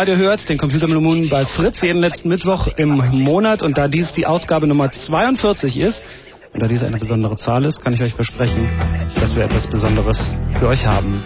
Radio hört, den Computer Moon bei Fritz jeden letzten Mittwoch im Monat und da dies die Ausgabe Nummer 42 ist, und da dies eine besondere Zahl ist, kann ich euch versprechen, dass wir etwas Besonderes für euch haben.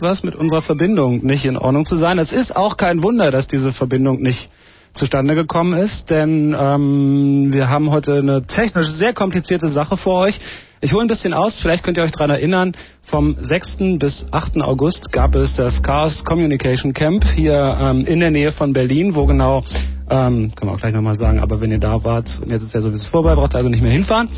Scheint mit unserer Verbindung nicht in Ordnung zu sein. Es ist auch kein Wunder, dass diese Verbindung nicht zustande gekommen ist, denn ähm, wir haben heute eine technisch sehr komplizierte Sache vor euch. Ich hole ein bisschen aus, vielleicht könnt ihr euch daran erinnern, vom 6. bis 8. August gab es das Chaos Communication Camp hier ähm, in der Nähe von Berlin, wo genau, ähm, kann man auch gleich nochmal sagen, aber wenn ihr da wart, und jetzt ist ja sowieso vorbei, braucht ihr also nicht mehr hinfahren.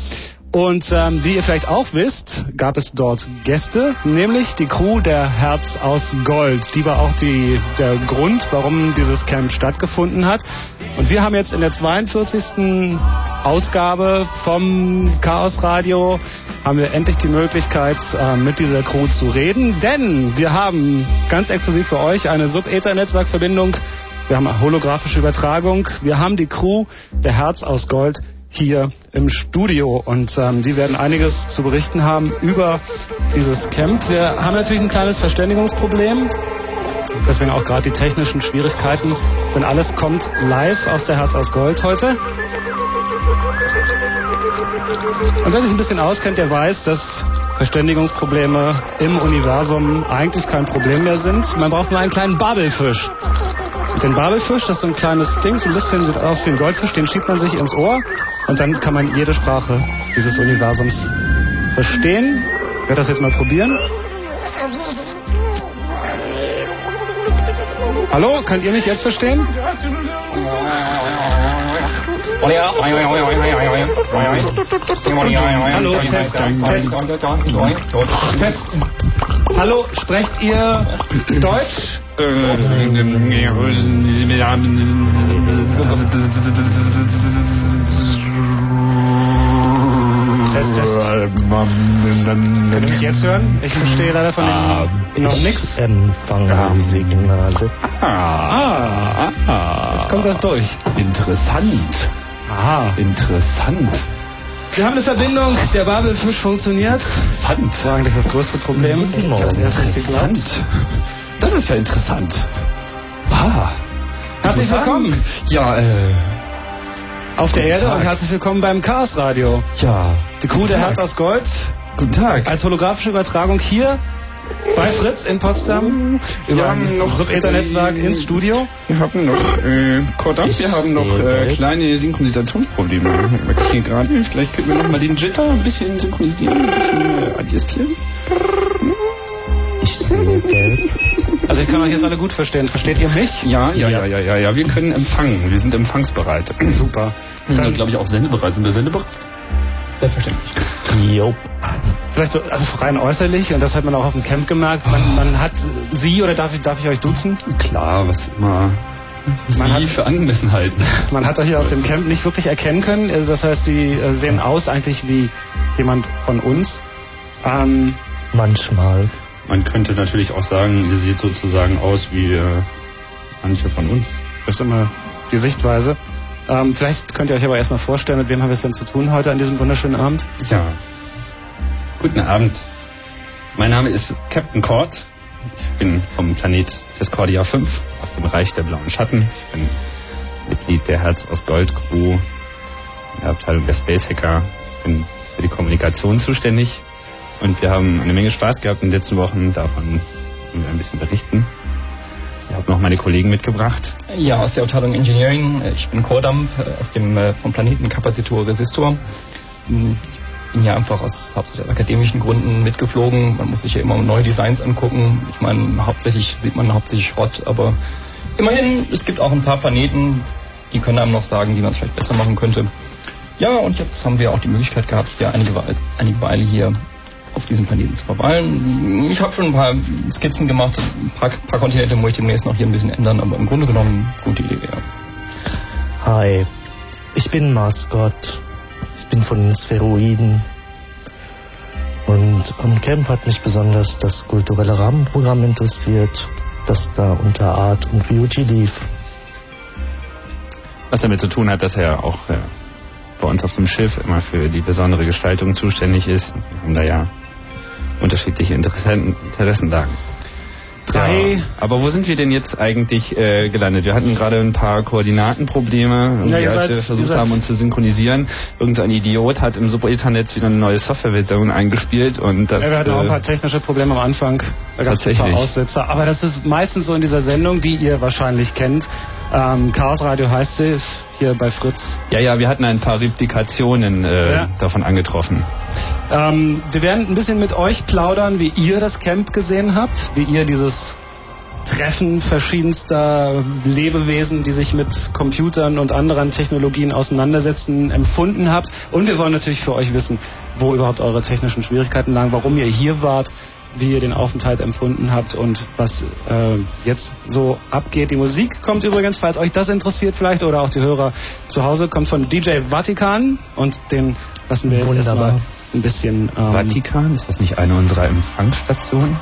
Und ähm, wie ihr vielleicht auch wisst, gab es dort Gäste, nämlich die Crew der Herz aus Gold. Die war auch die, der Grund, warum dieses Camp stattgefunden hat. Und wir haben jetzt in der 42. Ausgabe vom Chaos Radio haben wir endlich die Möglichkeit, äh, mit dieser Crew zu reden, denn wir haben ganz exklusiv für euch eine Sub-Ether-Netzwerkverbindung. Wir haben eine holographische Übertragung. Wir haben die Crew der Herz aus Gold hier im Studio und ähm, die werden einiges zu berichten haben über dieses Camp. Wir haben natürlich ein kleines Verständigungsproblem, deswegen auch gerade die technischen Schwierigkeiten, denn alles kommt live aus der Herz aus Gold heute. Und wer sich ein bisschen auskennt, der weiß, dass Verständigungsprobleme im Universum eigentlich kein Problem mehr sind. Man braucht nur einen kleinen Babelfisch. Den Babelfisch, das ist so ein kleines Ding, so ein bisschen sieht aus wie ein Goldfisch, den schiebt man sich ins Ohr und dann kann man jede Sprache dieses Universums verstehen. Ich werde das jetzt mal probieren. Hallo, könnt ihr mich jetzt verstehen? Hallo, Test, Test. Test. Hallo, sprecht ihr Deutsch? Test, Test. Können Sie mich jetzt hören? Ich verstehe leider von Ihnen noch nichts. Empfangen Signale. Ah, jetzt kommt das durch. Interessant. Aha. Interessant. Wir haben eine Verbindung, der Babelfisch funktioniert. Pfand. Das war eigentlich das größte Problem. Ich habe das erst nicht geglaubt. Pfand. Das ist ja interessant. Ah. Herzlich Ich willkommen Ja, äh, auf der Erde Tag. und herzlich willkommen beim Chaos Radio. ja. Die Crew der. Herz aus Gold Guten Tag. als holographische Übertragung hier bei Fritz in Potsdam Wir über haben noch Sub-Ethernetzwerk äh, ins Studio. Wir haben noch, äh, Ich wir haben noch äh, kleine Synchronisationsprobleme. Wir kriegen gerade, vielleicht könnten wir noch mal den Jitter ein bisschen synchronisieren, ein bisschen äh, adjustieren. Ich sehe gelb. Also ich kann euch jetzt alle gut verstehen. Versteht ihr mich? Ja, ja, ja, ja, ja, ja. Wir können empfangen. Wir sind empfangsbereit. Super. Wir sind, Dann- glaube ich, auch sendebereit. Sind wir sendebereit? Selbstverständlich. Jo. Vielleicht so, also rein äußerlich, und das hat man auch auf dem Camp gemerkt, man, man hat sie, oder darf ich, darf ich euch duzen? Klar, was immer Man Sie hat- für angemessen halten. Man hat euch ja auf dem Camp nicht wirklich erkennen können. Also das heißt, sie äh, sehen aus eigentlich wie jemand von uns. Ähm, Manchmal. Man könnte natürlich auch sagen, ihr seht sozusagen aus wie äh, manche von uns. das ist immer die Sichtweise. Ähm, vielleicht könnt ihr euch aber erstmal vorstellen, mit wem haben wir es denn zu tun heute an diesem wunderschönen Abend? Ja. Guten Abend. Mein Name ist Captain Cord. Ich bin vom Planet Discordia 5 aus dem Bereich der blauen Schatten. Ich bin Mitglied der Herz aus Gold Crew in der Abteilung der Space Hacker. Bin für die Kommunikation zuständig. Und wir haben eine Menge Spaß gehabt in den letzten Wochen. Davon wollen wir ein bisschen berichten. Ich habe noch meine Kollegen mitgebracht. Ja, aus der Abteilung Engineering. Ich bin Cordamp äh, aus dem äh, vom Planeten Kapazitor Resistor. Hm, Ich bin hier einfach aus hauptsächlich akademischen Gründen mitgeflogen. Man muss sich ja immer neue Designs angucken. Ich meine, hauptsächlich sieht man hauptsächlich Schrott, aber immerhin, es gibt auch ein paar Planeten, die können einem noch sagen, wie man es vielleicht besser machen könnte. Ja, und jetzt haben wir auch die Möglichkeit gehabt, hier einige, einige Weile hier auf diesem Planeten zu verweilen. Ich habe schon ein paar Skizzen gemacht, ein paar, paar Kontinente muss ich demnächst noch hier ein bisschen ändern, aber im Grunde genommen gute Idee, ja. Hi. Ich bin Mascot. Ich bin von den Spheroiden. Und am Camp hat mich besonders das kulturelle Rahmenprogramm interessiert, das da unter Art und Beauty lief. Was damit zu tun hat, dass er auch äh, bei uns auf dem Schiff immer für die besondere Gestaltung zuständig ist. Wir haben da ja unterschiedliche Interessen, Interessenlagen. Drei. Ja, aber wo sind wir denn jetzt eigentlich äh, gelandet? Wir hatten gerade ein paar Koordinatenprobleme, Ja, wir ihr versucht haben, uns zu synchronisieren. Irgendein Idiot hat im Super-Ethernet wieder eine neue Softwareversion eingespielt und das... ja, wir hatten auch ein äh, paar technische Probleme am Anfang. Da gab es ein paar. Aussetzer. Aber das ist meistens so in dieser Sendung, die ihr wahrscheinlich kennt. Ähm, Chaos Radio heißt sie, ist hier bei Fritz. ja, ja, wir hatten ein paar Replikationen äh, Ja. davon angetroffen. Ähm, wir werden ein bisschen mit euch plaudern, wie ihr das Camp gesehen habt, wie ihr dieses Treffen verschiedenster Lebewesen, die sich mit Computern und anderen Technologien auseinandersetzen, empfunden habt. Und wir wollen natürlich für euch wissen, wo überhaupt eure technischen Schwierigkeiten lagen, warum ihr hier wart, wie ihr den Aufenthalt empfunden habt und was äh, jetzt so abgeht. Die Musik kommt übrigens, falls euch das interessiert vielleicht oder auch die Hörer zu Hause, kommt von DJ Vatikan und den lassen wir jetzt erstmal ein bisschen... Ähm, Vatikan, ist das nicht eine unserer Empfangsstationen?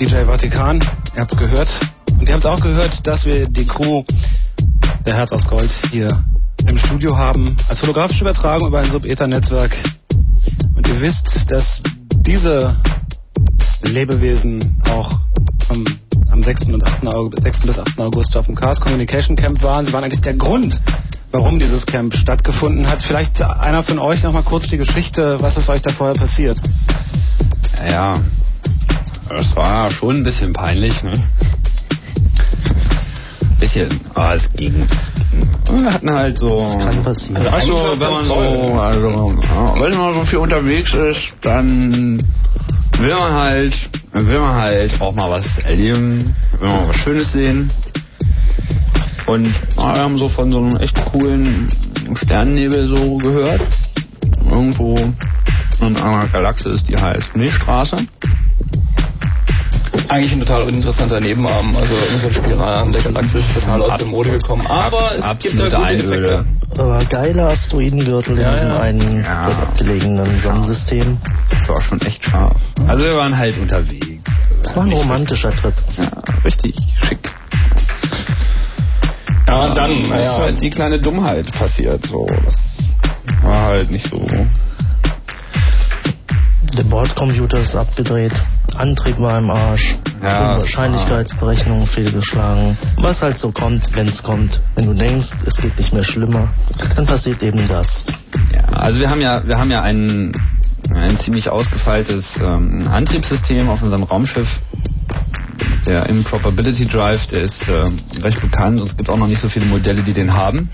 DJ Vatikan. Ihr habt's gehört. Und ihr habt auch gehört, dass wir die Crew der Herz aus Gold hier im Studio haben, als holographische Übertragung über ein Sub-Ether-Netzwerk. Und ihr wisst, dass diese Lebewesen auch am, am 6. Und 8. August, 6. bis 8. August auf dem Chaos Communication Camp waren. Sie waren eigentlich der Grund, warum dieses Camp stattgefunden hat. Vielleicht einer von euch noch mal kurz die Geschichte, was ist euch da vorher passiert? Ja, das war schon ein bisschen peinlich, ne? Bisschen, aber es ging. Wir hatten halt so. Das kann passieren. Also, also wenn man so, also, wenn man so viel unterwegs ist, dann will man halt, dann will man halt auch mal was erleben, will man was Schönes sehen. Und ja, wir haben so von so einem echt coolen Sternennebel so gehört. Irgendwo in einer Galaxis, die heißt Milchstraße. Eigentlich ein total uninteressanter Nebenarm. Also unser Spiralarm der Galaxie ist total aus der Mode gekommen. Aber es gibt da Absolute gute. Effekte. Aber geiler Asteroidengürtel in Ja, diesem ja. einen Ja. etwas abgelegenen Sonnensystem. Das war schon echt scharf. Also wir waren halt unterwegs. Das war ein romantischer Trip. richtig- Ja, richtig schick. Ja, und dann, ist naja, halt die kleine Dummheit passiert. So, das war halt nicht so. Der Bordcomputer ist abgedreht. Antrieb war im Arsch. Ja, Wahrscheinlichkeitsberechnung fehlgeschlagen. Was halt so kommt, wenn es kommt. Wenn du denkst, es geht nicht mehr schlimmer, dann passiert eben das. Ja, also wir haben ja, wir haben ja ein, ein ziemlich ausgefeiltes ähm, Antriebssystem auf unserem Raumschiff. Der Improbability Drive, der ist äh, recht bekannt und es gibt auch noch nicht so viele Modelle, die den haben.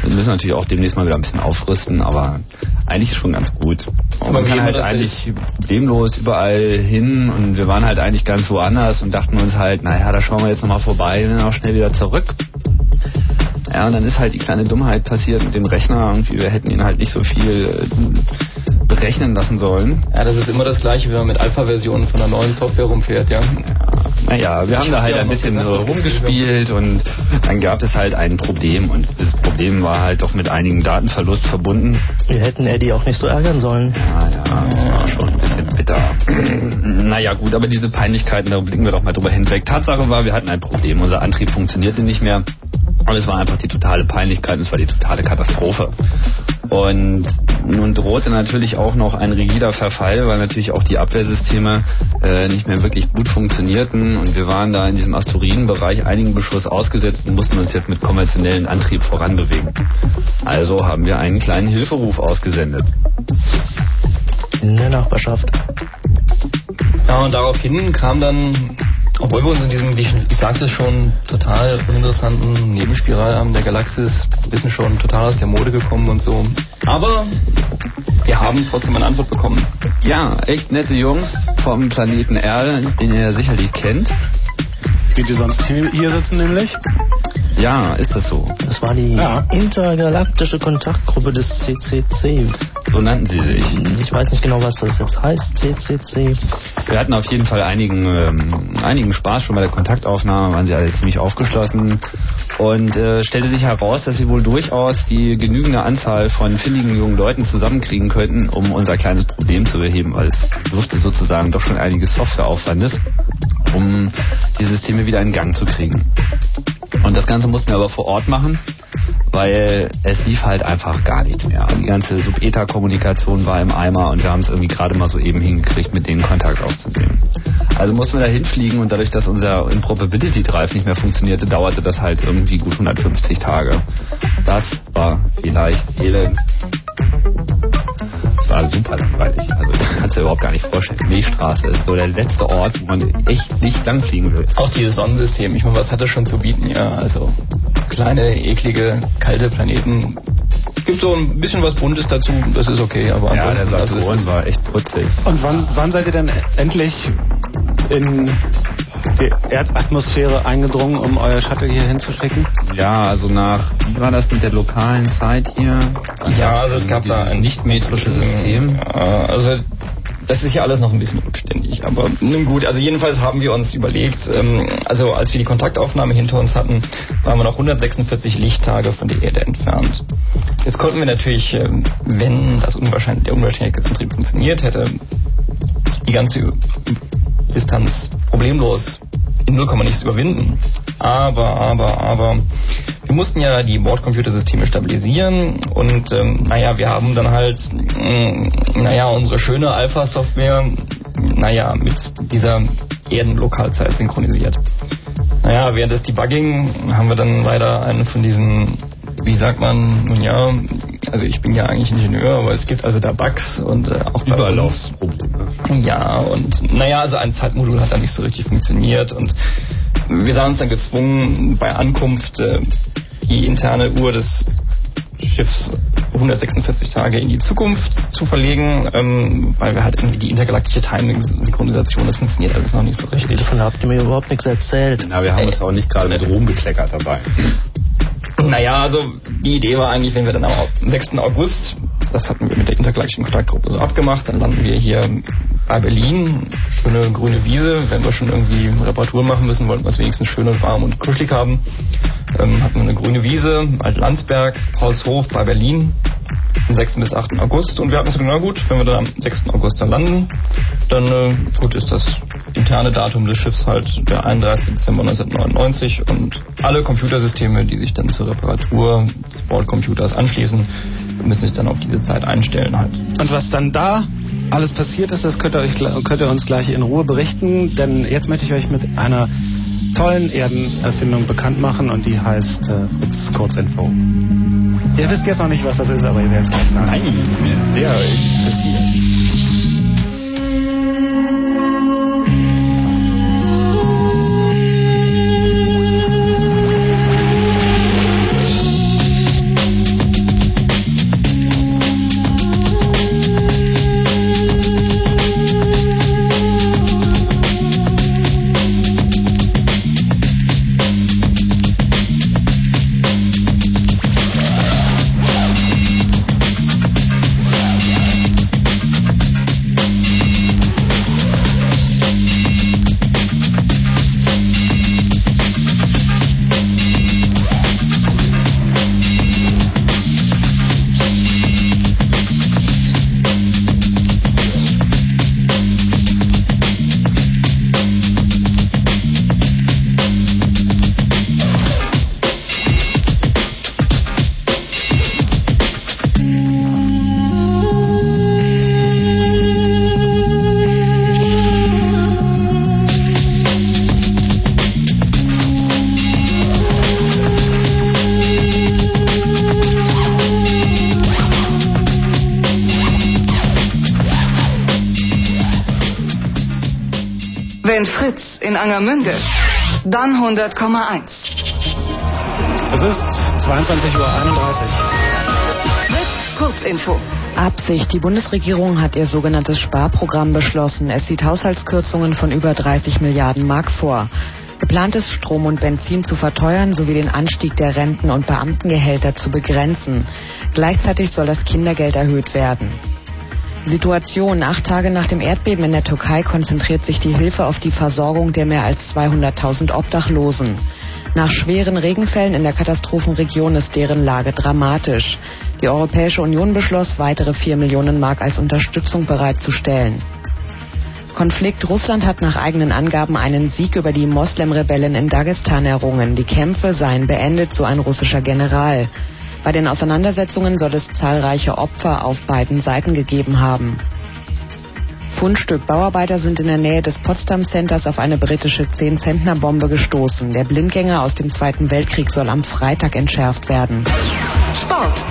Wir müssen natürlich auch demnächst mal wieder ein bisschen aufrüsten, aber eigentlich ist schon ganz gut. Und man immer halt eigentlich problemlos überall hin und wir waren halt eigentlich ganz woanders und dachten uns halt, naja, da schauen wir jetzt nochmal vorbei und dann auch schnell wieder zurück. Ja, und dann ist halt die kleine Dummheit passiert mit dem Rechner. Irgendwie, wir hätten ihn halt nicht so viel äh, berechnen lassen sollen. ja, das ist immer das gleiche, wenn man mit Alpha-Versionen von einer neuen Software rumfährt, ja. Naja, wir haben Ich da halt ein bisschen gesagt, rumgespielt und dann gab es halt ein Problem und das Problem war halt doch mit einigen Datenverlust verbunden. Wir hätten Eddie auch nicht so ärgern sollen. Ja, ja, das war schon ein bisschen bitter. naja, gut, aber diese Peinlichkeiten, da blicken wir doch mal drüber hinweg. Tatsache war, wir hatten ein Problem. Unser Antrieb funktionierte nicht mehr. Und es war einfach die totale Peinlichkeit, es war die totale Katastrophe. Und nun drohte natürlich auch noch ein rigider Verfall, weil natürlich auch die Abwehrsysteme äh, nicht mehr wirklich gut funktionierten. Und wir waren da in diesem Asteroidenbereich einigen Beschuss ausgesetzt und mussten uns jetzt mit konventionellen Antrieb voranbewegen. Also haben wir einen kleinen Hilferuf ausgesendet. In der Nachbarschaft. Ja, und daraufhin kam dann, obwohl wir uns in diesem, wie ich, ich sagte es schon, total uninteressanten Nebenspiralarm der Galaxis, wissen schon total aus der Mode gekommen und so. Aber wir haben trotzdem eine Antwort bekommen. Ja, echt nette Jungs vom Planeten Erde, den ihr sicherlich kennt. Die, die sonst hier sitzen nämlich. Ja, ist das so. Das war die Ja. intergalaktische Kontaktgruppe des CCC. So nannten sie sich. Ich weiß nicht genau, was das jetzt heißt, CCC. Wir hatten auf jeden Fall einigen, ähm, einigen Spaß schon bei der Kontaktaufnahme, waren sie alle ziemlich aufgeschlossen und äh, stellte sich heraus, dass sie wohl durchaus die genügende Anzahl von findigen jungen Leuten zusammenkriegen könnten, um unser kleines Problem zu beheben, weil es dürfte sozusagen doch schon einiges Softwareaufwandes, um die Systeme wieder in Gang zu kriegen. Und das Ganze mussten wir aber vor Ort machen, weil es lief halt einfach gar nichts mehr. Die ganze Sub-ETA-Kommunikation war im Eimer und wir haben es irgendwie gerade mal so eben hingekriegt, mit denen Kontakt aufzunehmen. Also mussten wir da hinfliegen und dadurch, dass unser Improbability Drive nicht mehr funktionierte, dauerte das halt irgendwie gut 150 Tage. Das war vielleicht elend. War super langweilig. Also das kannst du dir überhaupt gar nicht vorstellen. Milchstraße ist so der letzte Ort, wo man echt nicht langfliegen will. Auch dieses Sonnensystem, ich meine, was hat das schon zu bieten? Ja, also kleine, eklige, kalte Planeten. Gibt so ein bisschen was Buntes dazu, das ist okay, aber Ja, der ansonsten also Saturn ist es- war echt putzig. Und wann, wann seid ihr denn endlich in die Erdatmosphäre eingedrungen, um euer Shuttle hier hinzuschicken? Ja, also nach, wie war das mit der lokalen Zeit hier? Ja, also es gab da ein nicht-metrisches System. Ja, also das ist ja alles noch ein bisschen rückständig, aber nun gut, also jedenfalls haben wir uns überlegt, ähm, also als wir die Kontaktaufnahme hinter uns hatten, waren wir noch 146 Lichttage von der Erde entfernt. Jetzt konnten wir natürlich, ähm, wenn das unwahrscheinlich, der unwahrscheinliche Antrieb funktioniert hätte, die ganze Distanz problemlos in 0, nichts überwinden. Aber, aber, aber, wir mussten ja die Bordcomputersysteme stabilisieren und ähm, naja, wir haben dann halt, mh, mm, naja, unsere schöne Alpha-Software, naja, mit dieser Erdenlokalzeit synchronisiert. Naja, während des Debugging haben wir dann leider einen von diesen wie sagt man, nun ja, also ich bin ja eigentlich Ingenieur, aber es gibt also da Bugs und äh, auch bei Überall uns. Ja, und naja, also ein Zeitmodul hat da nicht so richtig funktioniert und wir sahen uns dann gezwungen, bei Ankunft äh, die interne Uhr des Schiffs 146 Tage in die Zukunft zu verlegen, ähm, weil wir halt irgendwie die intergalaktische Timing-Synchronisation, das funktioniert alles noch nicht so richtig. Davon habt ihr mir überhaupt nichts erzählt. Na, wir haben uns auch nicht gerade mit Ruhm bekleckert dabei. Naja, also die Idee war eigentlich, wenn wir dann am 6. August, das hatten wir mit der intergalaktischen Kontaktgruppe so abgemacht, dann landen wir hier bei Berlin, schöne grüne Wiese, wenn wir schon irgendwie Reparaturen machen müssen, wollten wir es wenigstens schön und warm und kuschelig haben. Ähm, hatten wir eine grüne Wiese, Alt-Landsberg, Paulshof bei Berlin, am 6. bis 8. August und wir hatten gesagt, na gut, wenn wir dann am 6. August dann landen, dann äh, gut ist das interne Datum des Schiffs halt der 31. Dezember 1999 und alle Computersysteme, die sich dann zur Reparatur des Bordcomputers anschließen, müssen sich dann auf diese Zeit einstellen halt. Und was dann da alles passiert ist, das könnt ihr, euch, könnt ihr uns gleich in Ruhe berichten, denn jetzt möchte ich euch mit einer tollen Erdenerfindung bekannt machen und die heißt äh, Fritz Kurzinfo. Ihr wisst jetzt noch nicht, was das ist, aber ihr werdet es gleich Nein, wir sind sehr interessiert. In Angermünde, dann 100,1. Es ist 22.31 Uhr. Fritz Kurzinfo. Absicht. Die Bundesregierung hat ihr sogenanntes Sparprogramm beschlossen. Es sieht Haushaltskürzungen von über 30 Milliarden Mark vor. Geplant ist, Strom und Benzin zu verteuern sowie den Anstieg der Renten- und Beamtengehälter zu begrenzen. Gleichzeitig soll das Kindergeld erhöht werden. Situation. Acht Tage nach dem Erdbeben in der Türkei konzentriert sich die Hilfe auf die Versorgung der mehr als 200.000 Obdachlosen. Nach schweren Regenfällen in der Katastrophenregion ist deren Lage dramatisch. Die Europäische Union beschloss, weitere 4 Millionen Mark als Unterstützung bereitzustellen. Konflikt Russland hat nach eigenen Angaben einen Sieg über die Moslem-Rebellen in Dagestan errungen. Die Kämpfe seien beendet, so ein russischer General. Bei den Auseinandersetzungen soll es zahlreiche Opfer auf beiden Seiten gegeben haben. Fundstück. Bauarbeiter sind in der Nähe des Potsdam Centers auf eine britische 10-Zentner-Bombe gestoßen. Der Blindgänger aus dem Zweiten Weltkrieg soll am Freitag entschärft werden. Sport.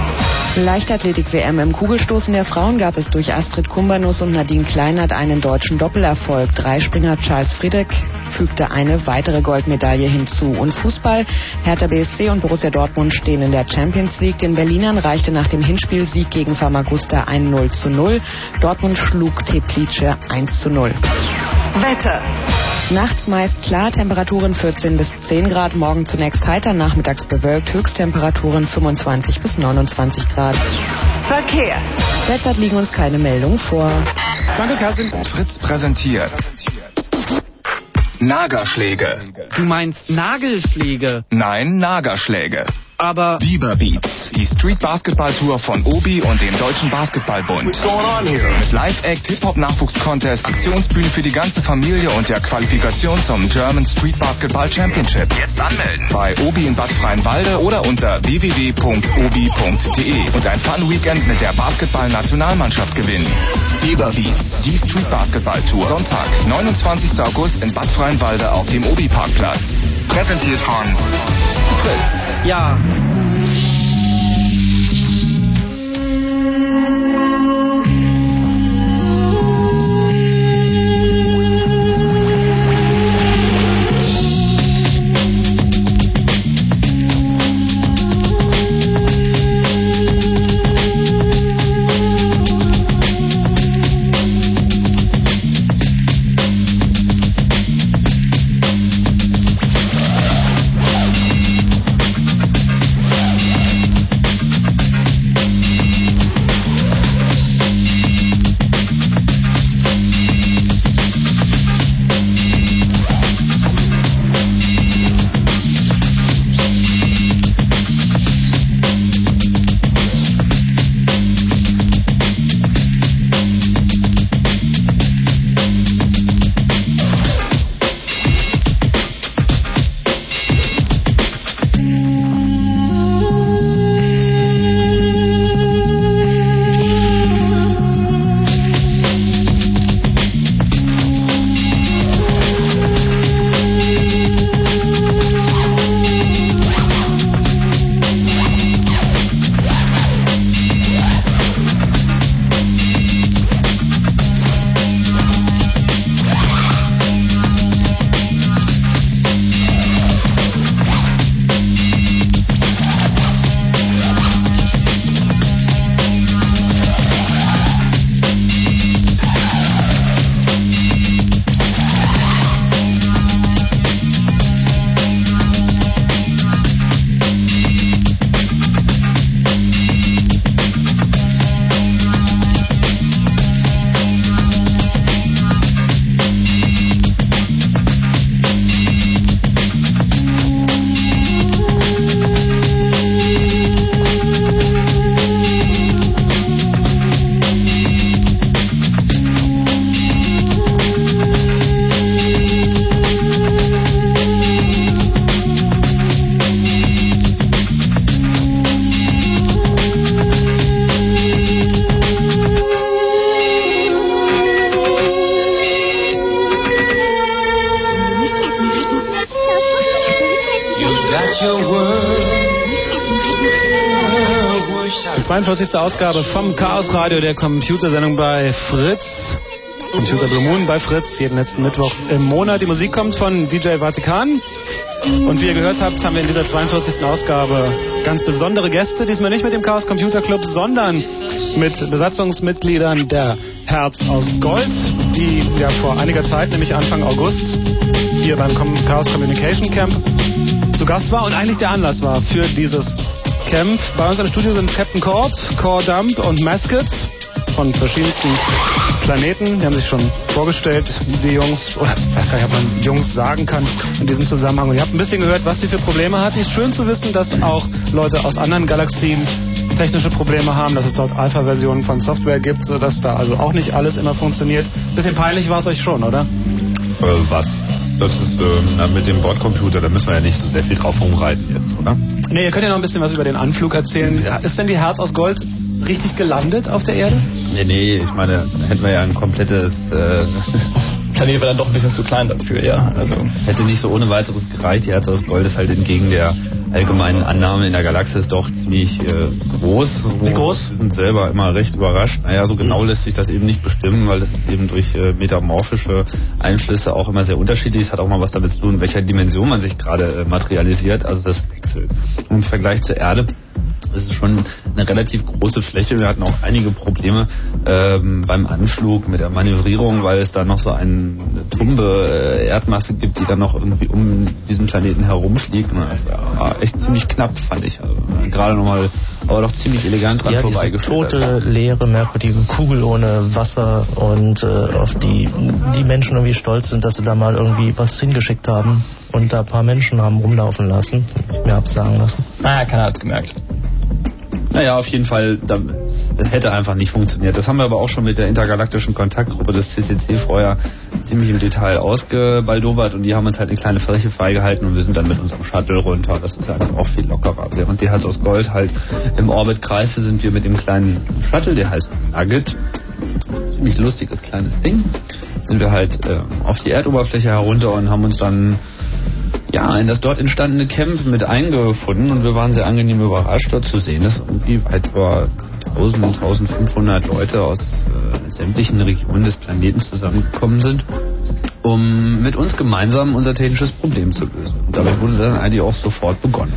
Leichtathletik-WM im Kugelstoßen der Frauen gab es durch Astrid Kumbanus und Nadine Kleinert einen deutschen Doppelerfolg. Dreispringer Charles Friedrich fügte eine weitere Goldmedaille hinzu. Und Fußball, Hertha BSC und Borussia Dortmund stehen in der Champions League. Den Berlinern reichte nach dem Hinspielsieg gegen Famagusta ein 0 zu 0. Dortmund schlug Teplice 1 zu 0. Wetter. Nachts meist klar, Temperaturen 14 bis 10 Grad, morgen zunächst heiter, nachmittags bewölkt, Höchsttemperaturen 25 bis 29 Grad. Verkehr. Derzeit liegen uns keine Meldungen vor. Danke, Kerstin. Fritz präsentiert Nagerschläge. Du meinst Nagelschläge? Nein, Nagerschläge. Aber... Bieber Beats, die Street Basketball Tour von Obi und dem Deutschen Basketballbund. Mit Live-Act, Hip-Hop-Nachwuchs-Contest, Aktionsbühne für die ganze Familie und der Qualifikation zum German Street Basketball Championship. Jetzt anmelden bei Obi in Bad Freienwalde oder unter www.obi.de und ein Fun-Weekend mit der Basketball-Nationalmannschaft gewinnen. Bieber Beats, die Street Basketball Tour. Sonntag, 29. August in Bad Freienwalde auf dem Obi-Parkplatz. Präsentiert von Fritz. Ja. 42. Ausgabe vom Chaos Radio, der Computersendung bei Fritz. Computer Blue Moon bei Fritz, jeden letzten Mittwoch im Monat. Die Musik kommt von DJ Vatikan. Und wie ihr gehört habt, haben wir in dieser 42. Ausgabe ganz besondere Gäste. Diesmal nicht mit dem Chaos Computer Club, sondern mit Besatzungsmitgliedern der Herz aus Gold, die ja vor einiger Zeit, nämlich Anfang August, hier beim Chaos Communication Camp zu Gast war und eigentlich der Anlass war für dieses Camp. Bei uns im Studio sind Captain Cord, Core Dump und Mascot von verschiedensten Planeten. Die haben sich schon vorgestellt, die Jungs, oder ich weiß gar nicht, ob man Jungs sagen kann in diesem Zusammenhang. Und ihr habt ein bisschen gehört, was sie für Probleme hatten. Ist schön zu wissen, dass auch Leute aus anderen Galaxien technische Probleme haben, dass es dort Alpha-Versionen von Software gibt, sodass da also auch nicht alles immer funktioniert. Bisschen peinlich war es euch schon, oder? Äh, was? Das ist äh, mit dem Bordcomputer, da müssen wir ja nicht so sehr viel drauf rumreiten jetzt, oder? Nee, ihr könnt ja noch ein bisschen was über den Anflug erzählen. Ist denn die Herz aus Gold richtig gelandet auf der Erde? Nee, nee, ich meine, da hätten wir ja ein komplettes... Äh, Planet war dann doch ein bisschen zu klein dafür, ja. Also hätte nicht so ohne weiteres gereicht. Die Herz aus Gold ist halt entgegen der allgemeinen Annahme in der Galaxis doch ziemlich äh, groß. Wie groß? Wir sind selber immer recht überrascht. Naja, so genau lässt sich das eben nicht bestimmen, weil das ist eben durch äh, metamorphische Einflüsse auch immer sehr unterschiedlich. Es hat auch mal was damit zu tun, in welcher Dimension man sich gerade äh, materialisiert. Also das wechselt. Im Vergleich zur Erde ist es schon eine relativ große Fläche. Wir hatten auch einige Probleme ähm, beim Anflug mit der Manövrierung, weil es da noch so eine tumbe äh, Erdmasse gibt, die dann noch irgendwie um diesen Planeten herumfliegt. Und das war echt ziemlich knapp, fand ich. Also, gerade nochmal, aber doch ziemlich elegant dran Ja, diese vorbeigeführt. tote, leere, merkwürdige Kugel ohne Wasser und äh, auf die die Menschen irgendwie stolz sind, dass sie da mal irgendwie was hingeschickt haben und da ein paar Menschen haben rumlaufen lassen, ich mir hab's sagen lassen. Ah, keiner hat's gemerkt. Naja, auf jeden Fall, da hätte einfach nicht funktioniert. Das haben wir aber auch schon mit der intergalaktischen Kontaktgruppe des CCC vorher ziemlich im Detail ausgebaldowert und die haben uns halt eine kleine Fläche freigehalten und wir sind dann mit unserem Shuttle runter. Das ist eigentlich auch viel lockerer. Während die Herz aus Gold halt im Orbit kreiste, sind wir mit dem kleinen Shuttle, der heißt Nugget, ziemlich lustiges kleines Ding, sind wir halt äh, auf die Erdoberfläche herunter und haben uns dann ja, in das dort entstandene Camp mit eingefunden und wir waren sehr angenehm überrascht, dort zu sehen, dass irgendwie über 1000, 1500 Leute aus äh, sämtlichen Regionen des Planeten zusammengekommen sind, um mit uns gemeinsam unser technisches Problem zu lösen. Und damit wurde dann eigentlich auch sofort begonnen.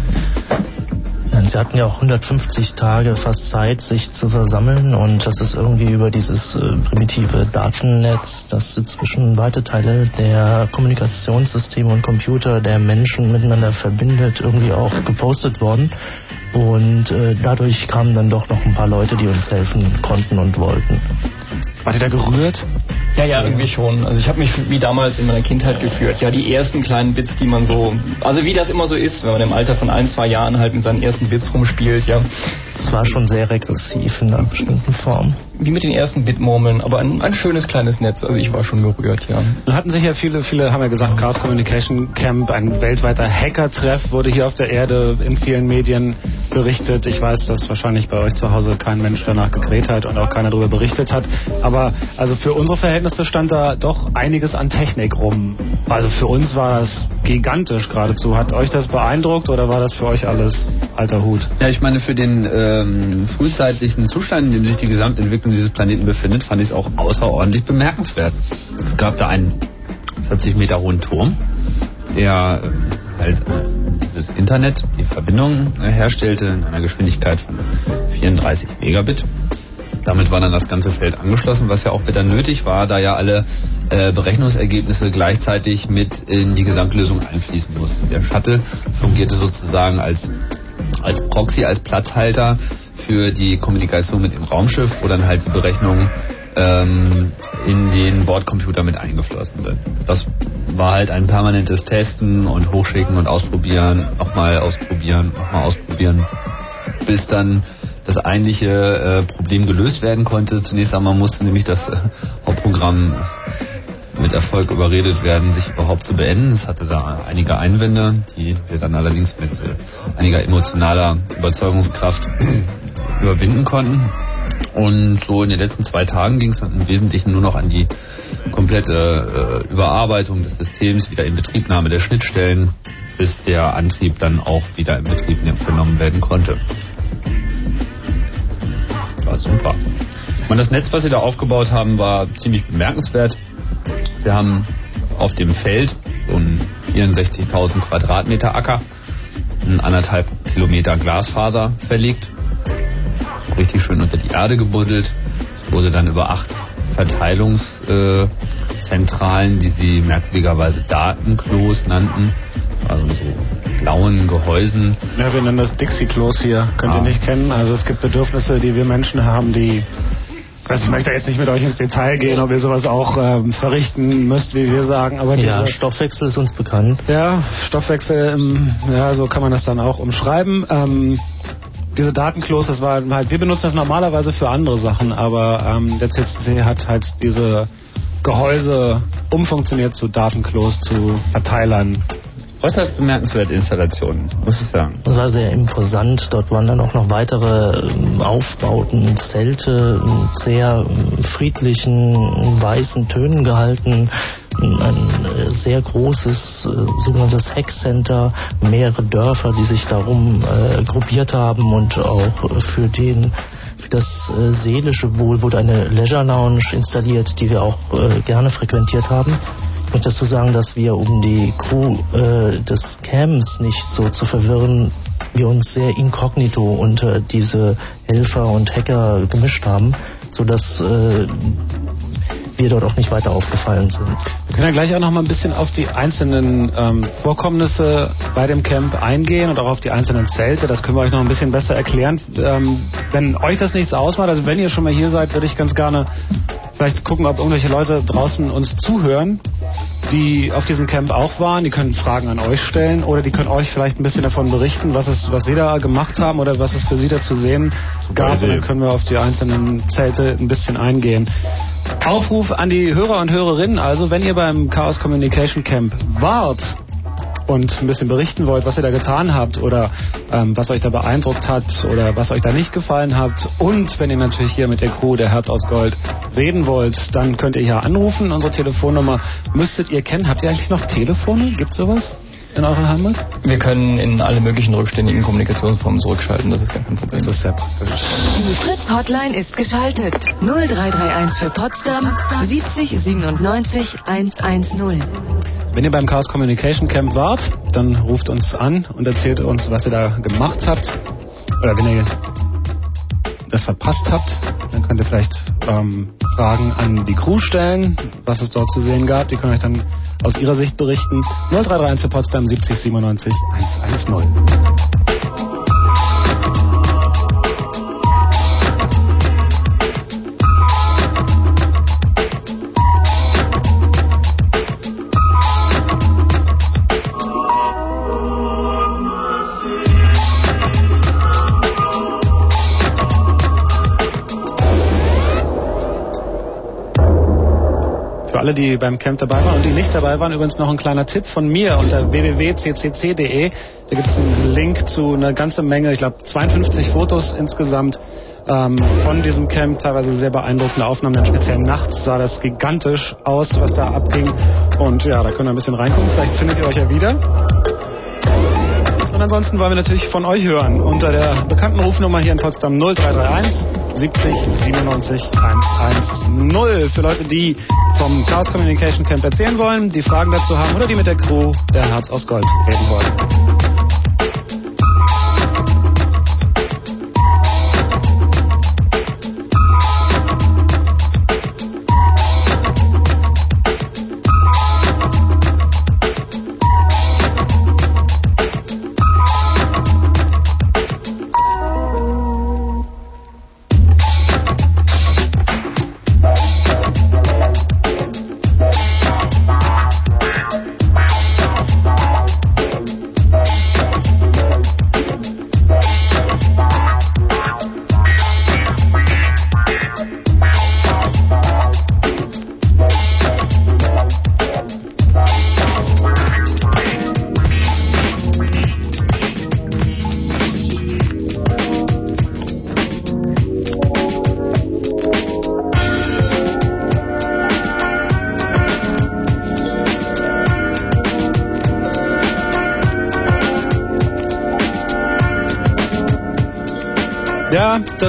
Sie hatten ja auch 150 Tage fast Zeit, sich zu versammeln und das ist irgendwie über dieses äh, primitive Datennetz, das zwischen weite Teile der Kommunikationssysteme und Computer der Menschen miteinander verbindet, irgendwie auch gepostet worden. Und äh, dadurch kamen dann doch noch ein paar Leute, die uns helfen konnten und wollten. Wart ihr da gerührt? Ja, ja, irgendwie schon. Also ich habe mich wie damals in meiner Kindheit geführt. Ja, die ersten kleinen Bits, die man so, also wie das immer so ist, wenn man im Alter von ein, zwei Jahren halt mit seinen ersten Bits rumspielt, ja. Es war schon sehr regressiv in einer bestimmten Form. Wie mit den ersten Bitmurmeln, aber ein, ein schönes kleines Netz. Also ich war schon gerührt, ja. Nun hatten sich ja viele, viele haben ja gesagt, Chaos Communication Camp, ein weltweiter Hacker-Treff, wurde hier auf der Erde in vielen Medien berichtet. Ich weiß, dass wahrscheinlich bei euch zu Hause kein Mensch danach gekräht hat und auch keiner darüber berichtet hat. Aber also für unsere Verhältnisse stand da doch einiges an Technik rum. Also für uns war das gigantisch geradezu. Hat euch das beeindruckt oder war das für euch alles alter Hut? Ja, ich meine, für den ähm, frühzeitlichen Zustand, in dem sich die Gesamtentwicklung dieses Planeten befindet, fand ich es auch außerordentlich bemerkenswert. Es gab da einen 40 Meter hohen Turm, der äh, halt äh, dieses Internet, die Verbindung äh, herstellte in einer Geschwindigkeit von 34 Megabit. Damit war dann das ganze Feld angeschlossen, was ja auch bitter nötig war, da ja alle äh, Berechnungsergebnisse gleichzeitig mit in die Gesamtlösung einfließen mussten. Der Shuttle fungierte sozusagen als, als Proxy, als Platzhalter für die Kommunikation mit dem Raumschiff, wo dann halt die Berechnungen ähm, in den Bordcomputer mit eingeflossen sind. Das war halt ein permanentes Testen und Hochschicken und Ausprobieren, nochmal ausprobieren, nochmal ausprobieren, bis dann das eigentliche äh, Problem gelöst werden konnte. Zunächst einmal musste nämlich das äh, Hauptprogramm mit Erfolg überredet werden, sich überhaupt zu beenden. Es hatte da einige Einwände, die wir dann allerdings mit einiger emotionaler Überzeugungskraft überwinden konnten. Und so in den letzten zwei Tagen ging es dann im Wesentlichen nur noch an die komplette äh, Überarbeitung des Systems, wieder Inbetriebnahme der Schnittstellen, bis der Antrieb dann auch wieder in Betrieb genommen werden konnte. War super. Und das Netz, was sie da aufgebaut haben, war ziemlich bemerkenswert. Sie haben auf dem Feld so einen 64.000 Quadratmeter Acker, einen anderthalb Kilometer Glasfaser verlegt, richtig schön unter die Erde gebuddelt. Es wurde dann über acht Verteilungszentralen, die sie merkwürdigerweise Datenklos nannten, also so blauen Gehäusen. Ja, wir nennen das Dixie-Klos hier. Könnt Ah. ihr nicht kennen. Also es gibt Bedürfnisse, die wir Menschen haben, die... Also ich möchte jetzt nicht mit euch ins Detail gehen, ob ihr sowas auch ähm, verrichten müsst, wie wir sagen, aber Ja, Stoffwechsel ist uns bekannt. ja, Stoffwechsel, im, ja, so kann man das dann auch umschreiben. Ähm, diese Datenklos, das war halt, wir benutzen das normalerweise für andere Sachen, aber ähm, der CCC hat halt diese Gehäuse umfunktioniert zu Datenklos, zu Verteilern. Äußerst bemerkenswerte Installationen, muss ich sagen. Das war sehr imposant. Dort waren dann auch noch weitere ähm, Aufbauten, Zelte, in sehr ähm, friedlichen, weißen Tönen gehalten. Ein äh, sehr großes äh, sogenanntes Hackcenter, mehrere Dörfer, die sich darum äh, gruppiert haben und auch für den für das äh, seelische Wohl wurde eine Leisure Lounge installiert, die wir auch äh, gerne frequentiert haben. Ich möchte dazu sagen, dass wir, um die Crew äh, des Camps nicht so zu verwirren, wir uns sehr inkognito unter diese Helfer und Hacker gemischt haben, sodass äh, wir dort auch nicht weiter aufgefallen sind. Wir können ja gleich auch noch mal ein bisschen auf die einzelnen ähm, Vorkommnisse bei dem Camp eingehen und auch auf die einzelnen Zelte. Das können wir euch noch ein bisschen besser erklären. Ähm, wenn euch das nichts ausmacht, also wenn ihr schon mal hier seid, würde ich ganz gerne vielleicht gucken, ob irgendwelche Leute draußen uns zuhören. die auf diesem Camp auch waren. Die können Fragen an euch stellen oder die können euch vielleicht ein bisschen davon berichten, was es, was sie da gemacht haben oder was es für sie da zu sehen gab. Und dann können wir auf die einzelnen Zelte ein bisschen eingehen. Aufruf an die Hörer und Hörerinnen, also wenn ihr beim Chaos Communication Camp wart und ein bisschen berichten wollt, was ihr da getan habt oder ähm, was euch da beeindruckt hat oder was euch da nicht gefallen hat und wenn ihr natürlich hier mit der Crew der Herz aus Gold reden wollt, dann könnt ihr hier anrufen. Unsere Telefonnummer müsstet ihr kennen. Habt ihr eigentlich noch Telefone? Gibt's sowas? In eurer Heimat? Wir können in alle möglichen rückständigen Kommunikationsformen zurückschalten, das ist gar kein Problem. Das ist sehr praktisch. Die Fritz-Hotline ist geschaltet. 0331 für Potsdam 70 97 110. Wenn ihr beim Chaos Communication Camp wart, dann ruft uns an und erzählt uns, was ihr da gemacht habt. Oder wenn ihr das verpasst habt, dann könnt ihr vielleicht ähm, Fragen an die Crew stellen, was es dort zu sehen gab. Die können euch dann aus ihrer Sicht berichten. 0331 für Potsdam 70 97 110. alle, die beim Camp dabei waren und die nicht dabei waren, übrigens noch ein kleiner Tipp von mir unter www.ccc.de. Da gibt es einen Link zu einer ganzen Menge, ich glaube 52 Fotos insgesamt ähm, von diesem Camp. Teilweise sehr beeindruckende Aufnahmen, dann speziell nachts sah das gigantisch aus, was da abging. Und ja, da könnt ihr ein bisschen reingucken. Vielleicht findet ihr euch ja wieder. Und ansonsten wollen wir natürlich von euch hören unter der bekannten Rufnummer hier in Potsdam 0331 70 97 110 für Leute, die vom Chaos Communication Camp erzählen wollen, die Fragen dazu haben oder die mit der Crew der Herz aus Gold reden wollen.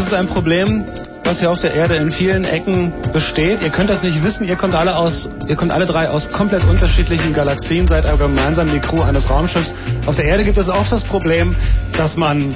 Das ist ein Problem, was hier auf der Erde in vielen Ecken besteht. Ihr könnt das nicht wissen, ihr kommt alle aus, ihr kommt alle drei aus komplett unterschiedlichen Galaxien, seid aber gemeinsam die Crew eines Raumschiffs. Auf der Erde gibt es oft das Problem, dass man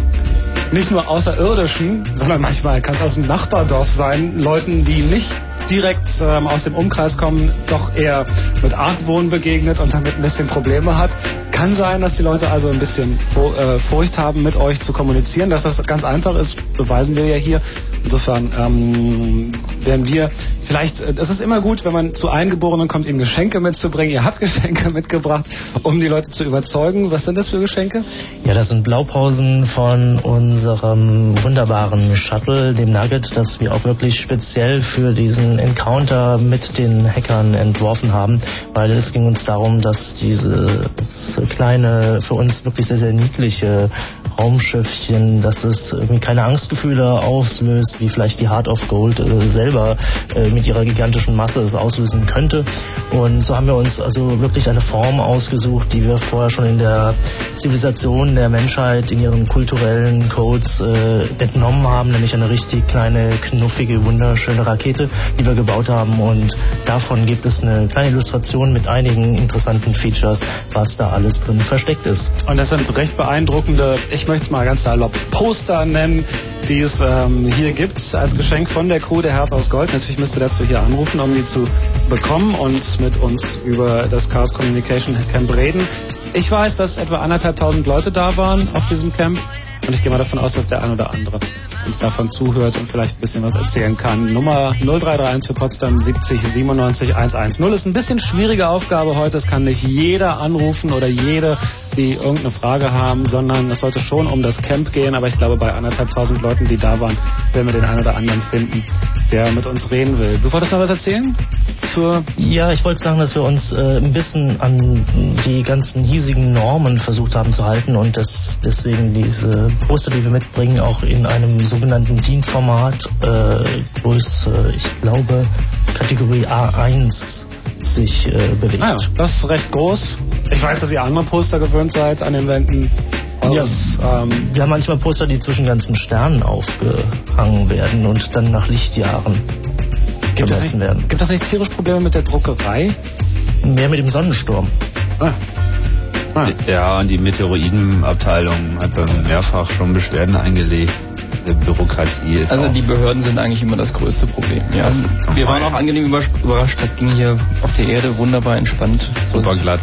nicht nur Außerirdischen, sondern manchmal kann es aus dem Nachbardorf sein, Leuten, die nicht direkt ähm, aus dem Umkreis kommen, doch eher mit Argwohn begegnet und damit ein bisschen Probleme hat. Kann sein, dass die Leute also ein bisschen äh, Furcht haben, mit euch zu kommunizieren. Dass das ganz einfach ist, beweisen wir ja hier. Insofern ähm, werden wir vielleicht, äh, es ist immer gut, wenn man zu Eingeborenen kommt, ihnen Geschenke mitzubringen. Ihr habt Geschenke mitgebracht, um die Leute zu überzeugen. Was sind das für Geschenke? Ja, das sind Blaupausen von unserem wunderbaren Shuttle, dem Nugget, das wir auch wirklich speziell für diesen Encounter mit den Hackern entworfen haben, weil es ging uns darum, dass dieses kleine, für uns wirklich sehr, sehr niedliche Raumschiffchen, dass es irgendwie keine Angstgefühle auslöst, wie vielleicht die Heart of Gold äh, selber äh, mit ihrer gigantischen Masse es auslösen könnte. Und so haben wir uns also wirklich eine Form ausgesucht, die wir vorher schon in der Zivilisation der Menschheit in ihren kulturellen Codes äh, entnommen haben, nämlich eine richtig kleine, knuffige, wunderschöne Rakete, die wir gebaut haben. Und davon gibt es eine kleine Illustration mit einigen interessanten Features, was da alles drin versteckt ist. Und das sind recht beeindruckende, ich möchte es mal ganz salopp, Poster nennen, die es ähm, hier gibt als Geschenk von der Crew der Herz aus Gold. Natürlich müsst ihr dazu hier anrufen, um die zu bekommen und mit uns über das Chaos Communication Camp reden. Ich weiß, dass etwa anderthalbtausend Leute da waren auf diesem Camp. Und ich gehe mal davon aus, dass der ein oder andere uns davon zuhört und vielleicht ein bisschen was erzählen kann. Nummer 0331 für Potsdam 70 97 110 ist ein bisschen schwierige Aufgabe heute. Es kann nicht jeder anrufen oder jede, die irgendeine Frage haben, sondern es sollte schon um das Camp gehen. Aber ich glaube, bei anderthalb tausend Leuten, die da waren, werden wir den einen oder anderen finden, der mit uns reden will. Du wolltest noch was erzählen? Zur ja, ich wollte sagen, dass wir uns äh, ein bisschen an die ganzen hiesigen Normen versucht haben zu halten und dass deswegen diese Poster, die wir mitbringen, auch in einem sogenannten DIN-Format, äh, Größe, ich glaube, Kategorie A1 sich äh, bewegt. Ah ja, das ist recht groß. Ich weiß, dass ihr andere Poster gewöhnt seid an den Wänden. Ja, ähm, wir haben manchmal Poster, die zwischen ganzen Sternen aufgehangen werden und dann nach Lichtjahren gibt gemessen nicht, werden. Gibt das nicht tierisch Probleme mit der Druckerei? Mehr mit dem Sonnensturm. Ah. Ah. Ja, und die Meteoroidenabteilung hat dann mehrfach schon Beschwerden eingelegt. Bürokratie ist Also die Behörden sind eigentlich immer das größte Problem. Ja. Zum Wir waren auch angenehm überrascht. Das ging hier auf der Erde wunderbar entspannt. super glatt.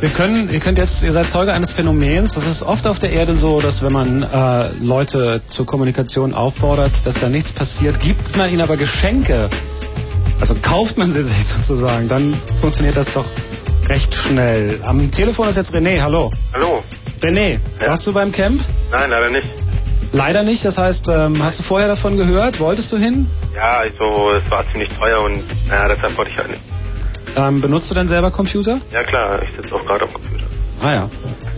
Wir können, ihr könnt jetzt, ihr seid Zeuge eines Phänomens. Das ist oft auf der Erde so, dass wenn man äh, Leute zur Kommunikation auffordert, dass da nichts passiert, gibt man ihnen aber Geschenke. Also kauft man sie sich sozusagen, dann funktioniert das doch recht schnell. Am Telefon ist jetzt René, hallo. Hallo? René, Ja. warst du beim Camp? Nein, leider nicht. Leider nicht, das heißt, ähm, hast du vorher davon gehört? Wolltest du hin? Ja, also es war ziemlich teuer und naja, deshalb wollte ich halt nicht. Ähm, benutzt du denn selber Computer? Ja klar, ich sitze auch gerade am Computer. Ah ja.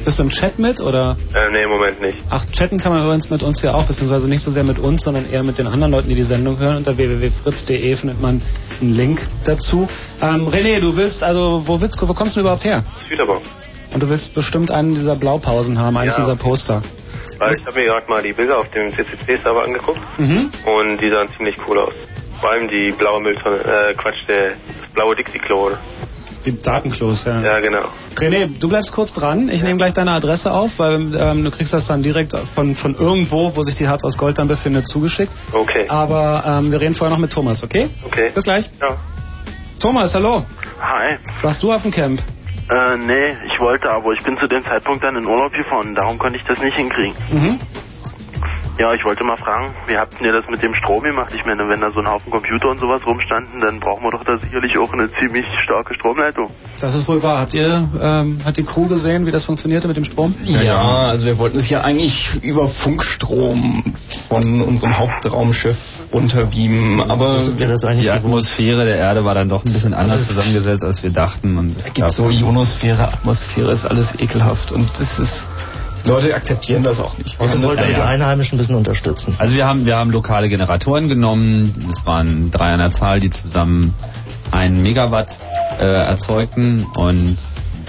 Bist du im Chat mit oder? Äh, nee, im Moment nicht. Ach, chatten kann man übrigens mit uns ja auch, beziehungsweise nicht so sehr mit uns, sondern eher mit den anderen Leuten, die die Sendung hören. Unter www.fritz.de findet man einen Link dazu. Ähm, René, du willst, also, wo willst wo kommst du überhaupt her? Süderbau. Und du willst bestimmt einen dieser Blaupausen haben, eines Ja. dieser Poster. Weil ich habe mir gerade mal die Bilder auf dem CCC-Server angeguckt Mhm. und die sahen ziemlich cool aus. Vor allem die blaue Mülltonne, äh, Quatsch, der, das blaue Dixie-Klo. oder? Die Datenklos, ja. Ja, genau. René, du bleibst kurz dran. Ich nehme gleich deine Adresse auf, weil ähm, du kriegst das dann direkt von, von irgendwo, wo sich die Herz aus Gold dann befindet, zugeschickt. Okay. Aber ähm, wir reden vorher noch mit Thomas, okay? Okay. Bis gleich. Ja. Thomas, hallo. Hi. Warst du auf dem Camp? Äh, nee, ich wollte, aber ich bin zu dem Zeitpunkt dann in Urlaub gefahren, darum konnte ich das nicht hinkriegen. Mhm. Ja, ich wollte mal fragen, wie habt ihr das mit dem Strom gemacht? Ich meine, wenn da so ein Haufen Computer und sowas rumstanden, dann brauchen wir doch da sicherlich auch eine ziemlich starke Stromleitung. Das ist wohl wahr. Habt ihr, ähm, hat die Crew gesehen, wie das funktionierte mit dem Strom? Ja, also wir wollten es ja eigentlich über Funkstrom von unserem Hauptraumschiff runterbeamen, aber das eigentlich Die gewohnt. Atmosphäre der Erde war dann doch ein bisschen anders zusammengesetzt, als wir dachten. Und es gibt so Ionosphäre, Atmosphäre ist alles ekelhaft und das ist Leute akzeptieren das auch nicht. Also wollten wir die. Einheimischen ein bisschen unterstützen. Also wir haben, wir haben lokale Generatoren genommen. Es waren drei an der Zahl, die zusammen einen Megawatt äh, erzeugten und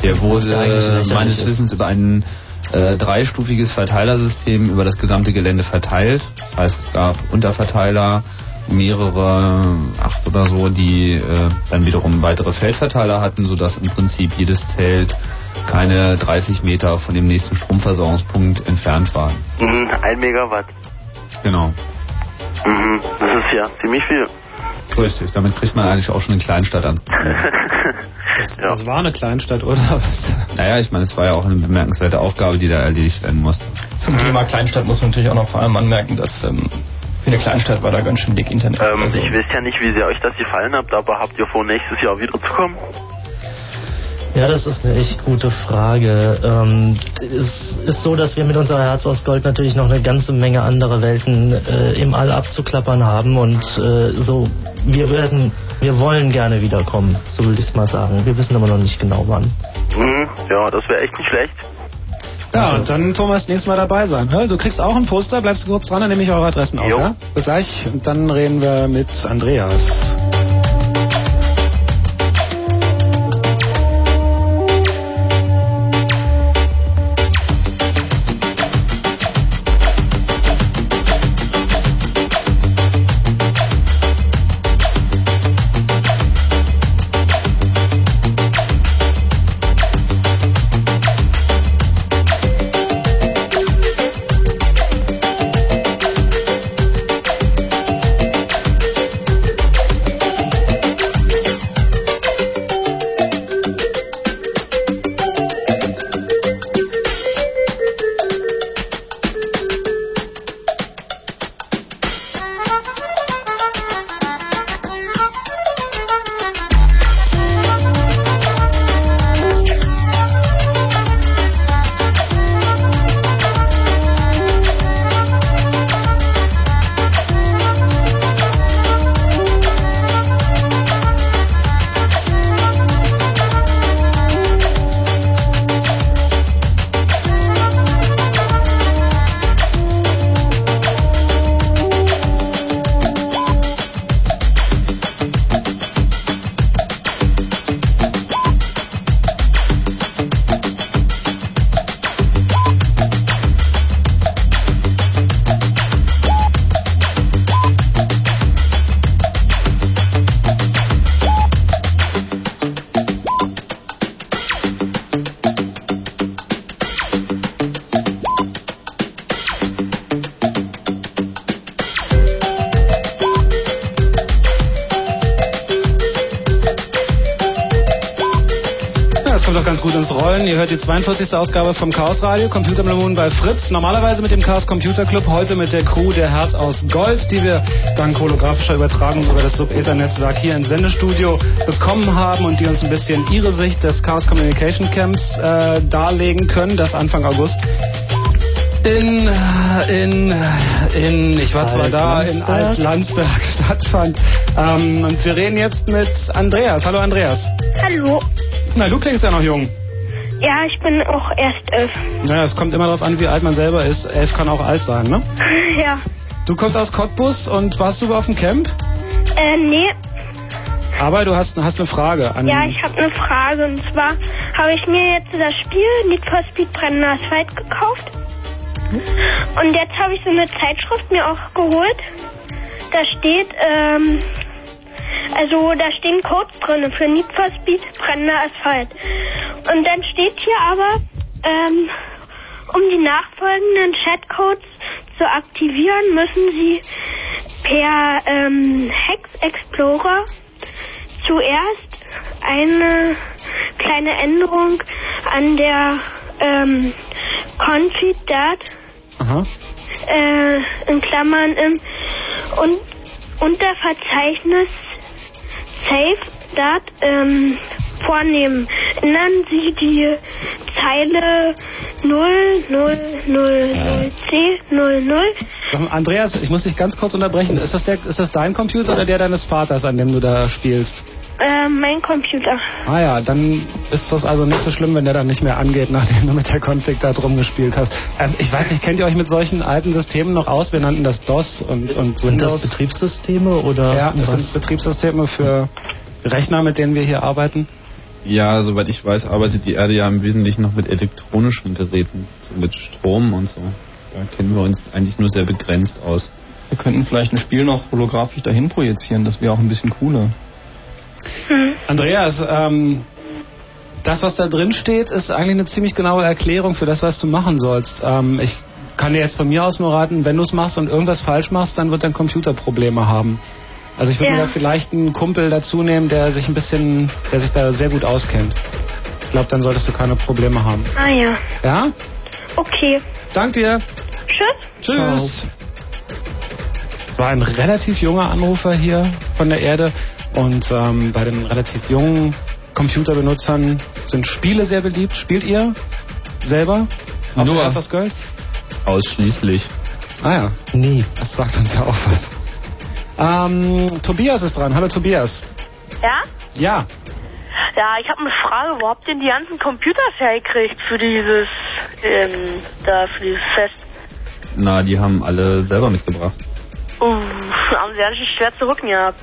der wurde meines. Wissens über ein äh, dreistufiges Verteilersystem über das gesamte Gelände verteilt. Das heißt, es gab Unterverteiler, mehrere, acht oder so, die äh, dann wiederum weitere Feldverteiler hatten, sodass im Prinzip jedes Zelt keine 30 Meter von dem nächsten Stromversorgungspunkt entfernt war. Mhm, ein Megawatt. Genau. Mhm, das ist ja ziemlich viel. Richtig, damit kriegt man eigentlich auch schon eine Kleinstadt an. Das, Ja. das war eine Kleinstadt, oder? Naja, ich meine, es war ja auch eine bemerkenswerte Aufgabe, die da erledigt werden musste. Zum Thema Kleinstadt muss man natürlich auch noch vor allem anmerken, dass ähm, für eine Kleinstadt war da ganz schön dick Internet. Ähm, also, ich weiß ja nicht, wie sehr euch das gefallen habt, aber habt ihr vor, nächstes Jahr wieder zu kommen? Ja, das ist eine echt gute Frage. Ähm, es ist so, dass wir mit unserer Herz aus Gold natürlich noch eine ganze Menge andere Welten äh, im All abzuklappern haben und äh, so, wir werden, wir wollen gerne wiederkommen, so will ich es mal sagen. Wir wissen aber noch nicht genau wann. Mhm, ja, das wäre echt nicht schlecht. Ja, und dann Thomas nächstes Mal dabei sein. Du kriegst auch ein Poster, bleibst du kurz dran, dann nehme ich eure Adressen auf. Ja? Bis gleich. Und dann reden wir mit Andreas. Hört die 42. Ausgabe vom Chaos Radio, Computer Moon bei Fritz. Normalerweise mit dem Chaos Computer Club, heute mit der Crew der Herz aus Gold, die wir dank holographischer Übertragung über das Sub-Ether-Netzwerk hier ins Sendestudio bekommen haben und die uns ein bisschen ihre Sicht des Chaos Communication Camps äh, darlegen können, das Anfang August in, in, in, ich war zwar da, in Alt-Landsberg stattfand. Ähm, und wir reden jetzt mit Andreas. Hallo Andreas. Hallo. Na, du klingst ja noch jung. Ja, ich bin auch erst elf. Naja, es kommt immer darauf an, wie alt man selber ist. Elf kann auch alt sein, ne? ja. Du kommst aus Cottbus und warst du auf dem Camp? Äh, nee. Aber du hast, hast eine Frage an. Ja, ich habe eine Frage. Und zwar habe ich mir jetzt das Spiel Need for Speed Brennender Asphalt gekauft. Und jetzt habe ich so eine Zeitschrift mir auch geholt. Da steht, ähm, also da stehen Codes drin für Need for Speed brennender Asphalt. Und dann steht hier aber, ähm, um die nachfolgenden Chatcodes zu aktivieren, müssen Sie per ähm, Hex Explorer zuerst eine kleine Änderung an der ähm, Config-Dat Aha. äh, in Klammern im und Unterverzeichnis Save Dat ähm, vornehmen. Ändern Sie die Zeile 0000C00. Sag mal, Andreas, ich muss dich ganz kurz unterbrechen. Ist das, der, ist das dein Computer oder der deines Vaters, an dem du da spielst? Äh, mein Computer. Ah ja, dann ist das also nicht so schlimm, wenn der dann nicht mehr angeht, nachdem du mit der Config da drum gespielt hast. Ähm, ich weiß nicht, kennt ihr euch mit solchen alten Systemen noch aus? Wir nannten das DOS und, und Sind das Windows. Betriebssysteme oder Ja, das was? sind Betriebssysteme für Rechner, mit denen wir hier arbeiten. Ja, soweit ich weiß, arbeitet die Erde ja im Wesentlichen noch mit elektronischen Geräten, so mit Strom und so. Da kennen wir uns eigentlich nur sehr begrenzt aus. Wir könnten vielleicht ein Spiel noch holographisch dahin projizieren, das wäre auch ein bisschen cooler. Andreas, ähm, das, was da drin steht, ist eigentlich eine ziemlich genaue Erklärung für das, was du machen sollst. Ähm, ich kann dir jetzt von mir aus nur raten, wenn du es machst und irgendwas falsch machst, dann wird dein Computer Probleme haben. Also ich würde Ja. mir da vielleicht einen Kumpel dazu nehmen, der sich ein bisschen, der sich da sehr gut auskennt. Ich glaube, dann solltest du keine Probleme haben. Ah ja. Ja? Okay. Dank dir. Tschüss. Tschüss. Es war ein relativ junger Anrufer hier von der Erde und ähm, bei den relativ jungen Computerbenutzern sind Spiele sehr beliebt. Spielt ihr selber? Auf Nur. aus Gold? Ausschließlich. Ah ja, Nie. das sagt uns ja auch was. Ähm, Tobias ist dran. Hallo Tobias. Ja? Ja, Ja, ich habe eine Frage. Wo habt ihr denn die ganzen Computers hergekriegt für dieses, ähm, da, für dieses Fest? Na, die haben alle selber mitgebracht. Uh, haben sie ganz schön schwer zu rücken gehabt.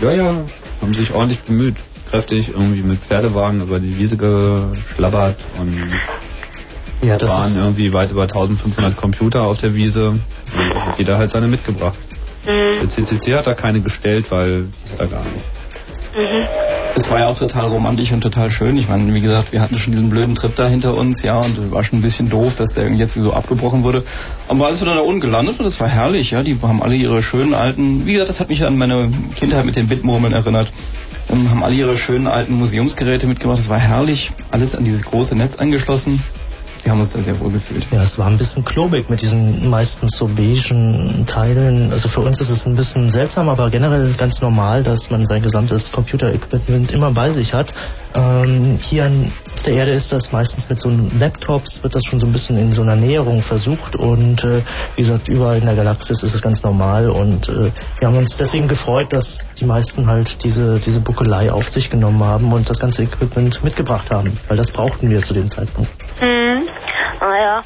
Ja, ja, haben sich ordentlich bemüht. Kräftig irgendwie mit Pferdewagen über die Wiese geschlabbert und Ja, das waren irgendwie weit über 1500 Computer auf der Wiese. Und da hat jeder halt seine mitgebracht. Der Mhm. CCC hat da keine gestellt, weil er gar nicht. Mhm. Es war ja auch total romantisch und total schön. Ich meine, wie gesagt, wir hatten schon diesen blöden Trip da hinter uns, ja, und war schon ein bisschen doof, dass der jetzt so abgebrochen wurde. Aber wir dann da unten gelandet und es war herrlich, ja, die haben alle ihre schönen alten, wie gesagt, das hat mich an meine Kindheit mit den Bitmurmeln erinnert. Ähm, haben alle ihre schönen alten Museumsgeräte mitgebracht. Das war herrlich, alles an dieses große Netz angeschlossen. Wir haben uns da sehr wohl gefühlt. ja, es war ein bisschen klobig mit diesen meistens so beigen Teilen. Also für uns ist es ein bisschen seltsam, aber generell ganz normal, dass man sein gesamtes Computer-Equipment immer bei sich hat. Ähm, hier an der Erde ist das meistens mit so Laptops, wird das schon so ein bisschen in so einer Näherung versucht und äh, wie gesagt, überall in der Galaxis ist es ganz normal und äh, wir haben uns deswegen gefreut, dass die meisten halt diese, diese Buckelei auf sich genommen haben und das ganze Equipment mitgebracht haben, weil das brauchten wir zu dem Zeitpunkt. Mhm. Ah ja.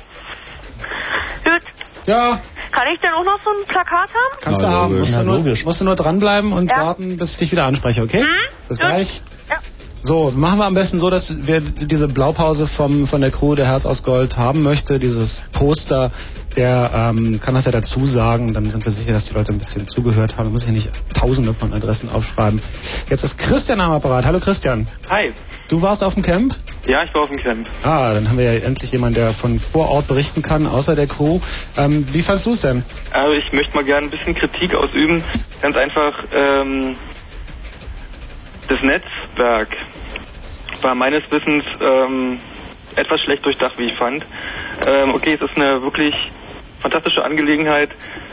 Gut. ja, Kann ich denn auch noch so ein Plakat haben? kannst Na, du haben. Musst du, nur, musst du nur dranbleiben und Ja. warten, bis ich dich wieder anspreche, okay? Mhm. Bis Gut. gleich. Ja. So, machen wir am besten so, dass wir diese Blaupause vom, von der Crew der Herz aus Gold haben möchte, dieses Poster, der ähm, kann das ja dazu sagen, dann sind wir sicher, dass die Leute ein bisschen zugehört haben. Muss ich ja nicht tausende von Adressen aufschreiben. Jetzt ist Christian am Apparat. Hallo Christian. Hi. Du warst auf dem Camp? Ja, ich war auf dem Camp. Ah, dann haben wir ja endlich jemanden, der von vor Ort berichten kann, außer der Crew. Ähm, wie fandst du es denn? Also ich möchte mal gerne ein bisschen Kritik ausüben. Ganz einfach, ähm, das Netzwerk war meines Wissens ähm, etwas schlecht durchdacht, wie ich fand. Ähm, okay, es ist eine wirklich fantastische Angelegenheit,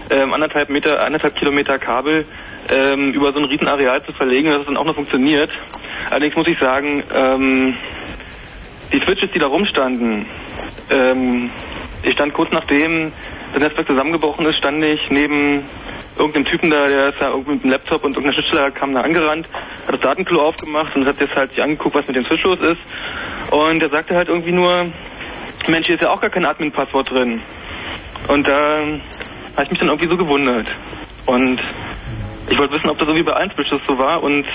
ähm, anderthalb Meter, anderthalb Kilometer Kabel ähm, über so ein Riesenareal zu verlegen, dass es dann auch noch funktioniert. Allerdings muss ich sagen, ähm, die Switches, die da rumstanden, ähm, ich stand kurz nachdem das Netzwerk zusammengebrochen ist, stand ich neben irgendeinem Typen da, der ist da irgendwie mit einem Laptop und irgendeiner Schnittstelle kam da angerannt, hat das Datenklo aufgemacht und hat jetzt halt sich angeguckt, was mit dem Switch los ist. Und der sagte halt irgendwie nur, Mensch, hier ist ja auch gar kein Admin-Passwort drin. Und da habe ich mich dann irgendwie so gewundert. Und ich wollte wissen, ob das so wie bei Switches so war und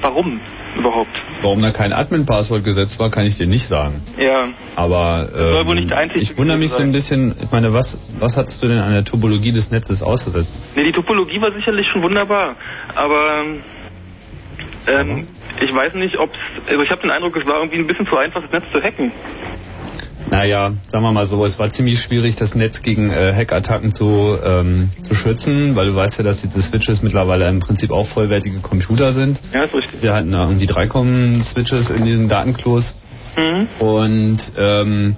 warum überhaupt. Warum da kein Admin-Passwort gesetzt war, kann ich dir nicht sagen. Ja. Aber ähm, ich wundere mich so ein bisschen, ich meine, was, was hattest du denn an der Topologie des Netzes ausgesetzt? Nee, die Topologie war sicherlich schon wunderbar, aber ähm, ich weiß nicht, ob also ich habe den Eindruck, es war irgendwie ein bisschen zu einfach, das Netz zu hacken. Naja, sagen wir mal so, es war ziemlich schwierig, das Netz gegen äh, Hackattacken zu, ähm, zu schützen, weil du weißt ja, dass diese Switches mittlerweile im Prinzip auch vollwertige Computer sind. Ja, ist richtig. Wir hatten da irgendwie drei switches in diesen Datenklos. Mhm. Und ähm,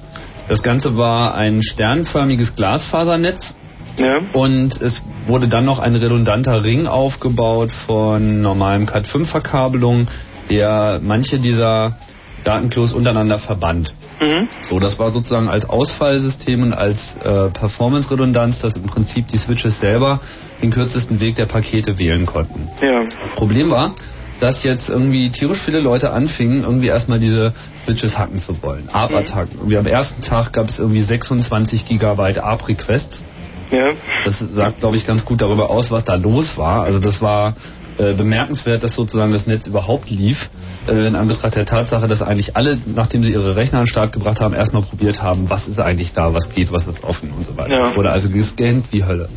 das Ganze war ein sternförmiges Glasfasernetz. Ja. Und es wurde dann noch ein redundanter Ring aufgebaut von normalem Cat5-Verkabelung, der manche dieser Datenklos untereinander verband. Mhm. So, das war sozusagen als Ausfallsystem und als äh, Performance-Redundanz, dass im Prinzip die Switches selber den kürzesten Weg der Pakete wählen konnten. Ja. Problem war, dass jetzt irgendwie tierisch viele Leute anfingen, irgendwie erstmal diese Switches hacken zu wollen. ARP-Attacken. Irgendwie am ersten Tag gab es irgendwie 26 Gigabyte ARP-Requests. Ja. Das sagt, glaube ich, ganz gut darüber aus, was da los war. Also das war äh, bemerkenswert, dass sozusagen das Netz überhaupt lief, äh, in Anbetracht der Tatsache, dass eigentlich alle, nachdem sie ihre Rechner an den Start gebracht haben, erstmal probiert haben, was ist eigentlich da, was geht, was ist offen und so weiter. Ja. Wurde also gescannt wie Hölle.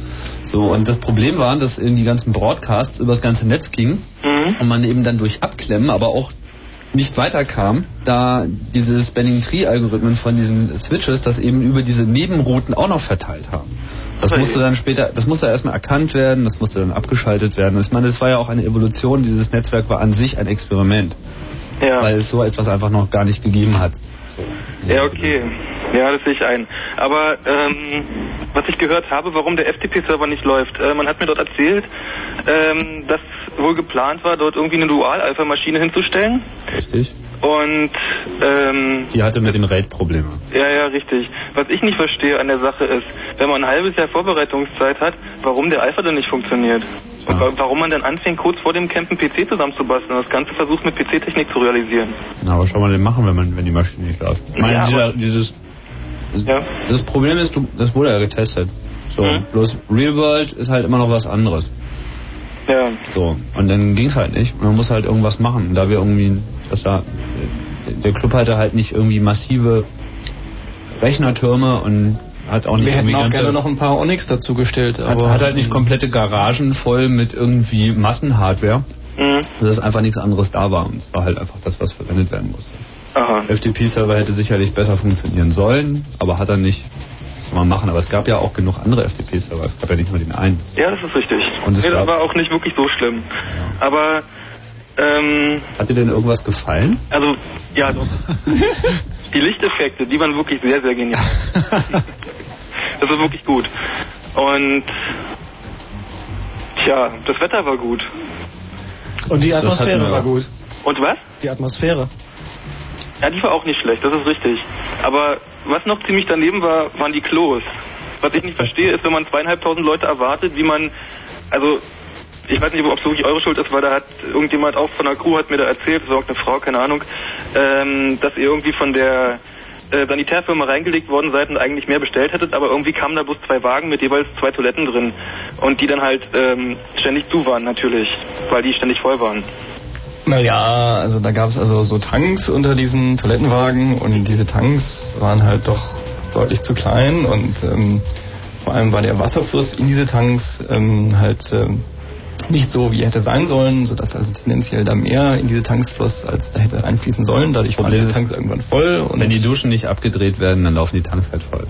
So, und das Problem war, dass in die ganzen Broadcasts über das ganze Netz ging Mhm. und man eben dann durch Abklemmen, aber auch nicht weiterkam, da diese Spanning Tree Algorithmen von diesen Switches das eben über diese Nebenrouten auch noch verteilt haben. Das je. musste dann später, das musste erstmal erkannt werden, das musste dann abgeschaltet werden. Ich meine, das war ja auch eine Evolution, dieses Netzwerk war an sich ein Experiment, Ja. weil es so etwas einfach noch gar nicht gegeben hat. Ja, okay. Ja, das sehe ich ein. Aber ähm, was ich gehört habe, warum der FTP-Server nicht läuft, äh, man hat mir dort erzählt, ähm, dass wohl geplant war, dort irgendwie eine Dual-Alpha-Maschine hinzustellen. Richtig. Und ähm, Die hatte mit dem RAID Probleme. ja, ja, richtig. Was ich nicht verstehe an der Sache ist, wenn man ein halbes Jahr Vorbereitungszeit hat, warum der Alpha denn nicht funktioniert? Und wa warum man dann anfängt, kurz vor dem Camp einen PC zusammenzubasteln und das Ganze versucht mit PC-Technik zu realisieren. Na, aber schau mal, den machen, wenn man, wenn die Maschine nicht läuft. Ich meine, Ja, dieser, dieses, das, Ja. das Problem ist, du, das wurde ja getestet. So, Mhm. bloß Real World ist halt immer noch was anderes. Ja. So, und dann ging's halt nicht. Man muss halt irgendwas machen. Da wir irgendwie, dass da der Club hatte halt nicht irgendwie massive Rechnertürme und hat auch nicht Wir hätten auch ganze, gerne noch ein paar Onyx dazu gestellt, hat, aber hat halt nicht komplette Garagen voll mit irgendwie Massenhardware. Mhm. Dass einfach nichts anderes da war und es war halt einfach das, was verwendet werden musste. Aha. FTP-Server hätte sicherlich besser funktionieren sollen, aber hat er nicht. Soll man machen. Aber es gab ja auch genug andere FTP-Server. Es gab ja nicht nur den einen. Ja, das ist richtig. Und es nee, das war auch nicht wirklich so schlimm. Aber, ähm, Hat dir denn irgendwas gefallen? also, ja, doch. die Lichteffekte, die waren wirklich sehr, sehr genial. das war wirklich gut. Und, tja, das Wetter war gut. Und die Atmosphäre war gut. Und was? Die Atmosphäre. Ja, die war auch nicht schlecht, das ist richtig. Aber was noch ziemlich daneben war, waren die Klos. Was ich nicht verstehe, ist, wenn man zweieinhalbtausend Leute erwartet, wie man, also, ich weiß nicht, ob es wirklich eure Schuld ist, weil da hat irgendjemand auch von der Crew hat mir da erzählt, das war auch eine Frau, keine Ahnung, ähm, dass ihr irgendwie von der äh, Sanitärfirma reingelegt worden seid und eigentlich mehr bestellt hättet, aber irgendwie kamen da bloß zwei Wagen mit jeweils zwei Toiletten drin und die dann halt ähm, ständig zu waren natürlich, weil die ständig voll waren. Naja, also da gab es also so Tanks unter diesen Toilettenwagen und diese Tanks waren halt doch deutlich zu klein und ähm, vor allem war der Wasserfluss in diese Tanks ähm, halt ähm, nicht so, wie er hätte sein sollen, sodass also tendenziell da mehr in diese Tanks floss, als da hätte einfließen sollen. Dadurch waren die Tanks irgendwann voll und Wenn die Duschen nicht abgedreht werden, dann laufen die Tanks halt voll.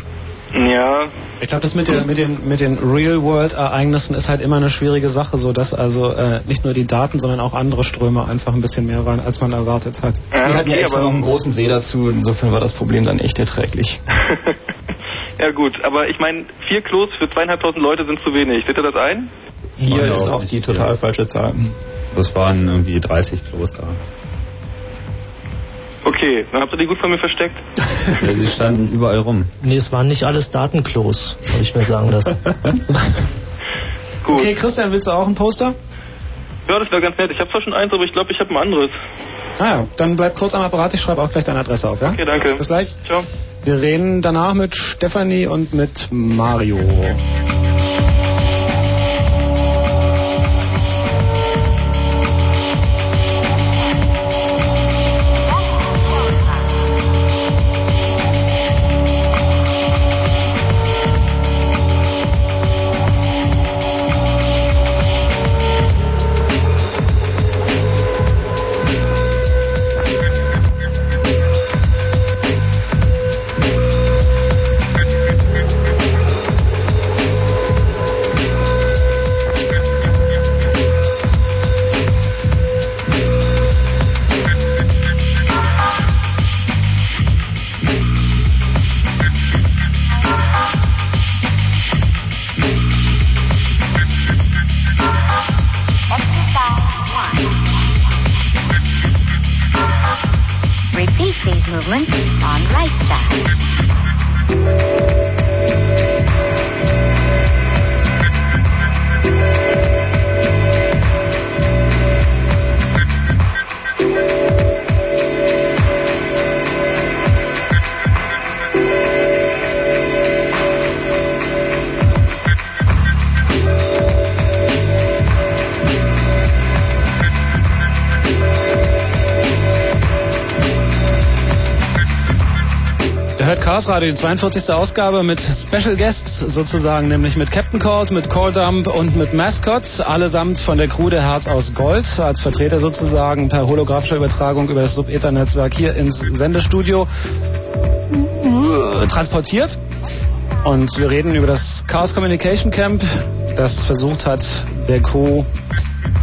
Ja. Ich glaube, das mit den, mit den, mit den Real-World-Ereignissen ist halt immer eine schwierige Sache, so dass also äh, nicht nur die Daten, sondern auch andere Ströme einfach ein bisschen mehr waren, als man erwartet hat. Ja, Wir hatten ja okay, extra aber- noch einen großen See dazu, insofern war das Problem dann echt erträglich. Ja gut, aber ich meine, vier Klos für zweieinhalbtausend Leute sind zu wenig. Seht ihr das ein? Hier ist auch die total falsche Zahl. Das waren irgendwie 30 Klos da. Okay, dann habt ihr die gut von mir versteckt. Ja, sie standen überall rum. Nee, es waren nicht alles Datenklos, soll ich mir sagen lassen. Gut. Okay, Christian, willst du auch ein Poster? Ja, das wäre ganz nett. Ich habe zwar schon eins, aber ich glaube, ich habe ein anderes. Ah ja, dann bleib kurz am Apparat, ich schreibe auch gleich deine Adresse auf, ja? Okay, danke. Bis gleich. Ciao. Wir reden danach mit Stefanie und mit Mario. Ihr hört Chaos Radio, die 42. Ausgabe mit Special Guests sozusagen, nämlich mit Captain Cold, mit Coldump und mit Mascot, allesamt von der Crew der Herz aus Gold, als Vertreter sozusagen per holographischer Übertragung über das Sub-Ether-Netzwerk hier ins Sendestudio äh, transportiert. Und wir reden über das Chaos Communication Camp, das versucht hat, der Co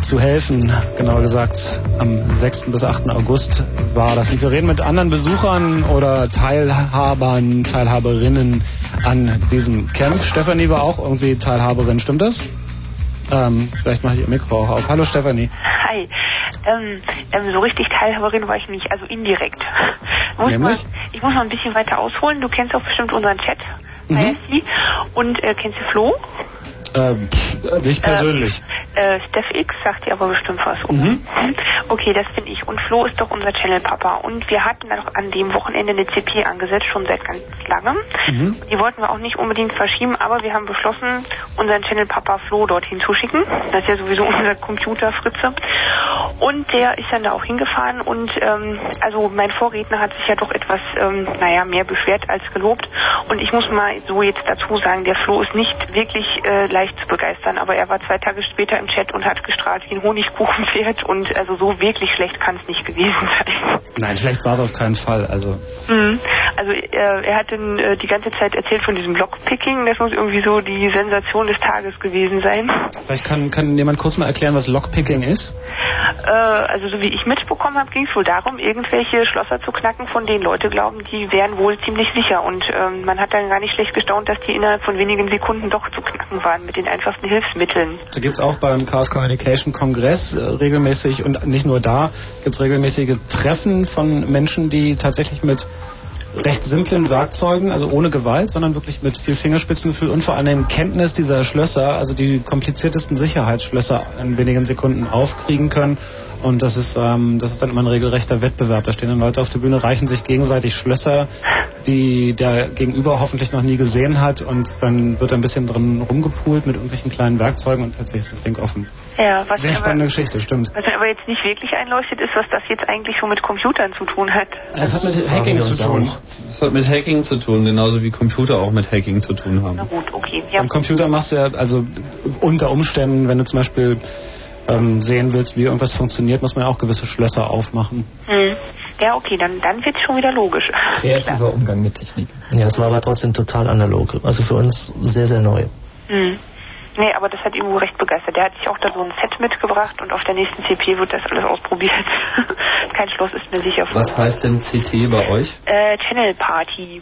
zu helfen. Genauer gesagt, am 6. bis 8. August war das. Und wir reden mit anderen Besuchern oder Teilhabern, Teilhaberinnen an diesem Camp. Stefanie war auch irgendwie Teilhaberin, stimmt das? Ähm, vielleicht mache ich ihr Mikro auch auf. Hallo Stefanie. Hi. Ähm, ähm, so richtig Teilhaberin war ich nicht, also indirekt. Muss Nämlich? ich muss noch ein bisschen weiter ausholen. Du kennst auch bestimmt unseren Chat Mhm. Und äh, kennst du Flo? Ähm, nicht persönlich. Äh, Steph X sagt dir aber bestimmt was. Mhm. Okay, das bin ich. Und Flo ist doch unser Channel-Papa. Und wir hatten dann auch an dem Wochenende eine CP angesetzt, schon seit ganz langem. Mhm. Die wollten wir auch nicht unbedingt verschieben, aber wir haben beschlossen, unseren Channel-Papa Flo dorthin zu schicken. Das ist ja sowieso unser Computer-Fritze. Und der ist dann da auch hingefahren und ähm, also mein Vorredner hat sich ja doch etwas, ähm, naja, mehr beschwert als gelobt. Und ich muss mal so jetzt dazu sagen, der Flo ist nicht wirklich äh, leicht zu begeistern, aber er war zwei Tage später im Chat und hat gestrahlt wie ein Honigkuchenpferd und also so wirklich schlecht kann es nicht gewesen sein. Nein, schlecht war es auf keinen Fall. Also Mhm. Also äh, er hat dann äh, die ganze Zeit erzählt von diesem Lockpicking. Das muss irgendwie so die Sensation des Tages gewesen sein. vielleicht kann, kann jemand kurz mal erklären, was Lockpicking ist? Äh, also so wie ich mitbekommen habe, ging es wohl darum, irgendwelche Schlosser zu knacken, von denen Leute glauben, die wären wohl ziemlich sicher. Und ähm, man hat dann gar nicht schlecht gestaunt, dass die innerhalb von wenigen Sekunden doch zu knacken waren mit den einfachsten Hilfsmitteln. Da gibt's auch beim Chaos Communication Kongress äh, regelmäßig und nicht nur da, gibt's regelmäßige Treffen von Menschen, die tatsächlich mit recht simplen Werkzeugen, also ohne Gewalt, sondern wirklich mit viel Fingerspitzengefühl und vor allem Kenntnis dieser Schlösser, also die kompliziertesten Sicherheitsschlösser in wenigen Sekunden aufkriegen können. Und das ist, ähm, das ist dann immer ein regelrechter Wettbewerb. Da stehen dann Leute auf der Bühne, reichen sich gegenseitig Schlösser, die der Gegenüber hoffentlich noch nie gesehen hat und dann wird ein bisschen drin rumgepult mit irgendwelchen kleinen Werkzeugen und plötzlich ist das Ding offen. Ja, was Sehr spannende aber, Geschichte, stimmt. was mir aber jetzt nicht wirklich einleuchtet, ist, was das jetzt eigentlich so mit Computern zu tun hat. Es hat mit Hacking zu tun. Das hat mit Hacking zu tun, genauso wie Computer auch mit Hacking zu tun haben. Na gut, okay. Ja. Am Computer machst du ja, also unter Umständen, wenn du zum Beispiel ähm, sehen willst, wie irgendwas funktioniert, muss man ja auch gewisse Schlösser aufmachen. Hm. Ja, okay, dann, dann wird es schon wieder logisch. Kreativer Umgang mit Technik. Ja, es war aber trotzdem total analog. Also für uns sehr, sehr neu. Hm. Nee, aber das hat wohl recht begeistert. Der hat sich auch da so ein Set mitgebracht und auf der nächsten CP wird das alles ausprobiert. Kein Schloss ist mir sicher. Was heißt denn CT bei euch? Äh, Channel Party.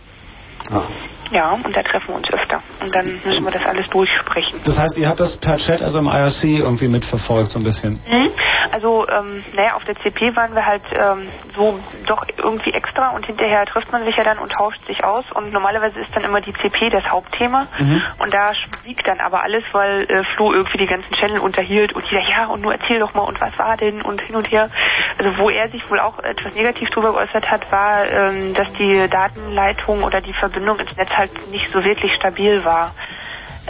Ah. Ja, und da treffen wir uns öfter. Und dann müssen wir das alles durchsprechen. Das heißt, ihr habt das per Chat, also im IRC, irgendwie mitverfolgt so ein bisschen. Mhm. Also, ähm, naja, auf der CP waren wir halt ähm, so doch irgendwie extra und hinterher trifft man sich ja dann und tauscht sich aus und normalerweise ist dann immer die CP das Hauptthema Mhm. und da schwieg dann aber alles, weil äh, Flo irgendwie die ganzen Channel unterhielt und jeder, ja, und nur erzähl doch mal und was war denn und hin und her. Also wo er sich wohl auch etwas negativ drüber geäußert hat, war, ähm, dass die Datenleitung oder die Verbindung ins Netz halt nicht so wirklich stabil war.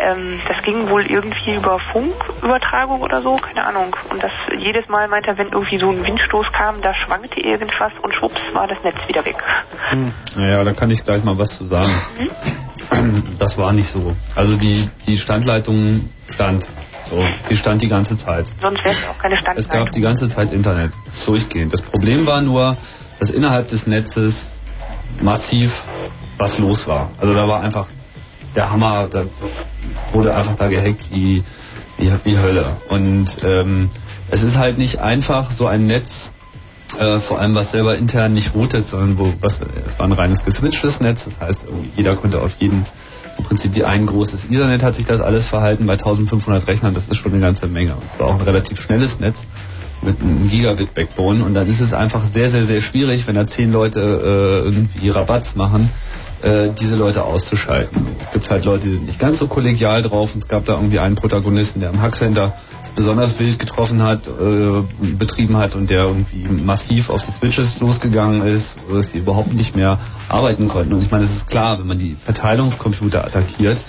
Ähm, das ging wohl irgendwie über Funkübertragung oder so, keine Ahnung. Und das jedes Mal meinte er, wenn irgendwie so ein Windstoß kam, da schwankte irgendwas und schwupps war das Netz wieder weg. Naja, da kann ich gleich mal was zu sagen. Das war nicht so. Also die, die Standleitung stand. So, die stand die ganze Zeit. Sonst wäre es auch keine Es gab Standleitung. die ganze Zeit Internet, durchgehend. Das Problem war nur, dass innerhalb des Netzes massiv was los war. Also da war einfach der Hammer, da wurde einfach da gehackt wie, wie, wie Hölle. Und ähm, es ist halt nicht einfach, so ein Netz, äh, vor allem was selber intern nicht routet, sondern wo was, es war ein reines geswitchtes Netz, das heißt, jeder konnte auf jeden im Prinzip wie ein großes Ethernet hat sich das alles verhalten bei 1500 Rechnern, das ist schon eine ganze Menge. Es war auch ein relativ schnelles Netz mit einem Gigabit Backbone und dann ist es einfach sehr, sehr, sehr schwierig, wenn da zehn Leute äh, irgendwie Rabatz machen, äh, diese Leute auszuschalten. Es gibt halt Leute, die sind nicht ganz so kollegial drauf und es gab da irgendwie einen Protagonisten, der im Hackcenter besonders wild getroffen hat, äh, betrieben hat und der irgendwie massiv auf die Switches losgegangen ist, dass die überhaupt nicht mehr arbeiten konnten. Und ich meine, es ist klar, wenn man die Verteilungscomputer attackiert,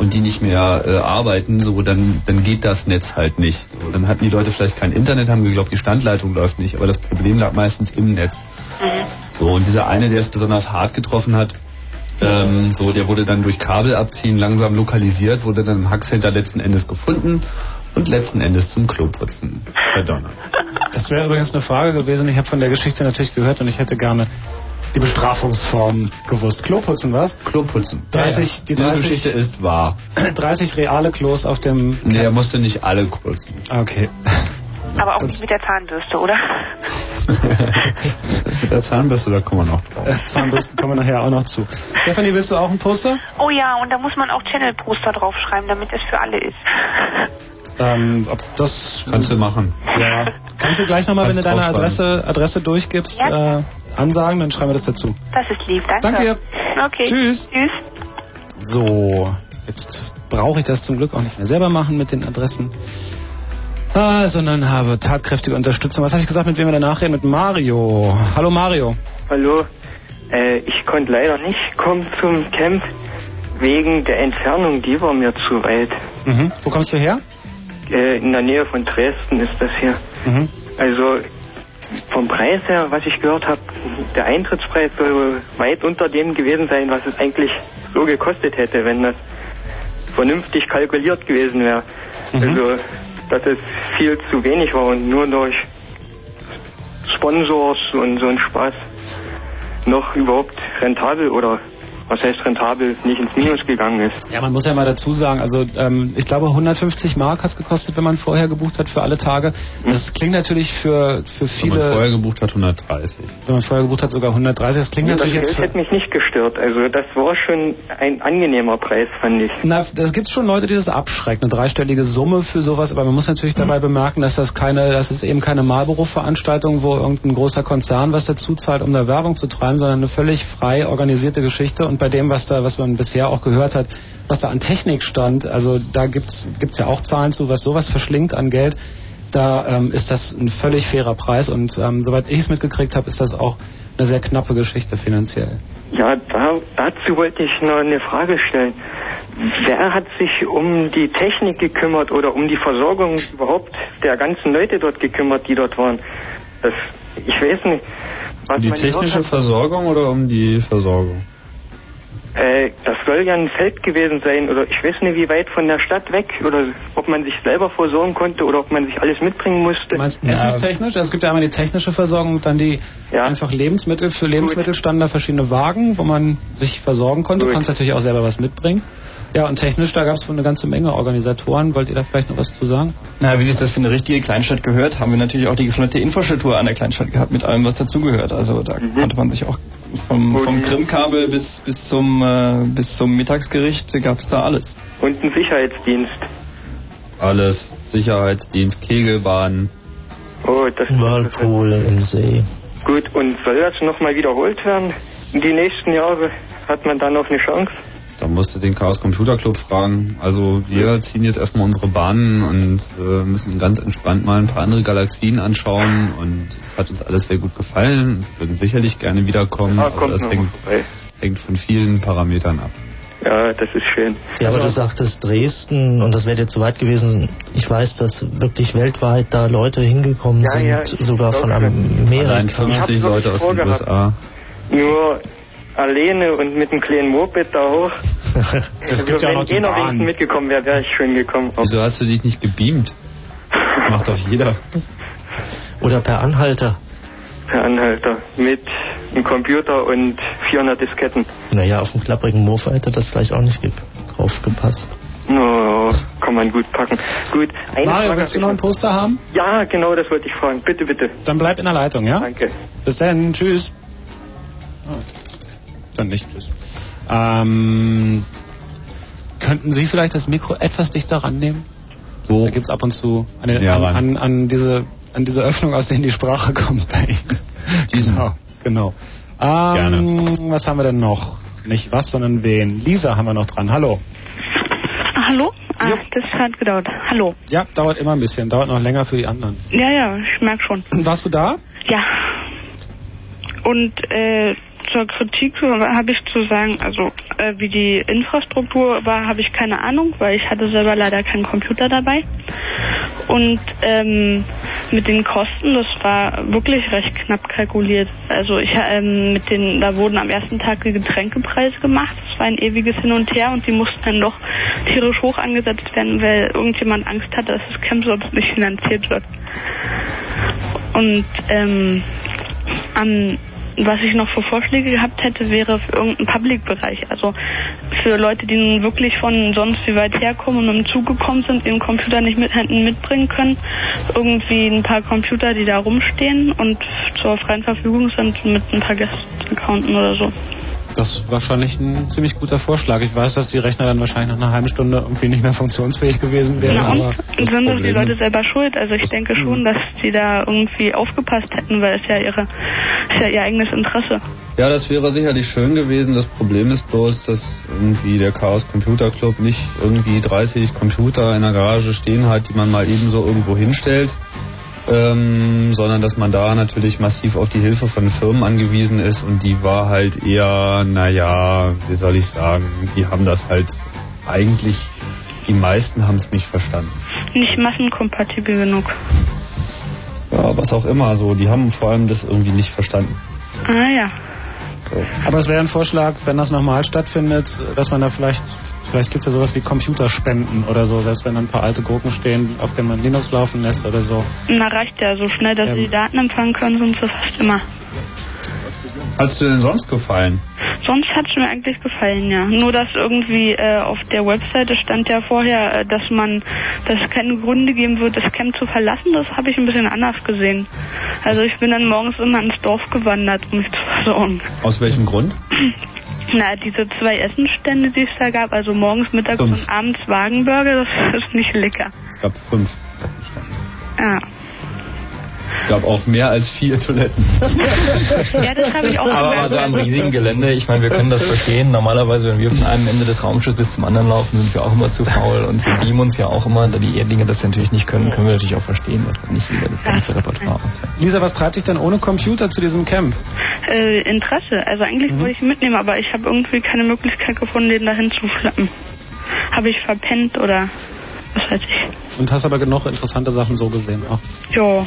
und die nicht mehr äh, arbeiten, so dann, dann geht das Netz halt nicht. So, dann hatten die Leute vielleicht kein Internet, haben geglaubt, die Standleitung läuft nicht, aber das Problem lag meistens im Netz. So, und dieser eine, der es besonders hart getroffen hat, ähm, so, der wurde dann durch Kabelabziehen langsam lokalisiert, wurde dann im Hackcenter letzten Endes gefunden und letzten Endes zum Kloputzen verdonnert. Das wäre übrigens eine Frage gewesen. Ich habe von der Geschichte natürlich gehört und ich hätte gerne die Bestrafungsform gewusst. Kloputzen, was? Kloputzen. 30, die Diese 30, Geschichte ist wahr. 30 reale Klos auf dem... Nee, er musste nicht alle putzen. Okay. Aber auch nicht mit der Zahnbürste, oder? Mit der Zahnbürste, da kommen wir noch drauf. Äh, Zahnbürsten kommen wir nachher auch noch zu. Stefanie, willst du auch ein Poster? Oh ja, und da muss man auch Channel-Poster draufschreiben, damit es für alle ist. Ähm, ob das... Kannst du machen. Ja. Kannst du gleich nochmal, wenn du deine draufschreiben. Adresse, Adresse durchgibst, äh, ansagen, dann schreiben wir das dazu. Das ist lieb, danke. Danke dir. Okay. Tschüss. Tschüss. So, jetzt brauche ich das zum Glück auch nicht mehr selber machen mit den Adressen. Ah, sondern habe tatkräftige Unterstützung. Was habe ich gesagt, mit wem wir danach reden? Mit Mario. Hallo Mario. Hallo, äh, ich konnte leider nicht kommen zum Camp wegen der Entfernung, die war mir zu weit. Mhm. Wo kommst du her? Äh, in der Nähe von Dresden ist das hier. Mhm. Also vom Preis her, was ich gehört habe, der Eintrittspreis soll weit unter dem gewesen sein, was es eigentlich so gekostet hätte, wenn das vernünftig kalkuliert gewesen wäre. Mhm. Also, dass es viel zu wenig war und nur durch Sponsors und so ein Spaß noch überhaupt rentabel oder was heißt rentabel nicht ins Minus gegangen ist. Ja, man muss ja mal dazu sagen, also ähm, ich glaube 150 Mark hat es gekostet, wenn man vorher gebucht hat für alle Tage. Das klingt natürlich für, für Wenn man viele, vorher gebucht hat, 130. wenn man vorher gebucht hat, sogar 130. Das klingt Ja, das natürlich Geld jetzt hätte für, mich nicht gestört. Also das war schon ein angenehmer Preis, fand ich. Na, das gibt schon Leute, die das abschreckt, eine dreistellige Summe für sowas, aber man muss natürlich dabei bemerken, dass das keine, das ist eben keine Marlboro-Veranstaltung, wo irgendein großer Konzern was dazu zahlt, um da Werbung zu treiben, sondern eine völlig frei organisierte Geschichte und bei dem, was da, was man bisher auch gehört hat, was da an Technik stand, also da gibt's gibt's ja auch Zahlen zu, was sowas verschlingt an Geld. Da ähm, ist das ein völlig fairer Preis und ähm, soweit ich es mitgekriegt habe, ist das auch eine sehr knappe Geschichte finanziell. Ja, da, dazu wollte ich noch eine Frage stellen. Wer hat sich um die Technik gekümmert oder um die Versorgung überhaupt der ganzen Leute dort gekümmert, die dort waren? Das, ich weiß nicht. Was Um die technische. Versorgung oder um die Versorgung? Äh, das soll ja ein Feld gewesen sein oder ich weiß nicht, wie weit von der Stadt weg oder ob man sich selber versorgen konnte oder ob man sich alles mitbringen musste. Du meinst essenstechnisch? Also es gibt ja einmal die technische Versorgung und dann die einfach Lebensmittel. Für Lebensmittel standen da verschiedene Wagen, wo man sich versorgen konnte. Du kannst natürlich auch selber was mitbringen. Ja, und technisch, da gab es wohl eine ganze Menge Organisatoren. Wollt ihr da vielleicht noch was zu sagen? Na, wie sich das für eine richtige Kleinstadt gehört, haben wir natürlich auch die komplette Infrastruktur an der Kleinstadt gehabt, mit allem, was dazugehört. Also da konnte man sich auch vom, vom Krimkabel bis, bis, zum, äh, bis zum Mittagsgericht gab es da alles. Und ein Sicherheitsdienst. Alles. Sicherheitsdienst, Kegelbahn. Oh, das Whirlpool im See. Gut, und soll das nochmal wiederholt werden? Die nächsten Jahre hat man da noch eine Chance? Da musst du den Chaos Computer Club fragen. Also wir ziehen jetzt erstmal unsere Bahnen und äh, müssen ganz entspannt mal ein paar andere Galaxien anschauen und es hat uns alles sehr gut gefallen. Wir würden sicherlich gerne wiederkommen, Ja, aber kommt das noch hängt, hängt von vielen Parametern ab. Ja, das ist schön. Ja, aber du sagtest Dresden und das wäre dir zu weit gewesen. Ich weiß, dass wirklich weltweit da Leute hingekommen Ja, sind, ja, sogar von Amerika. Allein 50 Leute aus den. USA. Nur alleine und mit einem kleinen Moped da hoch. Es gibt ja wenn auch noch die Bahn. wenigstens mitgekommen wäre, wäre ich schön gekommen. Wieso hast du dich nicht gebeamt? Macht doch jeder. Oder per Anhalter. Per Anhalter. Mit einem Computer und 400 Disketten. Naja, auf dem klapprigen Mofa hätte das vielleicht auch nicht ge- drauf gepasst. No, kann man gut packen. Gut, eine Mario, Frage willst du noch ich ein Poster haben? Ja, genau, das wollte ich fragen. Bitte, bitte. Dann bleib in der Leitung, ja? Danke. Bis dann, tschüss. Oh. Dann nicht tschüss. Ähm, könnten Sie vielleicht das Mikro etwas dichter rannehmen? So. Da gibt's ab und zu eine, Ja, an, an, an, diese, an diese Öffnung, aus denen die Sprache kommt bei Ihnen. Diesen. Genau. genau. Ähm, Was haben wir denn noch? Nicht was, sondern wen. Lisa haben wir noch dran. Hallo. Hallo? Ah, das hat gedauert. Hallo. Ja, dauert immer ein bisschen. Dauert noch länger für die anderen. Ja, ja, ich merke schon. Warst du da? Ja. Und äh, zur Kritik habe ich zu sagen, also äh, wie die Infrastruktur war, habe ich keine Ahnung, weil ich hatte selber leider keinen Computer dabei. Und ähm, mit den Kosten, das war wirklich recht knapp kalkuliert. Also ich ähm, mit den, da wurden am ersten Tag die Getränkepreise gemacht. Das war ein ewiges Hin und Her und die mussten dann doch tierisch hoch angesetzt werden, weil irgendjemand Angst hatte, dass das Camp sonst nicht finanziert wird. Und ähm, am was ich noch für Vorschläge gehabt hätte, wäre für irgendeinen Public-Bereich. Also für Leute, die nun wirklich von sonst wie weit herkommen und dem Zug gekommen sind, ihren Computer nicht mit hätten mitbringen können. Irgendwie ein paar Computer, die da rumstehen und zur freien Verfügung sind mit ein paar Guest-Accounten oder so. Das ist wahrscheinlich ein ziemlich guter Vorschlag. Ich weiß, dass die Rechner dann wahrscheinlich nach einer halben Stunde irgendwie nicht mehr funktionsfähig gewesen wären. Na und? Sind doch die Leute selber schuld? Also ich denke schon, dass die da irgendwie aufgepasst hätten, weil es ja ihre, ist ja ihr eigenes Interesse. Ja, das wäre sicherlich schön gewesen. Das Problem ist bloß, dass irgendwie der Chaos Computer Club nicht irgendwie 30 Computer in der Garage stehen hat, die man mal ebenso irgendwo hinstellt, ähm, sondern dass man da natürlich massiv auf die Hilfe von Firmen angewiesen ist und die war halt eher, naja, wie soll ich sagen, die haben das halt eigentlich, die meisten haben es nicht verstanden. Nicht massenkompatibel genug. Ja, was auch immer, so, die haben vor allem das irgendwie nicht verstanden. Ah ja. Aber es wäre ein Vorschlag, wenn das nochmal stattfindet, dass man da vielleicht, vielleicht gibt es ja sowas wie Computerspenden oder so, selbst wenn ein paar alte Gurken stehen, auf denen man Linux laufen lässt oder so. Na reicht ja, so schnell, dass Ähm. sie die Daten empfangen können, sind sie fast immer. Hat's dir denn sonst gefallen? Sonst hat es mir eigentlich gefallen, ja. Nur dass irgendwie äh, auf der Webseite stand ja vorher, äh, dass man, dass es keine Gründe geben wird, das Camp zu verlassen. Das habe ich ein bisschen anders gesehen. Also ich bin dann morgens immer ins Dorf gewandert, um mich zu versorgen. Aus welchem Grund? Na, diese zwei Essenstände, die es da gab, also morgens, mittags Fünf. und abends Wagenburger, das ist nicht lecker. Es gab fünf Essenstände. Ja. Es gab auch mehr als vier Toiletten. Ja, das habe ich auch Aber gemerkt. also am riesigen Gelände, ich meine, wir können das verstehen. Normalerweise, wenn wir von einem Ende des Raumschiffs bis zum anderen laufen, sind wir auch immer zu faul und wir beamen uns ja auch immer, da die Erdlinge das natürlich nicht können, können wir natürlich auch verstehen, dass dann nicht jeder das ganze Repertoire ausfällt. Lisa, was treibt dich denn ohne Computer zu diesem Camp? Äh, Interesse. Also eigentlich wollte ich ihn mitnehmen, aber ich habe irgendwie keine Möglichkeit gefunden, den dahin zu schleppen. Habe ich verpennt oder was weiß ich. Und hast aber genug interessante Sachen so gesehen auch. Jo.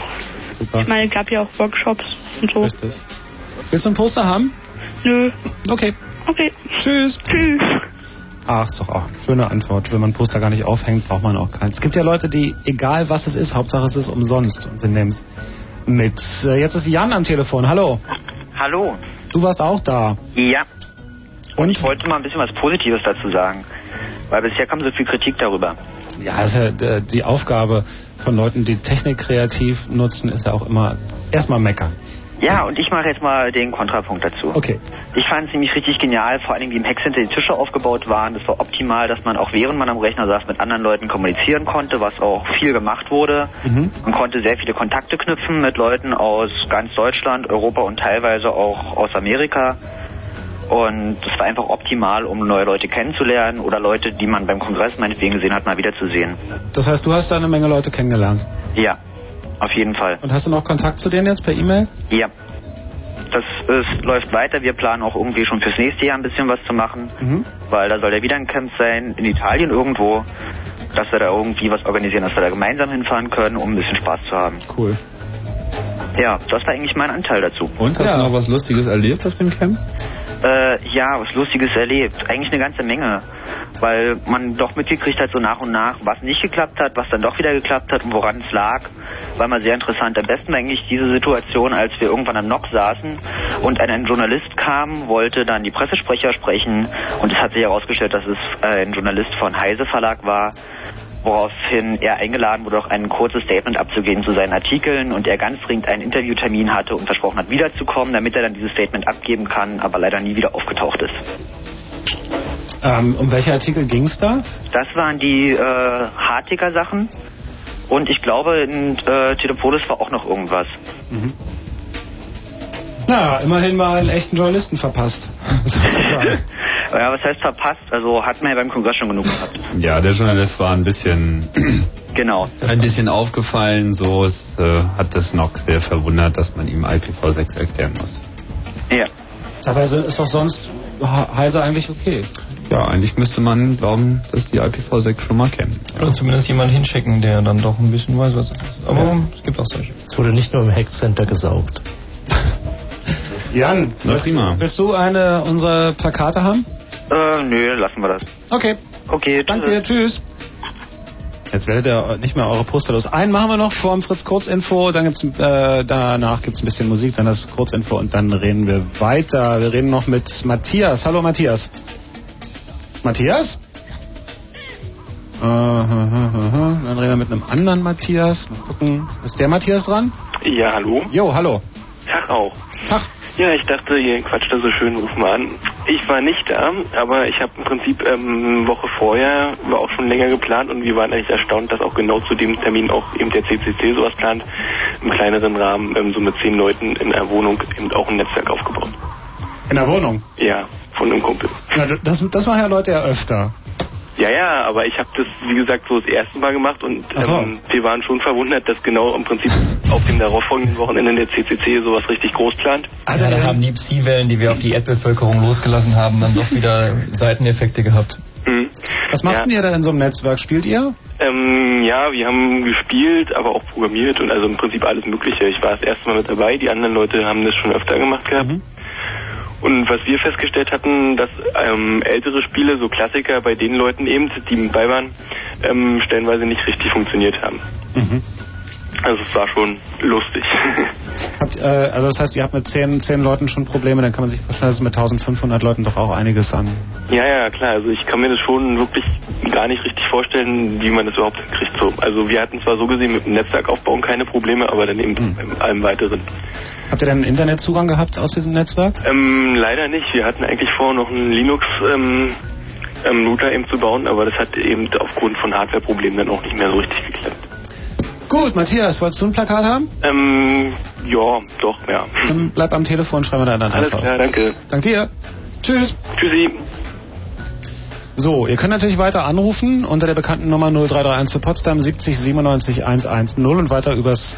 Super. Ich meine, es gab ja auch Workshops und so. Richtig. Willst du ein Poster haben? Nö. Okay. Okay. Tschüss. Tschüss. Ach, ist doch auch eine schöne Antwort. Wenn man ein Poster gar nicht aufhängt, braucht man auch keins. Es gibt ja Leute, die, egal was es ist, Hauptsache es ist umsonst und sie nehmen es mit. Äh, Jetzt ist Jan am Telefon. Hallo. Hallo. Du warst auch da. Ja. Und ich wollte mal ein bisschen was Positives dazu sagen. Weil bisher kam so viel Kritik darüber. Ja, ist ja äh, die Aufgabe von Leuten, die Technik kreativ nutzen, ist ja auch immer erstmal meckern. Ja, und ich mache jetzt mal den Kontrapunkt dazu. Okay. Ich fand es nämlich richtig genial, vor allem wie im Hackcenter die Tische aufgebaut waren. Das war optimal, dass man auch während man am Rechner saß mit anderen Leuten kommunizieren konnte, was auch viel gemacht wurde. Mhm. Man konnte sehr viele Kontakte knüpfen mit Leuten aus ganz Deutschland, Europa und teilweise auch aus Amerika. Und das war einfach optimal, um neue Leute kennenzulernen oder Leute, die man beim Kongress meinetwegen gesehen hat, mal wiederzusehen. Das heißt, du hast da eine Menge Leute kennengelernt. Ja, auf jeden Fall. Und hast du noch Kontakt zu denen jetzt per E-Mail? Ja. Das ist, läuft weiter. Wir planen auch irgendwie schon fürs nächste Jahr ein bisschen was zu machen, Mhm. weil da soll ja wieder ein Camp sein, in Italien irgendwo, dass wir da irgendwie was organisieren, dass wir da gemeinsam hinfahren können, um ein bisschen Spaß zu haben. Cool. Ja, das war eigentlich mein Anteil dazu. Und hast du noch was Lustiges erlebt auf dem Camp? Äh, ja, was Lustiges erlebt. Eigentlich eine ganze Menge. Weil man doch mitgekriegt hat, so nach und nach, was nicht geklappt hat, was dann doch wieder geklappt hat und woran es lag. War mal sehr interessant. Am besten war eigentlich diese Situation, als wir irgendwann am Nock saßen und ein, ein Journalist kam, wollte dann die Pressesprecher sprechen und es hat sich herausgestellt, dass es äh, ein Journalist von Heise Verlag war woraufhin er eingeladen wurde, auch ein kurzes Statement abzugeben zu seinen Artikeln und er ganz dringend einen Interviewtermin hatte und versprochen hat, wiederzukommen, damit er dann dieses Statement abgeben kann, aber leider nie wieder aufgetaucht ist. Ähm, um welche Artikel ging es da? Das waren die äh, Hartiger-Sachen und ich glaube, in äh, Telepolis war auch noch irgendwas. Mhm. Na, immerhin mal einen echten Journalisten verpasst. Ja, was heißt verpasst? Also hat man ja beim Kongress schon genug gehabt. Ja, der Journalist war ein bisschen, Genau. ein bisschen aufgefallen. So es, äh, hat das noch sehr verwundert, dass man ihm IPv6 erklären muss. Ja. Dabei ist doch sonst Heise eigentlich okay. Ja, eigentlich müsste man glauben, dass die IPv6 schon mal kennen. Oder zumindest jemand hinschicken, der dann doch ein bisschen weiß, was es ist. Aber es gibt auch solche. Es wurde nicht nur im Hackcenter gesaugt. Jan, Na, willst, prima. willst du eine unserer Plakate haben? Äh, nö, lassen wir das. Okay. Okay, Danke dir, tschüss. Jetzt werdet ihr nicht mehr eure Poster los. Einen machen wir noch vor dem Fritz Kurzinfo, dann gibt's, äh, danach gibt's ein bisschen Musik, dann das Kurzinfo und dann reden wir weiter. Wir reden noch mit Matthias. Hallo Matthias. Matthias? Äh, hm, hm, hm, hm. Dann reden wir mit einem anderen Matthias. Mal gucken. Ist der Matthias dran? Ja, hallo. Jo, hallo. Tag auch. Tag. Ja, ich dachte, ihr quatscht da so schön, ruf mal an. Ich war nicht da, aber ich habe im Prinzip ähm, eine Woche vorher, war auch schon länger geplant und wir waren eigentlich erstaunt, dass auch genau zu dem Termin auch eben der CCC sowas plant, im kleineren Rahmen, ähm, so mit zehn Leuten in einer Wohnung eben auch ein Netzwerk aufgebaut. In der Wohnung? Ja, von einem Kumpel. Ja, das, das machen ja Leute ja öfter. Ja, ja, aber ich habe das, wie gesagt, so das erste Mal gemacht und so. ähm, wir waren schon verwundert, dass genau im Prinzip auf dem darauffolgenden Wochenende der CCC sowas richtig groß plant. Ja, da haben die Psi-Wellen, die wir auf die Erdbevölkerung losgelassen haben, dann doch wieder Seiteneffekte gehabt. Mhm. Was macht denn ihr da in so einem Netzwerk? Spielt ihr? Ähm, ja, wir haben gespielt, aber auch programmiert und also im Prinzip alles Mögliche. Ich war das erste Mal mit dabei, die anderen Leute haben das schon öfter gemacht gehabt. Und was wir festgestellt hatten, dass ähm, ältere Spiele, so Klassiker, bei den Leuten eben, die mit bei waren, ähm, stellenweise nicht richtig funktioniert haben. Also es war schon lustig. Habt, äh, also das heißt, ihr habt mit zehn, zehn Leuten schon Probleme, dann kann man sich vorstellen, dass es mit 1500 Leuten doch auch einiges an. Ja, ja, klar. Also ich kann mir das schon wirklich gar nicht richtig vorstellen, wie man das überhaupt hinkriegt. So. Also wir hatten zwar so gesehen mit dem Netzwerkaufbauen keine Probleme, aber dann eben mit allem weiteren. Habt ihr einen Internetzugang gehabt aus diesem Netzwerk? Ähm, leider nicht. Wir hatten eigentlich vor, noch einen Linux ähm, ähm, Router eben zu bauen, aber das hat eben aufgrund von Hardwareproblemen dann auch nicht mehr so richtig geklappt. Gut, Matthias, wolltest du ein Plakat haben? Ähm, ja, doch, ja. Dann bleib am Telefon, schreiben wir deine Alles Adresse klar, auf. danke. Danke dir. Tschüss. Tschüssi. So, ihr könnt natürlich weiter anrufen unter der bekannten Nummer 0331 für Potsdam 70 97 110 und weiter übers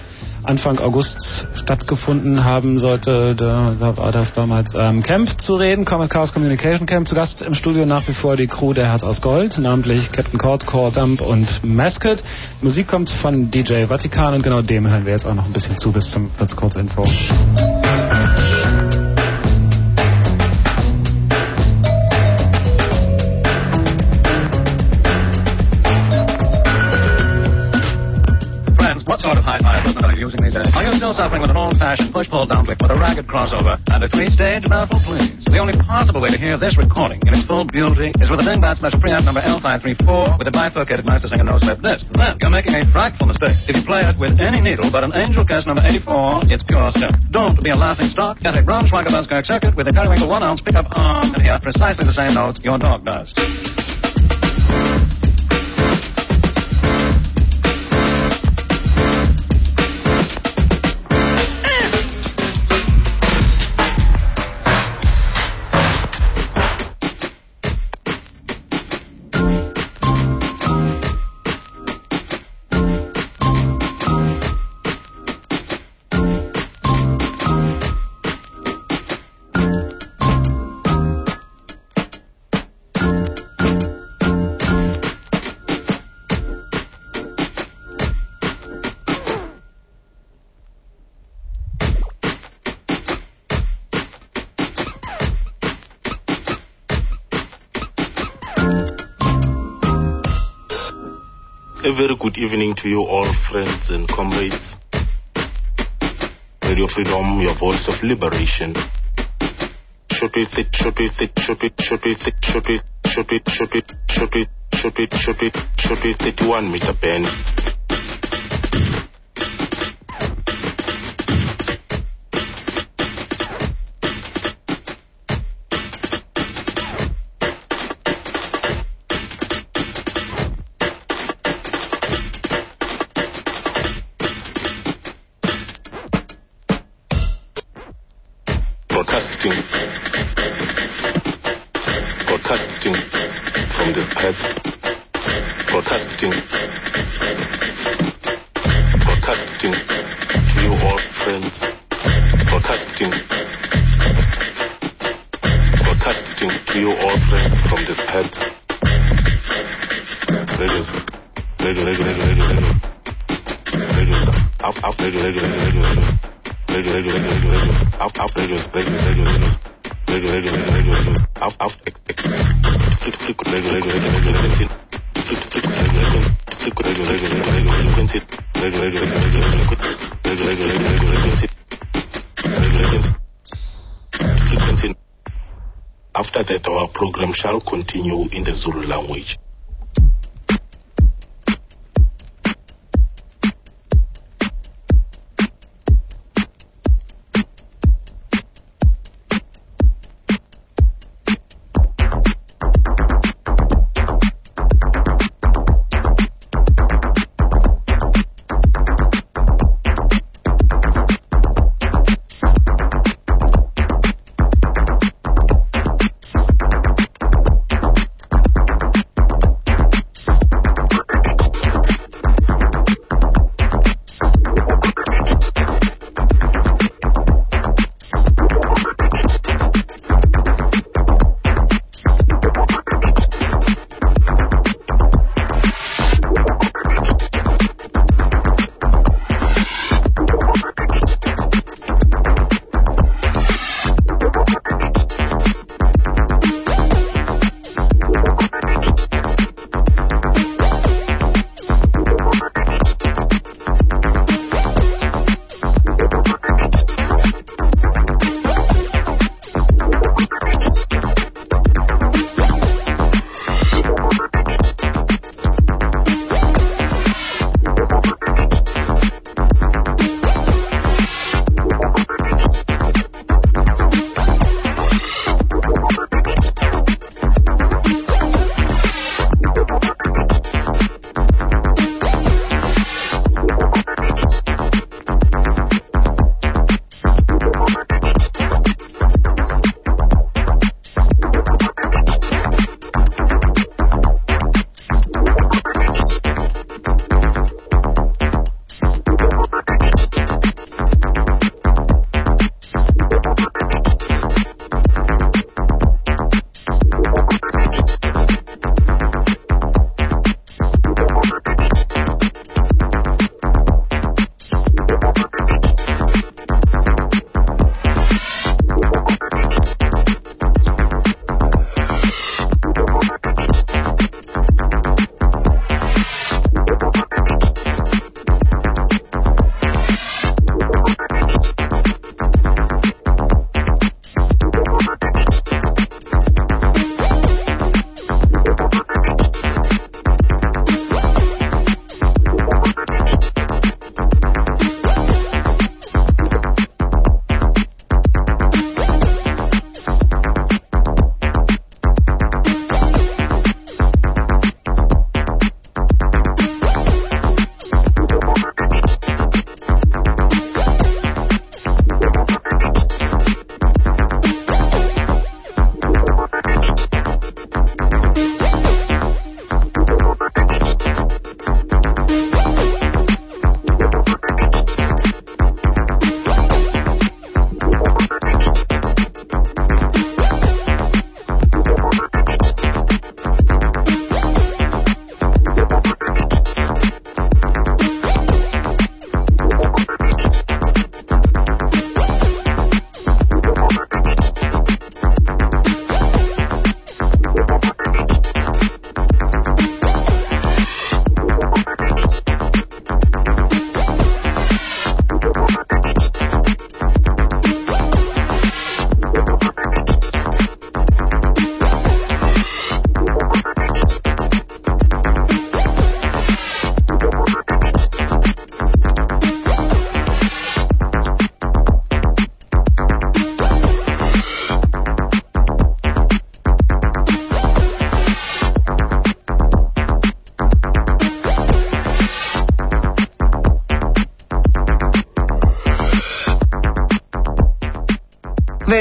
Anfang August stattgefunden haben sollte, da, da war das damals ähm, Camp zu reden, Comet Chaos Communication Camp. Zu Gast im Studio nach wie vor die Crew der Herz aus Gold, namentlich Captain Cord, Core Dump und Mascot. Musik kommt von DJ Vatikan und genau dem hören wir jetzt auch noch ein bisschen zu bis zum Kurz Info. You're you using these days? Are you still suffering with an old-fashioned push-pull downwick with a ragged crossover and a three-stage mouthful please. The only possible way to hear this recording in its full beauty is with a Dingbat special preamp number L534 with a bifurcated master singer no-slip this. Then you're making a frightful mistake. If you play it with any needle but an Angel Cast number 84, it's pure silk. Don't be a laughing stock. Get a Braunschweiger Buzzkirk circuit with a periwinkle one-ounce pickup arm and hear precisely the same notes your dog does. Very good evening to you all, friends and comrades. Radio Freedom, your voice of liberation. Shoot it, shoot it, shoot with, shoot it, shoot with, shoot with, shoot with, shoot with, shoot with, shoot with, shoot with 31 meter band. Shall continue in the Zulu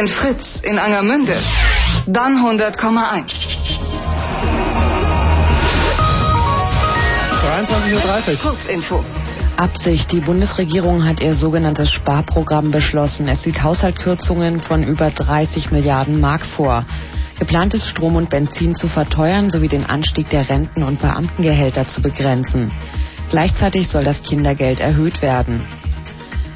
sind Fritz in Angermünde. Dann 100,1. 23.30 Uhr. Kurzinfo. Absicht. Die Bundesregierung hat ihr sogenanntes Sparprogramm beschlossen. Es sieht Haushaltkürzungen von über 30 Milliarden Mark vor. Geplant ist, Strom und Benzin zu verteuern sowie den Anstieg der Renten- und Beamtengehälter zu begrenzen. Gleichzeitig soll das Kindergeld erhöht werden.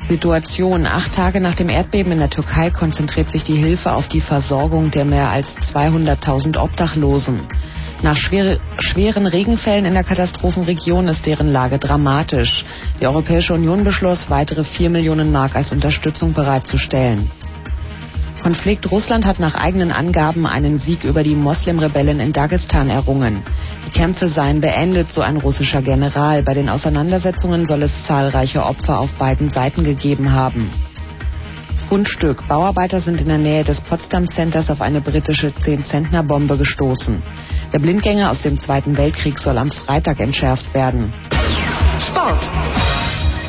Situation. Acht Tage nach dem Erdbeben in der Türkei konzentriert sich die Hilfe auf die Versorgung der mehr als 200.000 Obdachlosen. Nach schwere, schweren Regenfällen in der Katastrophenregion ist deren Lage dramatisch. Die Europäische Union beschloss, weitere 4 Millionen Mark als Unterstützung bereitzustellen. Konflikt Russland hat nach eigenen Angaben einen Sieg über die Moslem-Rebellen in Dagestan errungen. Kämpfe seien beendet, so ein russischer General. Bei den Auseinandersetzungen soll es zahlreiche Opfer auf beiden Seiten gegeben haben. Fundstück. Bauarbeiter sind in der Nähe des Potsdam Centers auf eine britische 10-Zentner-Bombe gestoßen. Der Blindgänger aus dem Zweiten Weltkrieg soll am Freitag entschärft werden. Sport.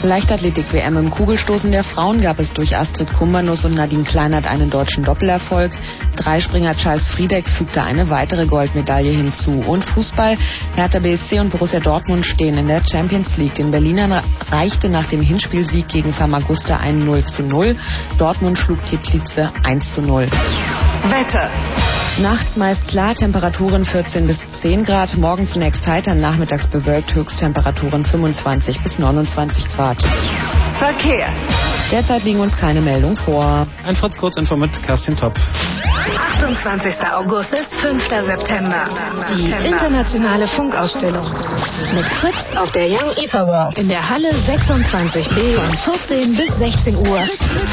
Leichtathletik-WM im Kugelstoßen der Frauen gab es durch Astrid Kumbernuss und Nadine Kleinert einen deutschen Doppelerfolg. Dreispringer Charles Friedeck fügte eine weitere Goldmedaille hinzu. Und Fußball, Hertha BSC und Borussia Dortmund stehen in der Champions League. Den Berlinern reichte nach dem Hinspielsieg gegen Famagusta ein 0 zu 0. Dortmund schlug Teplice 1 zu 0. Wetter. Nachts meist klar, Temperaturen 14 bis 10 Grad, morgen zunächst heiter, nachmittags bewölkt, Höchsttemperaturen 25 bis 29 Grad. Verkehr. Derzeit liegen uns keine Meldungen vor. Ein Fritz Kurzinfo mit Kerstin Topp. 28. August bis 5. September. Die internationale Funkausstellung. Mit Fritz auf der Young Ether World. In der Halle 26b von 14 bis 16 Uhr.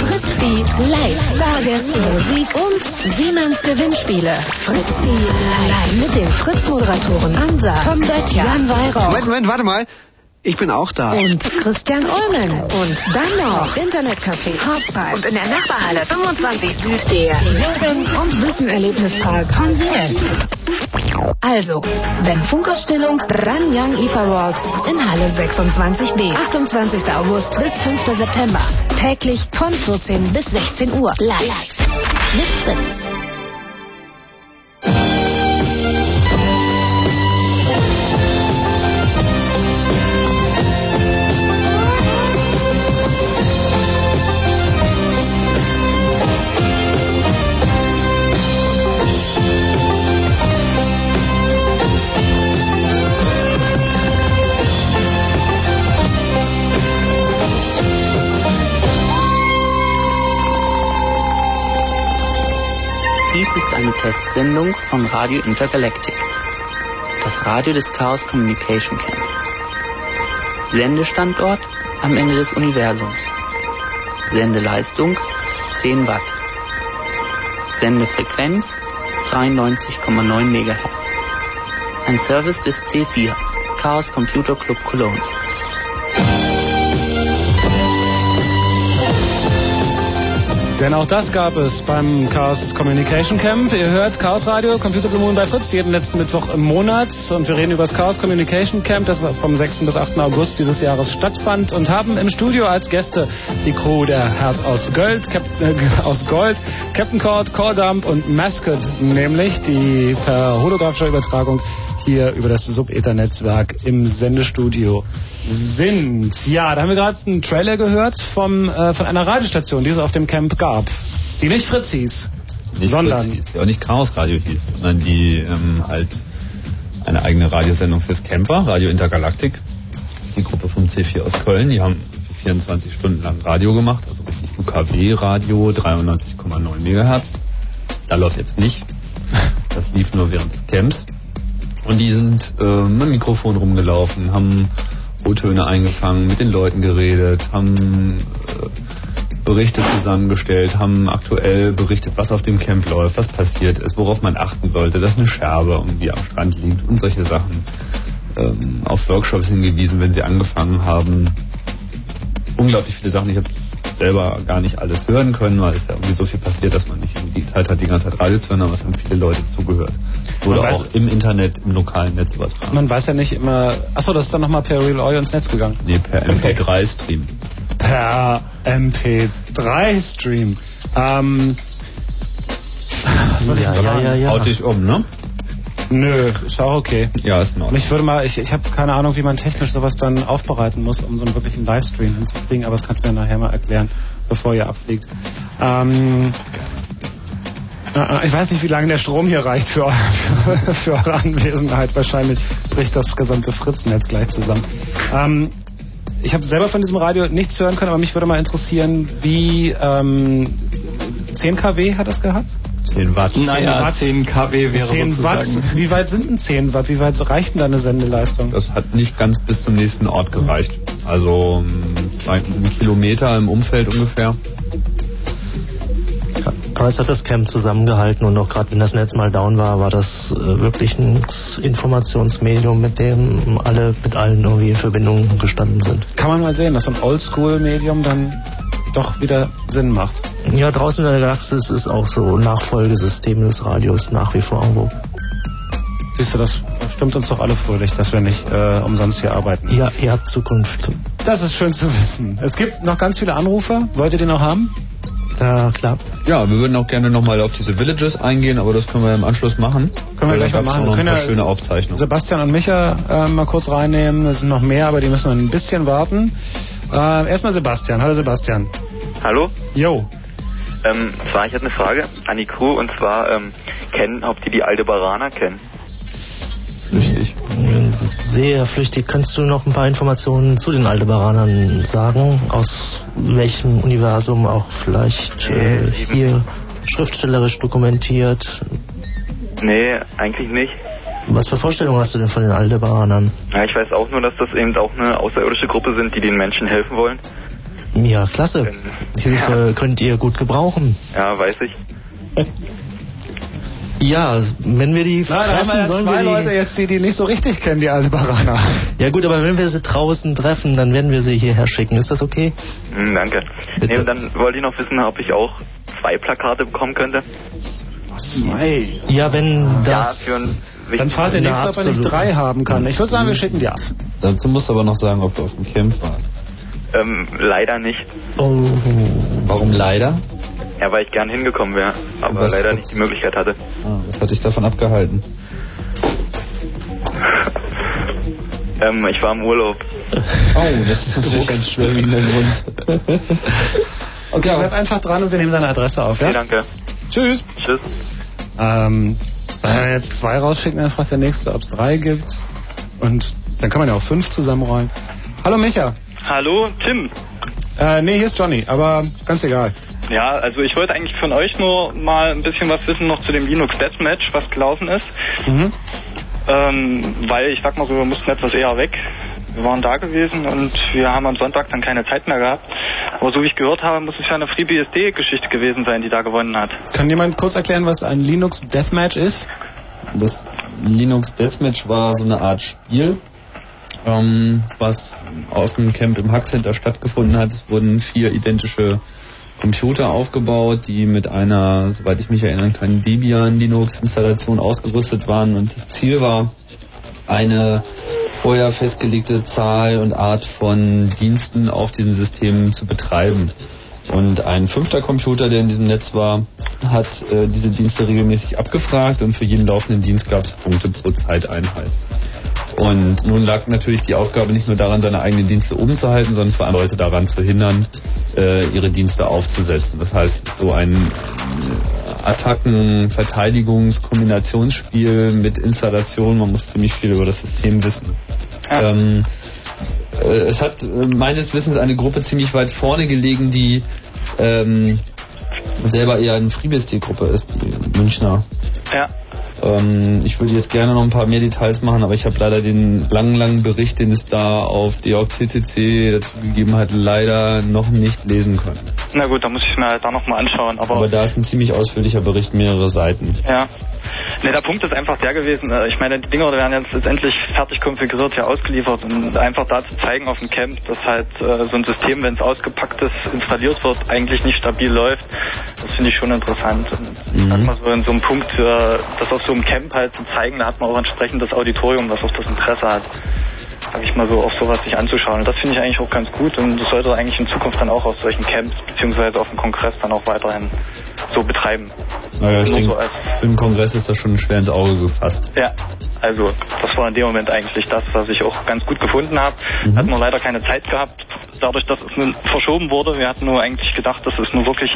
Fritz B live. Stargäste, Musik und Siemens Gewinnspiele. Fritz B live. Mit den Fritz-Moderatoren Ansa, Tom Böttcher, Jan Weihrauch. Moment, Moment, warte mal. Ich bin auch da. Und Christian Ullmann. Und dann noch Internetcafé, Hotspot. Und in der Nachbarhalle 25 Süd der Jugend- und Wissenerlebnispark von Siemens. Also, wenn Funkausstellung, dann Young Eva World in Halle 26b. 28. August bis 5. September. Täglich von 14 bis 16 Uhr. Live. Mit Fritz. Testsendung von Radio Intergalactic, das Radio des Chaos Communication Camp. Sendestandort am Ende des Universums. Sendeleistung 10 Watt. Sendefrequenz 93,9 MHz. Ein Service des C4, Chaos Computer Club Cologne. Denn auch das gab es beim Chaos Communication Camp. Ihr hört Chaos Radio, Computer Moon bei Fritz, jeden letzten Mittwoch im Monat. Und wir reden über das Chaos Communication Camp, das vom 6. bis 8. August dieses Jahres stattfand. Und haben im Studio als Gäste die Crew der Herz aus Gold, Cap äh, aus Gold, Captain Cord, Core Dump und Mascot, nämlich die per holographischer Übertragung hier über das Sub-Ether-Netzwerk im Sendestudio sind. Ja, da haben wir gerade einen Trailer gehört vom, äh, von einer Radiostation, die es auf dem Camp gab. Die nicht Fritz hieß, Nicht sondern Fritz hieß, ja auch nicht Chaos Radio hieß, sondern die ähm, halt eine eigene Radiosendung fürs Camper, Radio Intergalaktik. Das ist die Gruppe vom C4 aus Köln, die haben 24 Stunden lang Radio gemacht, also richtig UKW-Radio, 93,9 Megahertz. Da läuft jetzt nicht. Das lief nur während des Camps. Und die sind äh, mit dem Mikrofon rumgelaufen, haben O-Töne eingefangen, mit den Leuten geredet, haben äh, Berichte zusammengestellt, haben aktuell berichtet, was auf dem Camp läuft, was passiert ist, worauf man achten sollte, dass eine Scherbe irgendwie am Strand liegt und solche Sachen. Ähm, auf Workshops hingewiesen, wenn sie angefangen haben. Unglaublich viele Sachen. Ich habe selber gar nicht alles hören können, weil es ja irgendwie so viel passiert, dass man nicht irgendwie die Zeit hat, die ganze Zeit Radio zu hören, aber es haben viele Leute zugehört. Wurde Man weiß- auch im Internet, im lokalen Netz übertragen. man weiß ja nicht immer. Achso, das ist dann nochmal per Real Audio ins Netz gegangen. Nee, per MP3-Stream. Per MP3-Stream. Ähm, soll ich Ja, ja, ja, ja. Haut dich um, ne? Nö, ist auch okay. Ja, ist in Ordnung. Mich würde mal, ich, ich habe keine Ahnung, wie man technisch sowas dann aufbereiten muss, um so einen wirklichen Livestream hinzukriegen, aber das kannst du mir nachher mal erklären, bevor ihr abfliegt. Ähm, äh, ich weiß nicht, wie lange der Strom hier reicht für, für, für eure Anwesenheit. Wahrscheinlich bricht das gesamte Fritznetz gleich zusammen. Ähm, ich habe selber von diesem Radio nichts hören können, aber mich würde mal interessieren, wie ähm, 10 kW hat das gehabt? 10 Watt. Naja, 10 Watt. 10 kW wäre 10 Watt. sozusagen. Wie weit sind denn 10 Watt? Wie weit reicht denn da eine Sendeleistung? Das hat nicht ganz bis zum nächsten Ort gereicht. Also mm, ein Kilometer im Umfeld ungefähr. Aber es hat das Camp zusammengehalten und auch gerade wenn das Netz mal down war, war das äh, wirklich ein Informationsmedium, mit dem alle mit allen irgendwie in Verbindung gestanden sind. Kann man mal sehen, dass so ein Oldschool-Medium dann doch wieder Sinn macht. Ja, draußen in der Galaxis ist auch so Nachfolgesystem des Radios nach wie vor irgendwo. Siehst du, das stimmt uns doch alle fröhlich, dass wir nicht äh, umsonst hier arbeiten. Ja, ihr habt Zukunft. Das ist schön zu wissen. Es gibt noch ganz viele Anrufer. Wollt ihr die noch haben? Ja, klar. Ja, wir würden auch gerne nochmal auf diese Villages eingehen, aber das können wir im Anschluss machen. Können wir gleich mal machen. Wir ein können paar ja schöne Aufzeichnungen. Sebastian und Micha äh, mal kurz reinnehmen. Es sind noch mehr, aber die müssen noch ein bisschen warten. Äh, erstmal Sebastian. Hallo Sebastian. Hallo? Jo. Ähm, zwar, ich hatte eine Frage an die Crew und zwar, ähm, kennen, ob die die Aldebaraner kennen? Flüchtig. Sehr flüchtig. Kannst du noch ein paar Informationen zu den Aldebaranern sagen? Aus welchem Universum auch vielleicht äh, hier schriftstellerisch dokumentiert? Nee, eigentlich nicht. Was für Vorstellungen hast du denn von den Aldebaranern? Ja, ich weiß auch nur, dass das eben auch eine außerirdische Gruppe sind, die den Menschen helfen wollen. Ja, klasse. Hilfe könnt ihr gut gebrauchen. Ja, weiß ich. Ja, wenn wir die Nein, da haben wir treffen, ja sollen zwei wir die... Leute jetzt, die die nicht so richtig kennen, die Aldebaraner. Ja gut, aber wenn wir sie draußen treffen, dann werden wir sie hierher schicken. Ist das okay? Hm, danke. Nee, und dann wollte ich noch wissen, ob ich auch zwei Plakate bekommen könnte. Zwei? Ja, wenn das... Ja, für ein Dann fragt der Na, nächste, ob er nicht drei haben kann. Ich würde sagen, wir schicken die ab. Dazu musst du aber noch sagen, ob du auf dem Camp warst. Ähm, leider nicht. Oh. Warum leider? Ja, weil ich gern hingekommen wäre, aber Was leider hat- nicht die Möglichkeit hatte. Ah, was hat dich davon abgehalten? Ähm, ich war im Urlaub. Oh, das ist natürlich ein schwerwiegender Grund. Okay, bleib einfach dran und wir nehmen deine Adresse auf, ja? Okay, danke. Tschüss. Tschüss. Ähm, wenn wir jetzt zwei rausschicken, dann fragt der nächste, ob es drei gibt. Und dann kann man ja auch fünf zusammenrollen. Hallo Micha. Hallo, Tim. Äh, nee, hier ist Johnny, aber ganz egal. Ja, also ich wollte eigentlich von euch nur mal ein bisschen was wissen noch zu dem Linux Deathmatch, was gelaufen ist. Mhm. Ähm, weil ich sag mal so, wir mussten etwas eher weg. Wir waren da gewesen und wir haben am Sonntag dann keine Zeit mehr gehabt. Aber so wie ich gehört habe, muss es ja eine FreeBSD-Geschichte gewesen sein, die da gewonnen hat. Kann jemand kurz erklären, was ein Linux Deathmatch ist? Das Linux Deathmatch war so eine Art Spiel, ähm, was auf dem Camp im Hack Center stattgefunden hat. Es wurden vier identische Computer aufgebaut, die mit einer, soweit ich mich erinnern kann, Debian Linux Installation ausgerüstet waren und das Ziel war, eine vorher festgelegte Zahl und Art von Diensten auf diesen Systemen zu betreiben. Und ein fünfter Computer, der in diesem Netz war, hat äh, diese Dienste regelmäßig abgefragt und für jeden laufenden Dienst gab es Punkte pro Zeiteinheit. Und nun lag natürlich die Aufgabe nicht nur daran, seine eigenen Dienste oben zu halten, sondern vor allem Leute daran zu hindern, äh, ihre Dienste aufzusetzen. Das heißt, so ein äh, Attacken-, Verteidigungs-, Kombinationsspiel mit Installation, man muss ziemlich viel über das System wissen. Ähm, äh, es hat äh, meines Wissens eine Gruppe ziemlich weit vorne gelegen, die ähm, selber eher eine FreeBSD-Gruppe ist, die Münchner. Ja. Ähm, ich würde jetzt gerne noch ein paar mehr Details machen, aber ich habe leider den langen, langen Bericht, den es da auf DJCCC dazu gegeben hat, leider noch nicht lesen können. Na gut, da muss ich mir halt da nochmal anschauen. Aber, Aber da ist ein ziemlich ausführlicher Bericht, mehrere Seiten. ja. Ne, der Punkt ist einfach der gewesen, äh, ich meine, die Dinger werden jetzt letztendlich fertig konfiguriert hier ausgeliefert und einfach da zu zeigen auf dem Camp, dass halt äh, so ein System, wenn es ausgepackt ist, installiert wird, eigentlich nicht stabil läuft, das finde ich schon interessant. Und Mhm. hat man so in so einem Punkt, das auf so einem Camp halt zu zeigen, da hat man auch entsprechend das Auditorium, was auch das Interesse hat. Sag ich mal so, auf sowas sich anzuschauen. Und das finde ich eigentlich auch ganz gut und das sollte eigentlich in Zukunft dann auch auf solchen Camps beziehungsweise auf dem Kongress dann auch weiterhin so betreiben. Naja, ich denke, so für den Kongress ist das schon schwer ins Auge gefasst. ja, also das war in dem Moment eigentlich das, was ich auch ganz gut gefunden habe. Mhm. Hatten nur leider keine Zeit gehabt, dadurch, dass es verschoben wurde. Wir hatten nur eigentlich gedacht, das ist nur wirklich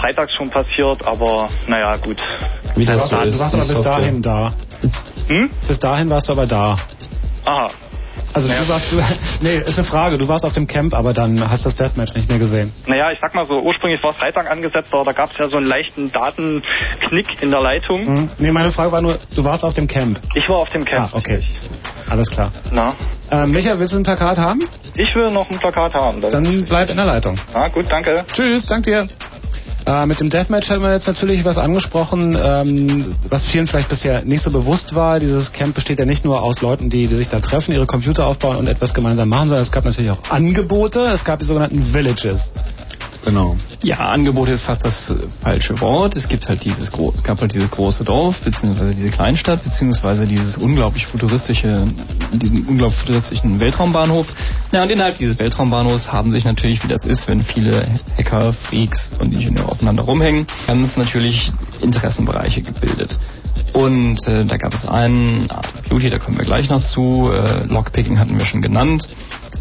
freitags schon passiert, aber naja, gut. du, warst, du warst aber bis dahin da. Hm? Bis dahin warst du aber da. Aha. Also du warst, du, nee, ist eine Frage. Du warst auf dem Camp, aber dann hast das Deathmatch nicht mehr gesehen. Naja, ich sag mal so, ursprünglich war es Freitag angesetzt, aber da gab es ja so einen leichten Datenknick in der Leitung. Hm? Nee, meine Frage war nur, du warst auf dem Camp. Ich war auf dem Camp. Ah, okay. Alles klar. Na? Äh, Micha, willst du ein Plakat haben? Ich will noch ein Plakat haben. Dann bleib in der Leitung. Ah, gut, danke. Tschüss, dank dir. Äh, mit dem Deathmatch haben wir jetzt natürlich was angesprochen, ähm, was vielen vielleicht bisher nicht so bewusst war. Dieses Camp besteht ja nicht nur aus Leuten, die, die sich da treffen, ihre Computer aufbauen und etwas gemeinsam machen, sondern es gab natürlich auch Angebote. Es gab die sogenannten Villages. Genau. Ja, Angebote ist fast das äh, falsche Wort. Es gibt halt dieses gro es gab halt dieses große Dorf, beziehungsweise diese Kleinstadt, beziehungsweise dieses unglaublich futuristische, diesen unglaublich futuristischen Weltraumbahnhof. Ja, und innerhalb dieses Weltraumbahnhofs haben sich natürlich, wie das ist, wenn viele Hacker, Freaks und Ingenieure aufeinander rumhängen, ganz natürlich Interessenbereiche gebildet. Und äh, da gab es einen, Beauty, da kommen wir gleich noch zu, äh, Lockpicking hatten wir schon genannt,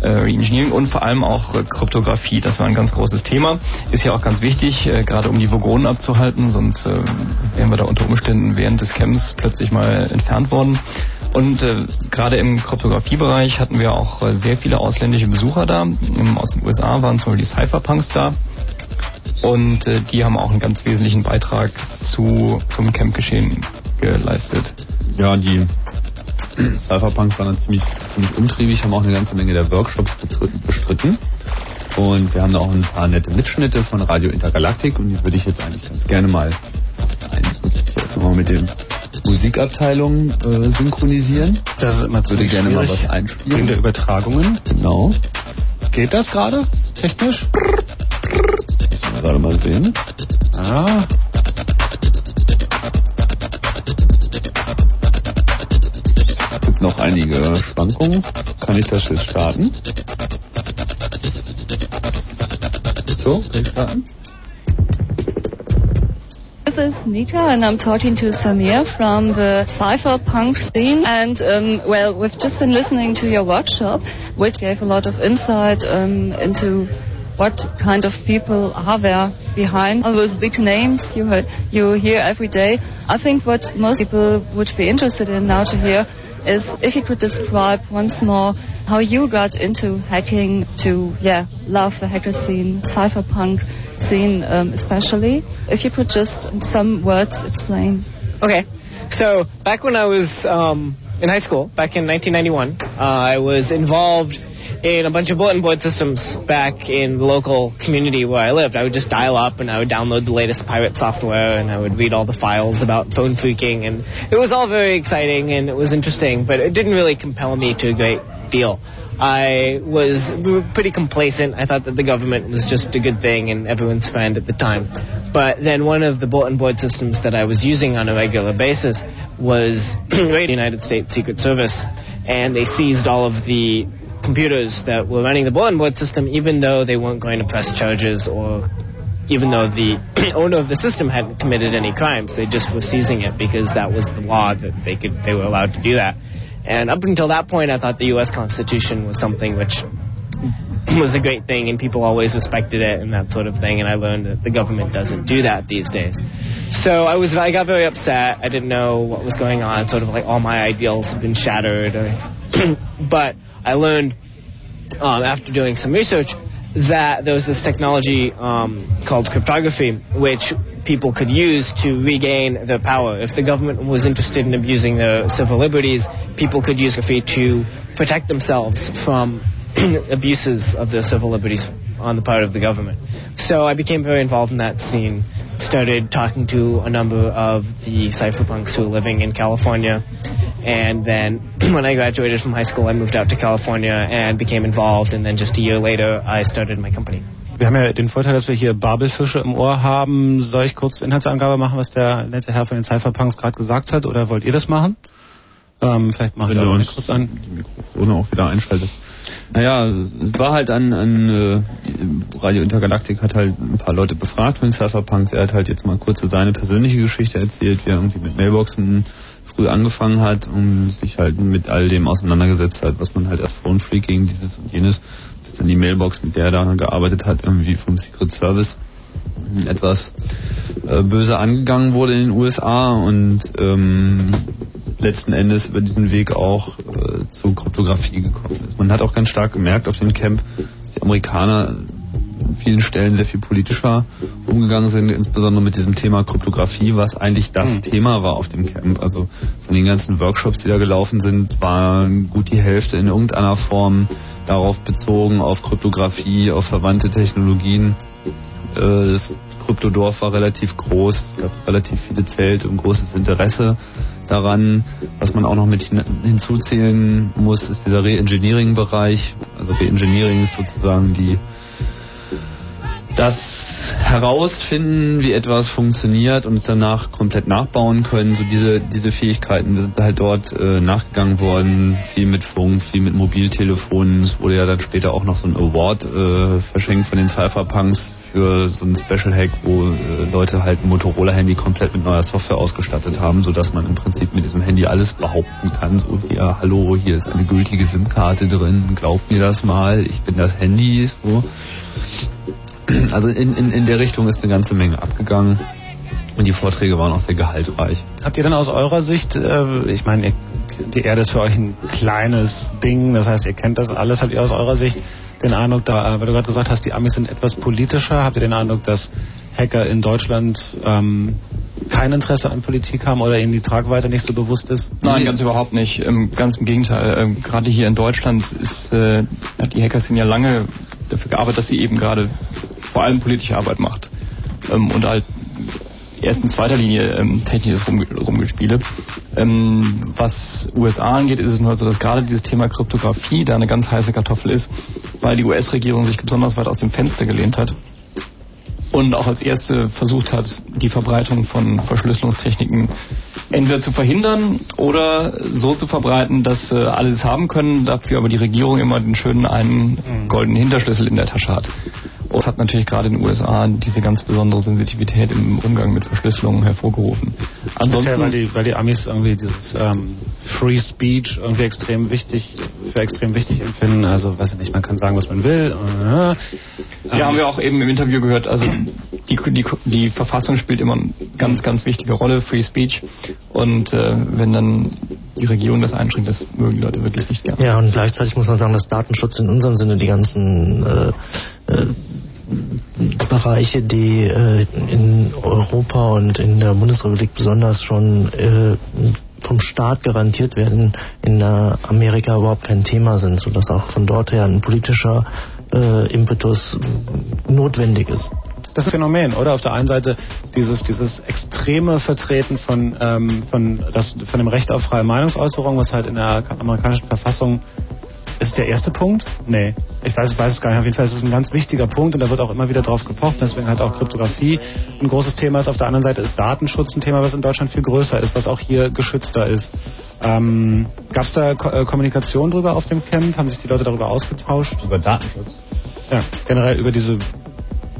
äh, Reengineering und vor allem auch äh, Kryptographie. Das war ein ganz großes Thema. Ist ja auch ganz wichtig, äh, gerade um die Vogonen abzuhalten, sonst äh, wären wir da unter Umständen während des Camps plötzlich mal entfernt worden. Und äh, gerade im Kryptografiebereich hatten wir auch äh, sehr viele ausländische Besucher da. Ähm, aus den USA waren zum Beispiel die Cypherpunks da. Und äh, die haben auch einen ganz wesentlichen Beitrag zu, zum Campgeschehen geleistet. Ja, die Cypherpunk waren dann ziemlich, ziemlich umtriebig, haben auch eine ganze Menge der Workshops bestritten. Und wir haben da auch ein paar nette Mitschnitte von Radio Intergalaktik und die würde ich jetzt eigentlich ganz gerne mal eins muss ich mal mit der Musikabteilung äh, synchronisieren. Das ist immer würde ziemlich gerne mal schwierig was einspielen. wegen der Übertragungen. Genau. Geht das gerade? Technisch? Müssen wir gerade mal sehen. Ah. Gibt noch einige Schwankungen. Kann ich das jetzt starten? So, kann ich starten? This is Nika, and I'm talking to Samir from the cypherpunk scene. And um, well, we've just been listening to your workshop, which gave a lot of insight um, into what kind of people are there behind all those big names you heard, you hear every day. I think what most people would be interested in now to hear is if you could describe once more how you got into hacking to yeah love the hacker scene, cypherpunk scene um, especially. If you could just in some words explain. Okay. So back when I was um, in high school, back in 1991, uh, I was involved in a bunch of bulletin board systems back in the local community where I lived. I would just dial up and I would download the latest pirate software and I would read all the files about phone phreaking and it was all very exciting and it was interesting, but it didn't really compel me to a great deal. I was pretty complacent. I thought that the government was just a good thing and everyone's friend at the time. But then one of the bulletin board systems that I was using on a regular basis was the United States Secret Service, and they seized all of the computers that were running the bulletin board system, even though they weren't going to press charges or even though the owner of the system hadn't committed any crimes. They just were seizing it because that was the law that they could they were allowed to do that. And up until that point, I thought the U.S. Constitution was something which was a great thing, and people always respected it and that sort of thing. And I learned that the government doesn't do that these days. So I was I got very upset. I didn't know what was going on. Sort of like all my ideals had been shattered. but I learned um, after doing some research that there was this technology um, called cryptography, which people could use to regain their power. If the government was interested in abusing their civil liberties, people could use cryptography to protect themselves from abuses of their civil liberties on the part of the government. So I became very involved in that scene. Started talking to a number of the cypherpunks who were living in California. And then when I graduated from high school, I moved out to California and became involved. And then just a year later, I started my company. Wir haben ja den Vorteil, dass wir hier Babelfische im Ohr haben. Soll ich kurz Inhaltsangabe machen, was der nette Herr von den Cypherpunks gerade gesagt hat, oder wollt ihr das machen? Ähm, vielleicht mache ich Wenn du auch uns Mikros an. die Mikrofone auch wieder einschaltest. Naja, es war halt an, an äh, Radio Intergalaktik hat halt ein paar Leute befragt von den Cypherpunks. Er hat halt jetzt mal kurz so seine persönliche Geschichte erzählt, wie er irgendwie mit Mailboxen früh angefangen hat und sich halt mit all dem auseinandergesetzt hat, was man halt als Phone Freaking, dieses und jenes, bis dann die Mailbox, mit der er da gearbeitet hat, irgendwie vom Secret Service etwas äh, böse angegangen wurde in den USA und ähm, letzten Endes über diesen Weg auch äh, zur Kryptographie gekommen ist. Man hat auch ganz stark gemerkt auf dem Camp, dass die Amerikaner an vielen Stellen sehr viel politischer umgegangen sind, insbesondere mit diesem Thema Kryptographie, was eigentlich das Thema war auf dem Camp. Also von den ganzen Workshops, die da gelaufen sind, war gut die Hälfte in irgendeiner Form darauf bezogen, auf Kryptographie, auf verwandte Technologien. Äh, Das Kryptodorf war relativ groß, es gab relativ viele Zelte und großes Interesse daran. Was man auch noch mit hin- hinzuzählen muss, ist dieser Re-Engineering-Bereich. Also Re-Engineering ist sozusagen die das herausfinden, wie etwas funktioniert und es danach komplett nachbauen können. So diese, diese Fähigkeiten sind halt dort äh, nachgegangen worden. Viel mit Funk, viel mit Mobiltelefonen. Es wurde ja dann später auch noch so ein Award äh, verschenkt von den Cypherpunks für so ein Special Hack, wo äh, Leute halt ein Motorola-Handy komplett mit neuer Software ausgestattet haben, sodass man im Prinzip mit diesem Handy alles behaupten kann. So hier, hallo, hier ist eine gültige SIM-Karte drin, glaubt mir das mal, ich bin das Handy. So. Also in, in, in der Richtung ist eine ganze Menge abgegangen. Und die Vorträge waren auch sehr gehaltreich. Habt ihr denn aus eurer Sicht, äh, ich meine, ihr- die Erde ist für euch ein kleines Ding, das heißt, ihr kennt das alles, habt ihr aus eurer Sicht den Eindruck, da, weil du gerade gesagt hast, die Amis sind etwas politischer, habt ihr den Eindruck, dass Hacker in Deutschland ähm, kein Interesse an Politik haben oder ihnen die Tragweite nicht so bewusst ist? Nein, ganz überhaupt nicht. Ähm, ganz im Gegenteil. Ähm, gerade hier in Deutschland ist, äh, hat die Hacker sind ja lange dafür gearbeitet, dass sie eben gerade vor allem politische Arbeit macht. Ähm, und halt erst in zweiter Linie ähm, technisches Rum, Rumgespiele. Ähm, was USA angeht, ist es nur so, dass gerade dieses Thema Kryptographie da eine ganz heiße Kartoffel ist, weil die US-Regierung sich besonders weit aus dem Fenster gelehnt hat und auch als erste versucht hat, die Verbreitung von Verschlüsselungstechniken entweder zu verhindern oder so zu verbreiten, dass äh, alle es haben können, dafür aber die Regierung immer den schönen einen goldenen Hinterschlüssel in der Tasche hat. Und das hat natürlich gerade in den USA diese ganz besondere Sensitivität im Umgang mit Verschlüsselungen hervorgerufen. Speziell, weil die, weil die Amis irgendwie dieses ähm, Free Speech irgendwie extrem wichtig, für extrem wichtig empfinden. Also, weiß ich nicht, man kann sagen, was man will. Äh, Ja, haben wir auch eben im Interview gehört, also die, die, die Verfassung spielt immer eine ganz, ganz wichtige Rolle, Free Speech. Und äh, wenn dann die Regierung das einschränkt, das mögen die Leute wirklich nicht gerne. Ja, und gleichzeitig muss man sagen, dass Datenschutz in unserem Sinne die ganzen äh, äh, Bereiche, die äh, in Europa und in der Bundesrepublik besonders schon äh, vom Staat garantiert werden, in Amerika überhaupt kein Thema sind, sodass auch von dort her ein politischer äh, Impetus notwendig ist. Das Phänomen, oder? Auf der einen Seite dieses, dieses extreme Vertreten von, ähm, von, das, von dem Recht auf freie Meinungsäußerung, was halt in der amerikanischen Verfassung ist der erste Punkt? Nee. Ich weiß, ich weiß es gar nicht. Auf jeden Fall ist es ein ganz wichtiger Punkt und da wird auch immer wieder drauf gepocht, deswegen halt auch Kryptographie ein großes Thema ist. Auf der anderen Seite ist Datenschutz ein Thema, was in Deutschland viel größer ist, was auch hier geschützter ist. Ähm, Gab es da Ko äh, Kommunikation drüber auf dem Camp? Haben sich die Leute darüber ausgetauscht? Über Datenschutz? Ja, generell über diese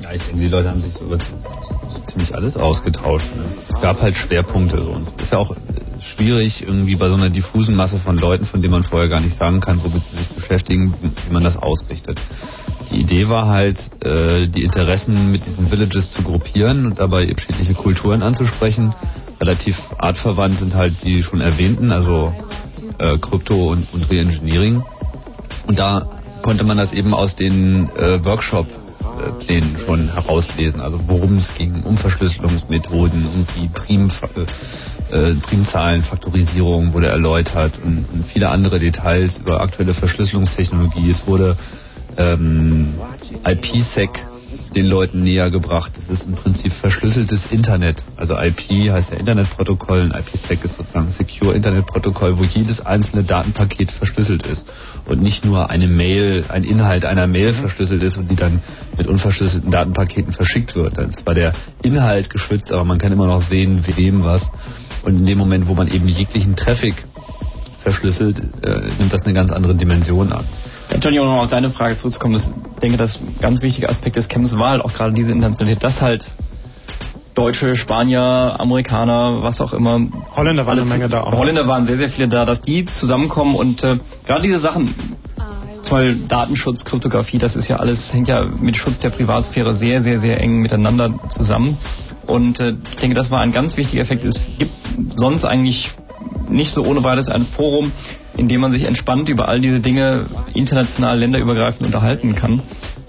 Ja, ich denke, die Leute haben sich so so ziemlich alles ausgetauscht. Es gab halt Schwerpunkte. So. Und es ist ja auch schwierig, irgendwie bei so einer diffusen Masse von Leuten, von denen man vorher gar nicht sagen kann, womit sie sich beschäftigen, wie man das ausrichtet. Die Idee war halt, äh, die Interessen mit diesen Villages zu gruppieren und dabei unterschiedliche Kulturen anzusprechen. Relativ artverwandt sind halt die schon erwähnten, also äh, Krypto und, und Reengineering. Und da konnte man das eben aus den äh, Workshop-Plänen schon herauslesen. Also worum es ging, um Verschlüsselungsmethoden, um die Prim, äh, äh, Primzahlenfaktorisierung wurde erläutert und, und viele andere Details über aktuelle Verschlüsselungstechnologie. Es wurde ähm, IPsec den Leuten näher gebracht. Das ist im Prinzip verschlüsseltes Internet. Also IP heißt ja Internetprotokoll und IPsec ist sozusagen Secure Internetprotokoll, wo jedes einzelne Datenpaket verschlüsselt ist und nicht nur eine Mail, ein Inhalt einer Mail verschlüsselt ist und die dann mit unverschlüsselten Datenpaketen verschickt wird. Dann ist zwar der Inhalt geschützt, aber man kann immer noch sehen, wem was. Und in dem Moment, wo man eben jeglichen Traffic verschlüsselt, äh, nimmt das eine ganz andere Dimension an. Johnny, um noch auf seine Frage zurückzukommen, das, ich denke, das ganz wichtige Aspekt des Camps war halt auch gerade diese Internationalität, dass halt Deutsche, Spanier, Amerikaner, was auch immer. Holländer waren eine Menge da auch. Holländer waren sehr, sehr viele da, dass die zusammenkommen und äh, gerade diese Sachen, zum Beispiel Datenschutz, Kryptographie, das ist ja alles, hängt ja mit Schutz der Privatsphäre sehr, sehr, sehr eng miteinander zusammen. Und äh, ich denke, das war ein ganz wichtiger Effekt. Es gibt sonst eigentlich nicht so ohne weiteres ein Forum, in dem man sich entspannt über all diese Dinge international, länderübergreifend unterhalten kann.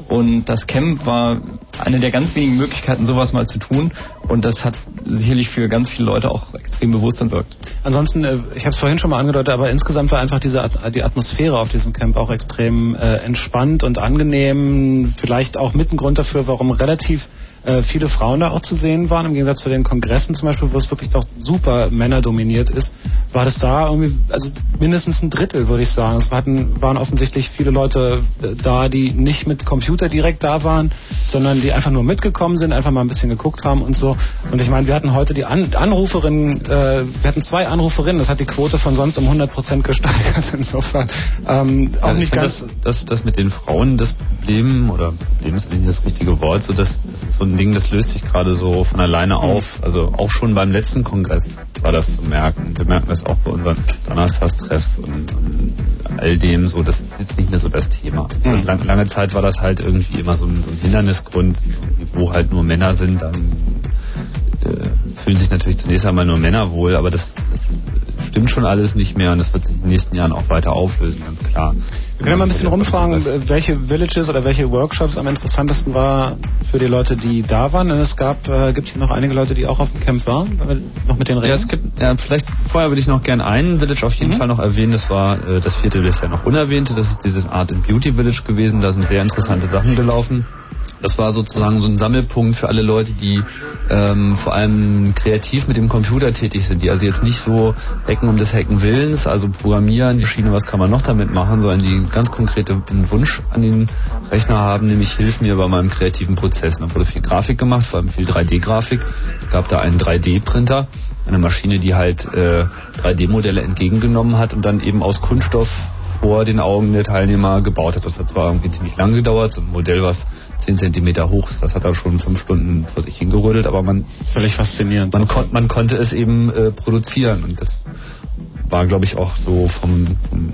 Und das Camp war eine der ganz wenigen Möglichkeiten, sowas mal zu tun. Und das hat sicherlich für ganz viele Leute auch extrem Bewusstsein sorgt. Ansonsten, äh, ich habe es vorhin schon mal angedeutet, aber insgesamt war einfach diese die Atmosphäre auf diesem Camp auch extrem äh, entspannt und angenehm. Vielleicht auch mit ein Grund dafür, warum relativ äh, viele Frauen da auch zu sehen waren, im Gegensatz zu den Kongressen zum Beispiel, wo es wirklich doch super männerdominiert ist, war das da irgendwie, also mindestens ein Drittel, würde ich sagen. Es hatten, waren offensichtlich viele Leute äh, da, die nicht mit Computer direkt da waren, sondern die einfach nur mitgekommen sind, einfach mal ein bisschen geguckt haben und so. Und ich meine, wir hatten heute die An Anruferin, äh, wir hatten zwei Anruferinnen, das hat die Quote von sonst um 100 Prozent gesteigert. Insofern ähm, auch Ja, nicht ganz. Das, das, das mit den Frauen das Problem, oder Problem ist nicht das richtige Wort, so das, das ist so ein Ding, das löst sich gerade so von alleine Mhm. auf. Also auch schon beim letzten Kongress war das zu merken. Wir merken das auch bei unseren Donnerstagstreffs und, und all dem so, das ist jetzt nicht mehr so das Thema. Also Mhm. lang, lange Zeit war das halt irgendwie immer so ein, so ein Hindernisgrund, wo halt nur Männer sind, dann fühlen sich natürlich zunächst einmal nur Männer wohl, aber das, das stimmt schon alles nicht mehr und das wird sich in den nächsten Jahren auch weiter auflösen, ganz klar. Wir können ja mal ein bisschen rumfragen, äh, welche Villages oder welche Workshops am interessantesten war für die Leute, die da waren. Denn es gab, äh, gibt hier noch einige Leute, die auch auf dem Camp waren. Noch mit denen reden? Ja, es gibt, ja, vielleicht vorher würde ich noch gerne einen Village auf jeden Fall noch erwähnen. Das war äh, das vierte bisher noch unerwähnte. Das ist dieses Art and Beauty Village gewesen. Da sind sehr interessante Sachen gelaufen. Das war sozusagen so ein Sammelpunkt für alle Leute, die ähm, vor allem kreativ mit dem Computer tätig sind, die also jetzt nicht so hacken um des Hacken Willens, also programmieren, die Schiene, was kann man noch damit machen, sondern die ganz konkrete einen Wunsch an den Rechner haben, nämlich hilf mir bei meinem kreativen Prozess. Da wurde viel Grafik gemacht, vor allem viel 3D-Grafik. Es gab da einen 3D-Printer, eine Maschine, die halt äh, 3D-Modelle entgegengenommen hat und dann eben aus Kunststoff vor den Augen der Teilnehmer gebaut hat. Das hat zwar irgendwie ziemlich lang gedauert, so ein Modell, was 10 Zentimeter hoch ist, das hat er schon fünf Stunden vor sich hingerödelt, aber man völlig faszinierend. Man, kon man konnte es eben äh, produzieren und das war, glaube ich, auch so vom, vom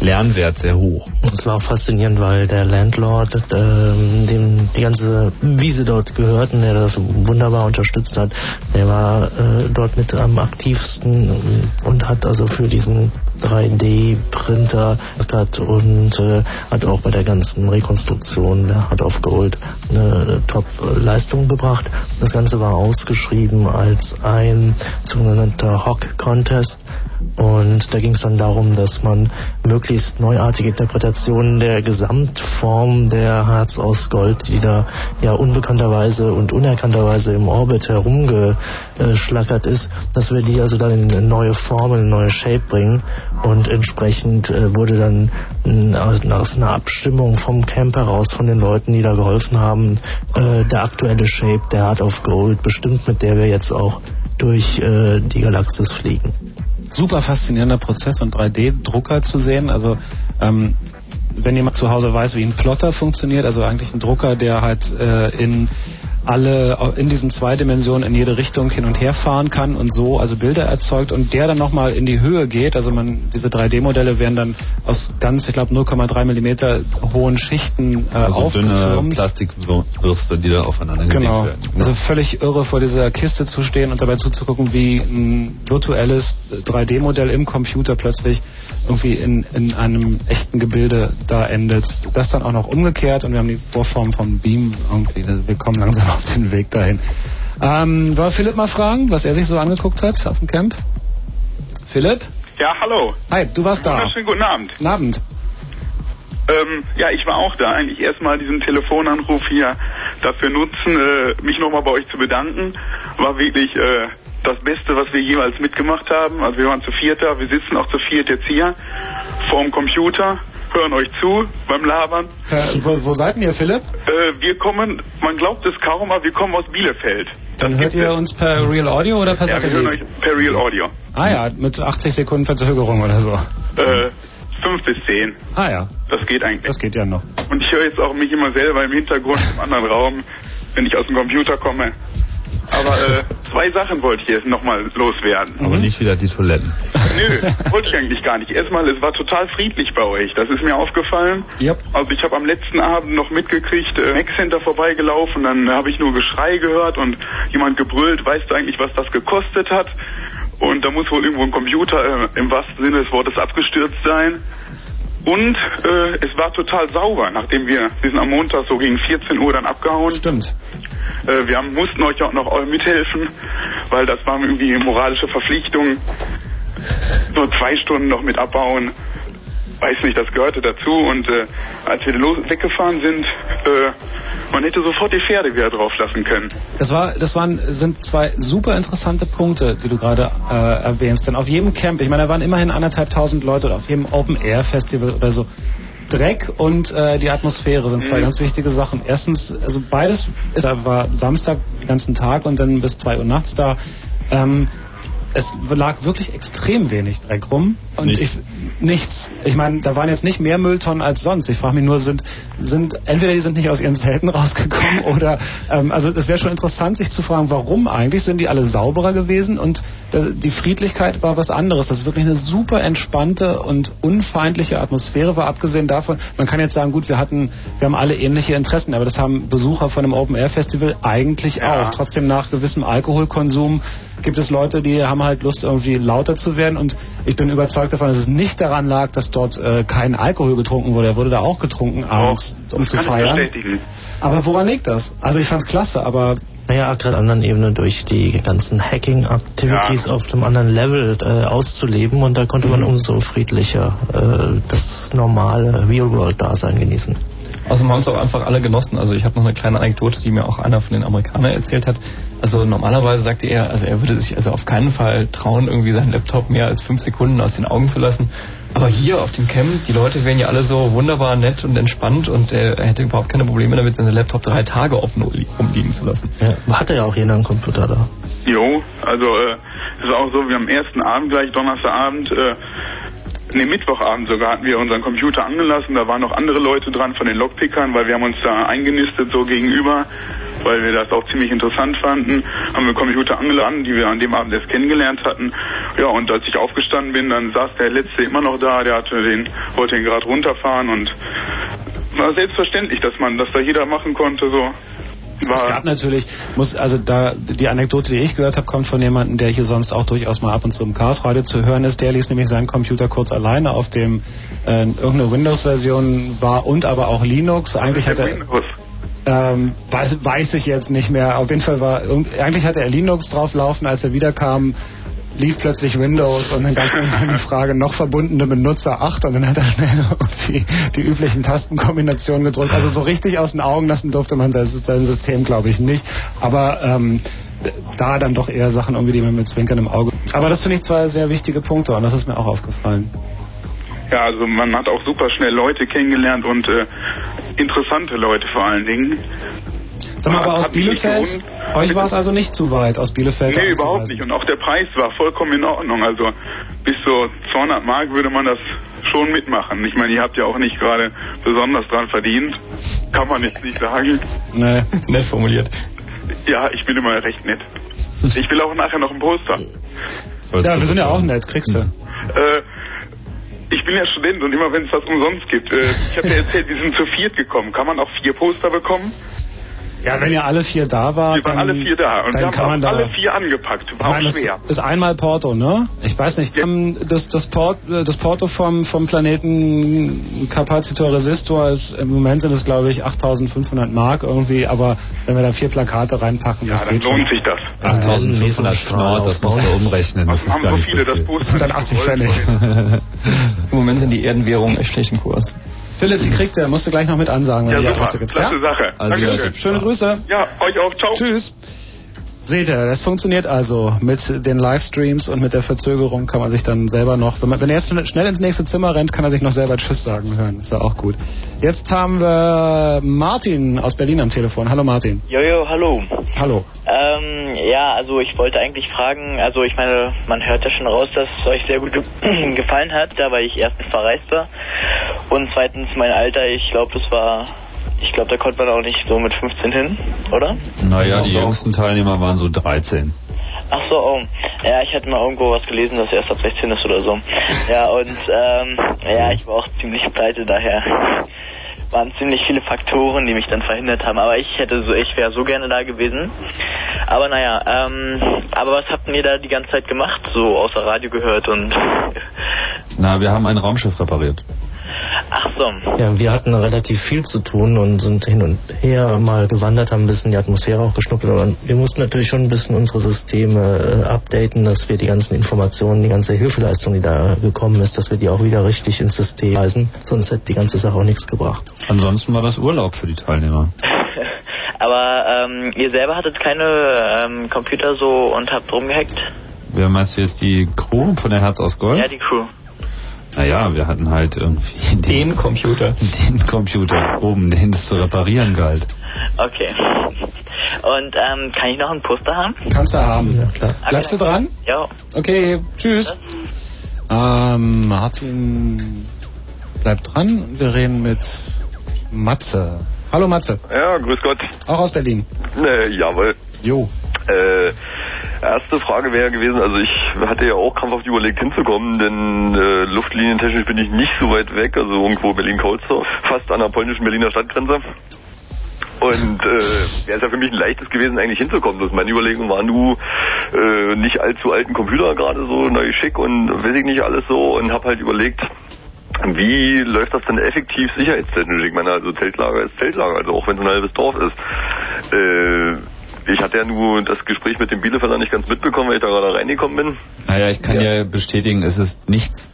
Lernwert sehr hoch. Es war auch faszinierend, weil der Landlord, ähm, dem die ganze Wiese dort gehört und der das wunderbar unterstützt hat, der war äh, dort mit am aktivsten und hat also für diesen 3D-Printer hat und äh, hat auch bei der ganzen Rekonstruktion der Hard of Gold eine Top-Leistung gebracht. Das Ganze war ausgeschrieben als ein sogenannter Hawk-Contest und da ging es dann darum, dass man möglichst neuartige Interpretationen der Gesamtform der Harz aus Gold, die da ja unbekannterweise und unerkannterweise im Orbit herumgeschlackert ist, dass wir die also dann in neue Form, in neue Shape bringen und entsprechend äh, wurde dann mh, nach einer Abstimmung vom Camp heraus von den Leuten, die da geholfen haben, äh, der aktuelle Shape der Heart of Gold bestimmt, mit der wir jetzt auch durch äh, die Galaxis fliegen super faszinierender Prozess und 3D-Drucker zu sehen. Also ähm, wenn jemand zu Hause weiß, wie ein Plotter funktioniert, also eigentlich ein Drucker, der halt äh, in alle in diesen zwei Dimensionen in jede Richtung hin und her fahren kann und so also Bilder erzeugt und der dann nochmal in die Höhe geht. Also man diese 3D-Modelle werden dann aus ganz, ich glaube 0,3 Millimeter hohen Schichten äh, also dünne aufgefilmt. Plastikwürste, die da aufeinander Genau. werden. Also völlig irre vor dieser Kiste zu stehen und dabei zuzugucken, wie ein virtuelles 3D-Modell im Computer plötzlich irgendwie in, in einem echten Gebilde da endet. Das dann auch noch umgekehrt und wir haben die Vorform von Beam irgendwie. Wir kommen langsam auf den Weg dahin. Ähm, wollen wir Philipp mal fragen, was er sich so angeguckt hat auf dem Camp? Philipp? Ja, hallo. Hi, du warst da. Wunderschönen guten Abend. Guten Abend. Ähm, ja, ich war auch da. Eigentlich erstmal diesen Telefonanruf hier dafür nutzen, äh, mich nochmal bei euch zu bedanken. War wirklich äh, das Beste, was wir jemals mitgemacht haben. Also wir waren zu viert da, wir sitzen auch zu viert jetzt hier vorm Computer, hören euch zu beim Labern. Äh, wo, wo seid ihr, Philipp? Äh, wir kommen, man glaubt es kaum, aber wir kommen aus Bielefeld. Dann hört ihr uns per Real Audio oder per Ja, wir hören Satellit? euch per Real Audio. Ah ja, mit 80 Sekunden Verzögerung oder so. Äh, fünf bis zehn. Ah ja, Das geht eigentlich. das geht ja noch. Und ich höre jetzt auch mich immer selber im Hintergrund im anderen Raum, wenn ich aus dem Computer komme. Aber äh, zwei Sachen wollte ich jetzt nochmal loswerden. Aber nicht wieder die Toiletten. Nö, wollte ich eigentlich gar nicht. Erstmal, es war total friedlich bei euch. Das ist mir aufgefallen. Yep. Also ich habe am letzten Abend noch mitgekriegt, äh, Mac Center vorbeigelaufen, dann habe ich nur Geschrei gehört und jemand gebrüllt, weißt du eigentlich, was das gekostet hat? Und da muss wohl irgendwo ein Computer äh, im wahrsten Sinne des Wortes abgestürzt sein. Und äh, es war total sauber, nachdem wir, wir sind am Montag so gegen 14 Uhr dann abgehauen. Stimmt. Äh, wir haben, mussten euch auch noch mithelfen, weil das war irgendwie moralische Verpflichtung. Nur zwei Stunden noch mit abbauen. Weiß nicht, das gehörte dazu. Und äh, als wir los, weggefahren sind, äh, man hätte sofort die Pferde wieder drauf lassen können. Das war, das waren, sind zwei super interessante Punkte, die du gerade äh, erwähnst. Denn auf jedem Camp, ich meine, da waren immerhin anderthalb tausend Leute oder auf jedem Open Air Festival oder so. Dreck und äh, die Atmosphäre sind zwei Mhm. ganz wichtige Sachen. Erstens, also beides ist, war Samstag den ganzen Tag und dann bis zwei Uhr nachts da. Ähm, es lag wirklich extrem wenig Dreck rum und Nichts. ich nichts. Ich meine, da waren jetzt nicht mehr Mülltonnen als sonst. Ich frage mich nur, sind sind entweder die sind nicht aus ihren Zelten rausgekommen oder ähm, also es wäre schon interessant, sich zu fragen, warum eigentlich sind die alle sauberer gewesen und äh, die Friedlichkeit war was anderes. Das ist wirklich eine super entspannte und unfeindliche Atmosphäre war. Abgesehen davon, man kann jetzt sagen, gut, wir hatten, wir haben alle ähnliche Interessen, aber das haben Besucher von einem Open Air Festival eigentlich auch. Trotzdem nach gewissem Alkoholkonsum gibt es Leute, die haben halt Lust, irgendwie lauter zu werden. Und ich bin überzeugt davon, dass es nicht daran lag, dass dort äh, kein Alkohol getrunken wurde. Er wurde da auch getrunken abends, um zu feiern. Aber woran liegt das? Also ich fand's klasse, aber Naja, gerade auf einer anderen Ebene durch die ganzen Hacking-Activities Ja. auf einem anderen Level äh, auszuleben und da konnte man umso friedlicher äh, das normale Real-World-Dasein genießen. Außerdem haben es auch einfach alle genossen. Also ich habe noch eine kleine Anekdote, die mir auch einer von den Amerikanern erzählt hat. Also normalerweise sagte er, also er würde sich also auf keinen Fall trauen, irgendwie seinen Laptop mehr als fünf Sekunden aus den Augen zu lassen. Aber hier auf dem Camp, die Leute wären ja alle so wunderbar nett und entspannt und er hätte überhaupt keine Probleme damit, seinen Laptop drei Tage offen rumliegen zu lassen. Ja, hatte ja auch jeder einen Computer da. Jo, also äh, es ist auch so, wir am ersten Abend gleich, Donnerstagabend, äh, ne Mittwochabend sogar, hatten wir unseren Computer angelassen, da waren noch andere Leute dran von den Lockpickern, weil wir haben uns da eingenistet so gegenüber, weil wir das auch ziemlich interessant fanden, haben wir Computer angeladen, die wir an dem Abend erst kennengelernt hatten. Ja, und als ich aufgestanden bin, dann saß der Letzte immer noch da, der hatte den, wollte ihn gerade runterfahren und war selbstverständlich, dass man, dass da jeder machen konnte, so. Es War, gab natürlich, muss also da die Anekdote, die ich gehört habe, kommt von jemandem, der hier sonst auch durchaus mal ab und zu im Chaos Radio zu hören ist. Der ließ nämlich seinen Computer kurz alleine auf dem äh, irgendeine Windows-Version war und aber auch Linux. Eigentlich hat Windows. ähm, weiß, weiß ich jetzt nicht mehr. Auf jeden Fall war eigentlich hatte er Linux drauf laufen, als er wiederkam. Lief plötzlich Windows und dann gab es irgendwann die Frage, noch verbundene Benutzer 8 und dann hat er schnell irgendwie die üblichen Tastenkombinationen gedrückt. Also so richtig aus den Augen lassen durfte man sein, System, glaube ich, nicht. Aber ähm, da dann doch eher Sachen irgendwie, die man mit Zwinkern im Auge. Aber das finde ich zwei sehr wichtige Punkte und das ist mir auch aufgefallen. Ja, also man hat auch super schnell Leute kennengelernt und äh, interessante Leute vor allen Dingen. Sag mal, aber aus Bielefeld, euch war es also nicht zu weit, aus Bielefeld Nee, überhaupt nicht. Und auch der Preis war vollkommen in Ordnung. Also bis so 200 Mark würde man das schon mitmachen. Ich meine, ihr habt ja auch nicht gerade besonders dran verdient. Kann man jetzt nicht sagen. Nee. Nett formuliert. Ja, ich bin immer recht nett. Ich will auch nachher noch ein Poster. Ja, wir sind ja auch nett, kriegst du. Äh, ich bin ja Student und immer wenn es was umsonst gibt. Äh, ich habe ja erzählt, wir sind zu viert gekommen. Kann man auch vier Poster bekommen? Ja, wenn ihr alle vier da wart, Wir waren dann, alle vier da und dann wir haben kann man da. alle vier angepackt. Ich War meine, auch das schwer. ist einmal Porto, ne? Ich weiß nicht, das, das, Port, äh, das Porto vom, vom Planeten Capacitor Resistor ist, im Moment sind es glaube ich 8500 Mark irgendwie, aber wenn wir da vier Plakate reinpacken, das dann geht lohnt schon. sich das. 8500 Schnort, das musst du umrechnen. Das ist haben gar so nicht viele so das viel. Poster. Das sind dann 80 Pfennig. Im Moment sind die Erdenwährungen echt schlecht im Kurs. Philipp, die kriegt er, musst du gleich noch mit ansagen, wenn Ja, du die. Adresse gibst. Ja? Sache. Also, Dankeschön. Schöne Grüße. Ja, euch auch. Ciao. Tschüss. Seht ihr, das funktioniert also. Mit den Livestreams und mit der Verzögerung kann man sich dann selber noch, wenn, man, wenn er jetzt schnell ins nächste Zimmer rennt, kann er sich noch selber Tschüss sagen hören. Ist ja auch gut. Jetzt haben wir Martin aus Berlin am Telefon. Hallo Martin. Jojo, hallo. Hallo. Ähm, ja, also ich wollte eigentlich fragen, also ich meine, man hört ja schon raus, dass es euch sehr gut ge gefallen hat, da weil ich erstens verreist war und zweitens mein Alter, ich glaube, das war, ich glaube, da konnte man auch nicht so mit 15 hin, oder? Naja, die jüngsten Teilnehmer waren so 13. Ach so, oh. Ja, ich hatte mal irgendwo was gelesen, dass er erst ab 16 ist oder so. Ja, und ähm, ja, ich war auch ziemlich pleite, daher waren ziemlich viele Faktoren, die mich dann verhindert haben. Aber ich hätte so, ich wäre so gerne da gewesen. Aber naja, ähm, aber was habt ihr da die ganze Zeit gemacht? So außer Radio gehört und Na, wir haben ein Raumschiff repariert. Ach so. Ja, wir hatten relativ viel zu tun und sind hin und her mal gewandert, haben ein bisschen die Atmosphäre auch geschnuppert. Und wir mussten natürlich schon ein bisschen unsere Systeme äh, updaten, dass wir die ganzen Informationen, die ganze Hilfeleistung, die da gekommen ist, dass wir die auch wieder richtig ins System weisen. Sonst hätte die ganze Sache auch nichts gebracht. Ansonsten war das Urlaub für die Teilnehmer. Aber ähm, ihr selber hattet keine ähm, Computer so und habt rumgehackt? Wer meinst du jetzt die Crew von der Herz aus Gold? Ja, die Crew. Naja, wir hatten halt irgendwie den, Computer. Den Computer oben, den es zu reparieren galt. Okay. Und ähm, kann ich noch ein Poster haben? Kannst du haben. Ja, klar. Bleibst du dran? Ja. Okay, tschüss. Ähm, Martin bleibt dran. Wir reden mit Matze. Hallo Matze. Ja, grüß Gott. Auch aus Berlin. Äh, jawohl. Jo. Äh, erste Frage wäre gewesen, also ich hatte ja auch krampfhaft überlegt hinzukommen, denn äh, luftlinientechnisch bin ich nicht so weit weg, also irgendwo Berlin-Kaulsdorf, fast an der polnischen Berliner Stadtgrenze. Und äh, wäre es ja für mich ein leichtes gewesen, eigentlich hinzukommen. Das meine Überlegung war nur äh, nicht allzu alten Computer gerade so neu schick und weiß ich nicht alles so und habe halt überlegt, wie läuft das denn effektiv sicherheitstechnisch? Ich meine, also Zeltlager ist Zeltlager, also auch wenn es ein halbes Dorf ist. Äh, ich hatte ja nur das Gespräch mit dem Bielefelder nicht ganz mitbekommen, weil ich da gerade reingekommen bin. Naja, ich kann ja, bestätigen, es ist nichts.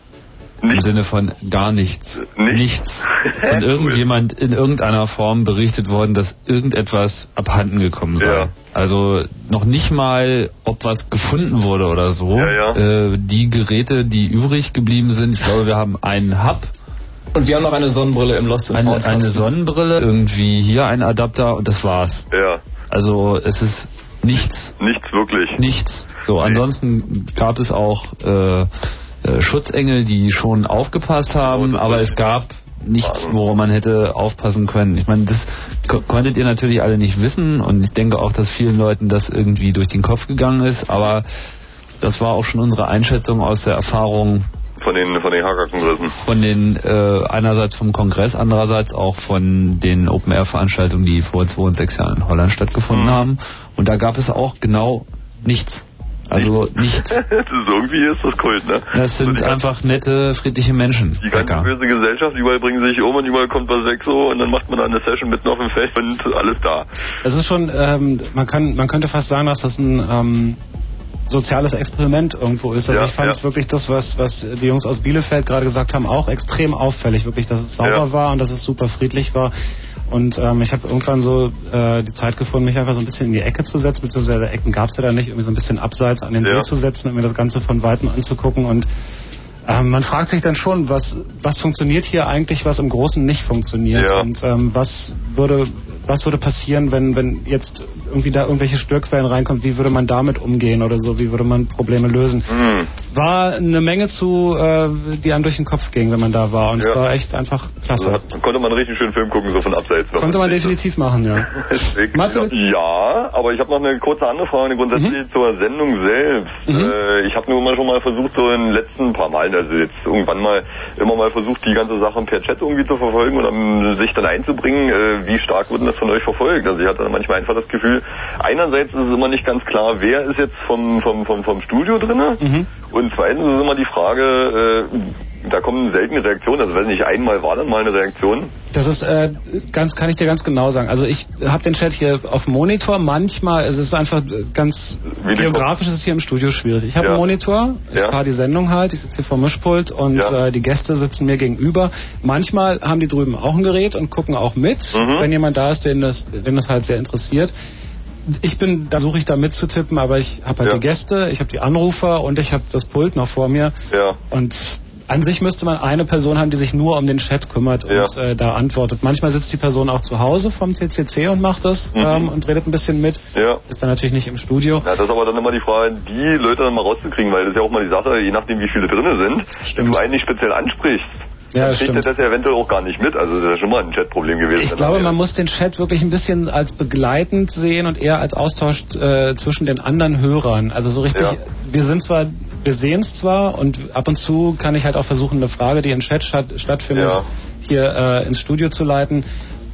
Im Sinne von gar nichts. Nichts. Von irgendjemand in irgendeiner Form berichtet worden, dass irgendetwas abhanden gekommen sei. Ja. Also noch nicht mal, ob was gefunden wurde oder so. Ja, ja. Äh, die Geräte, die übrig geblieben sind, ich glaube, wir haben einen Hub. Und wir haben noch eine Sonnenbrille im Lost in Eine, Found eine Kasten. Sonnenbrille, irgendwie hier ein Adapter und das war's. Ja. Also es ist nichts. Nichts wirklich. Nichts. So, ansonsten gab es auch äh, äh, Schutzengel, die schon aufgepasst haben, aber es gab nichts, worum man hätte aufpassen können. Ich meine, das ko konntet ihr natürlich alle nicht wissen und ich denke auch, dass vielen Leuten das irgendwie durch den Kopf gegangen ist, aber das war auch schon unsere Einschätzung aus der Erfahrung Von den, von den Hackerkongressen. von den äh, einerseits vom Kongress, andererseits auch von den Open-Air-Veranstaltungen, die vor zwei und sechs Jahren in Holland stattgefunden haben. Und da gab es auch genau nichts. Also nichts. das ist, irgendwie ist das Kult, ne? Das sind einfach nette, friedliche Menschen. Die ganze böse Gesellschaft, überall bringen sich um und überall kommt was weg so und dann macht man da eine Session mitten auf dem Feld und alles da. Es ist schon, ähm, man kann, man könnte fast sagen, dass das ein ähm, soziales Experiment irgendwo ist. Also Ja, ich fand ja. wirklich das, was, was die Jungs aus Bielefeld gerade gesagt haben, auch extrem auffällig. Wirklich, dass es sauber Ja. war und dass es super friedlich war. Und ähm, ich habe irgendwann so äh, die Zeit gefunden, mich einfach so ein bisschen in die Ecke zu setzen, beziehungsweise Ecken gab es ja da nicht, irgendwie so ein bisschen abseits an den. See zu setzen und mir das Ganze von Weitem anzugucken. Und ähm, man fragt sich dann schon, was, was funktioniert hier eigentlich, was im Großen nicht funktioniert. Und ähm, was würde was würde passieren, wenn, wenn jetzt irgendwie da irgendwelche Störquellen reinkommen, wie würde man damit umgehen oder so, wie würde man Probleme lösen? Hm. War eine Menge zu, äh, die einem durch den Kopf ging, wenn man da war. Und es Ja. war echt einfach klasse. Also hat, konnte man einen richtig schönen Film gucken, so von abseits. Konnte man definitiv machen, ja. Matze? Ja, aber ich habe noch eine kurze andere Frage grundsätzlich zur Sendung selbst. Äh, ich habe nur mal schon mal versucht, so in den letzten paar Malen, also jetzt irgendwann mal immer mal versucht, die ganze Sache per Chat irgendwie zu verfolgen und um sich dann einzubringen, äh, wie stark wird denn das von euch verfolgt? Also ich hatte manchmal einfach das Gefühl, einerseits ist es immer nicht ganz klar, wer ist jetzt vom, vom, vom, vom Studio drinne und zweitens ist immer die Frage, äh, da kommen seltene Reaktionen, also weiß nicht, einmal war dann mal eine Reaktion. Das ist äh, ganz, kann ich dir ganz genau sagen. Also ich habe den Chat hier auf dem Monitor. Manchmal es ist es einfach ganz Wie geografisch ist es hier im Studio schwierig. Ich habe Ja. einen Monitor, ich Ja. fahre die Sendung halt, ich sitze hier vor dem Mischpult und Ja. äh, die Gäste sitzen mir gegenüber. Manchmal haben die drüben auch ein Gerät und gucken auch mit, Mhm. wenn jemand da ist, den das, den das halt sehr interessiert. ich bin, da suche ich da mitzutippen, aber ich habe halt Ja. die Gäste, ich habe die Anrufer und ich habe das Pult noch vor mir. Ja. Und an sich müsste man eine Person haben, die sich nur um den Chat kümmert Ja. und äh, da antwortet. Manchmal sitzt die Person auch zu Hause vom CCC und macht das Mhm. ähm, und redet ein bisschen mit. Ja. Ist dann natürlich nicht im Studio. Ja, das ist aber dann immer die Frage, die Leute dann mal rauszukriegen, weil das ist ja auch mal die Sache, je nachdem wie viele drinne sind, wenn du einen nicht speziell ansprichst, Ja, dann kriegt er stimmt. das ja eventuell auch gar nicht mit. Also das ist ja schon mal ein Chatproblem gewesen. Ich glaube, man muss den Chat wirklich ein bisschen als begleitend sehen und eher als Austausch äh, zwischen den anderen Hörern. Also so richtig, Ja. wir sind zwar, wir sehen es zwar und ab und zu kann ich halt auch versuchen, eine Frage, die im Chat statt, stattfindet, Ja. hier äh, ins Studio zu leiten.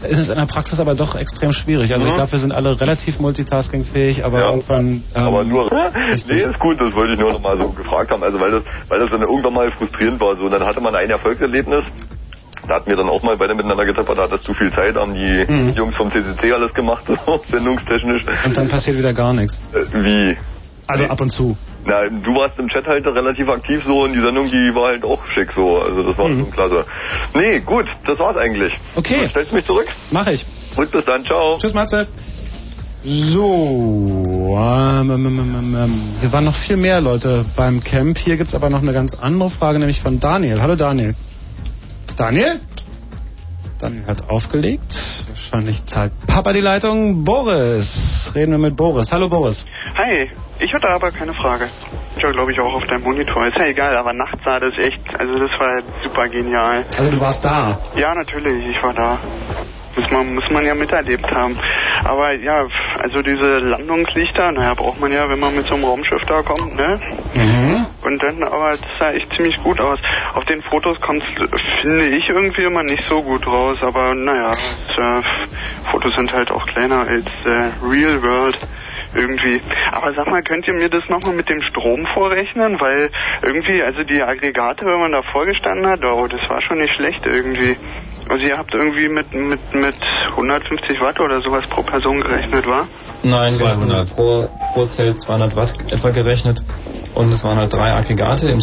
Es ist in der Praxis aber doch extrem schwierig. Also ich Mhm. glaube, wir sind alle relativ multitaskingfähig, aber irgendwann... Ähm, Aber nur, nee, ist gut, das wollte ich nur noch mal so gefragt haben. Also weil das, weil das dann irgendwann mal frustrierend war. So, dann hatte man ein Erfolgserlebnis. Da hatten wir dann auch mal beide miteinander getappert, da hat das zu viel Zeit, haben die Mhm. Jungs vom CCC alles gemacht, so, sendungstechnisch. Und dann passiert wieder gar nichts. Äh, wie? Also ab und zu. Na, du warst im Chat halt relativ aktiv so und die Sendung, die war halt auch schick so. Also das war schon klasse. Nee, gut, das war's eigentlich. Mhm. Okay. Stellst du mich zurück? Mach ich. Gut, bis dann, ciao. Tschüss, Matze. So, ähm, ähm, ähm, ähm, ähm. hier waren noch viel mehr Leute beim Camp. Hier gibt's aber noch eine ganz andere Frage, nämlich von Daniel. Hallo Daniel. Daniel? Daniel hat aufgelegt. Wahrscheinlich zahlt Papa die Leitung. Boris. Reden wir mit Boris. Hallo Boris. Hi, ich hatte aber keine Frage. Ich war, glaube ich, auch auf deinem Monitor. Ist ja egal, aber nachts sah das echt, also das war super genial. Also du warst da. Ja, natürlich, ich war da. Muss man, muss man ja miterlebt haben. Aber ja, also diese Landungslichter, naja, braucht man ja, wenn man mit so einem Raumschiff da kommt, ne? Mhm. Und dann, aber es sah echt ziemlich gut aus. Auf den Fotos kommt finde ich, irgendwie immer nicht so gut raus. Aber naja, es, äh, Fotos sind halt auch kleiner als äh, Real World irgendwie. Aber sag mal, könnt ihr mir das nochmal mit dem Strom vorrechnen? Weil irgendwie, also die Aggregate, wenn man da vorgestanden hat, oh, das war schon nicht schlecht irgendwie. Also ihr habt irgendwie mit, mit, mit 150 Watt oder sowas pro Person gerechnet, war? Nein, wir 200. haben pro, pro Zelt 200 Watt etwa gerechnet. Und es waren halt drei Aggregate.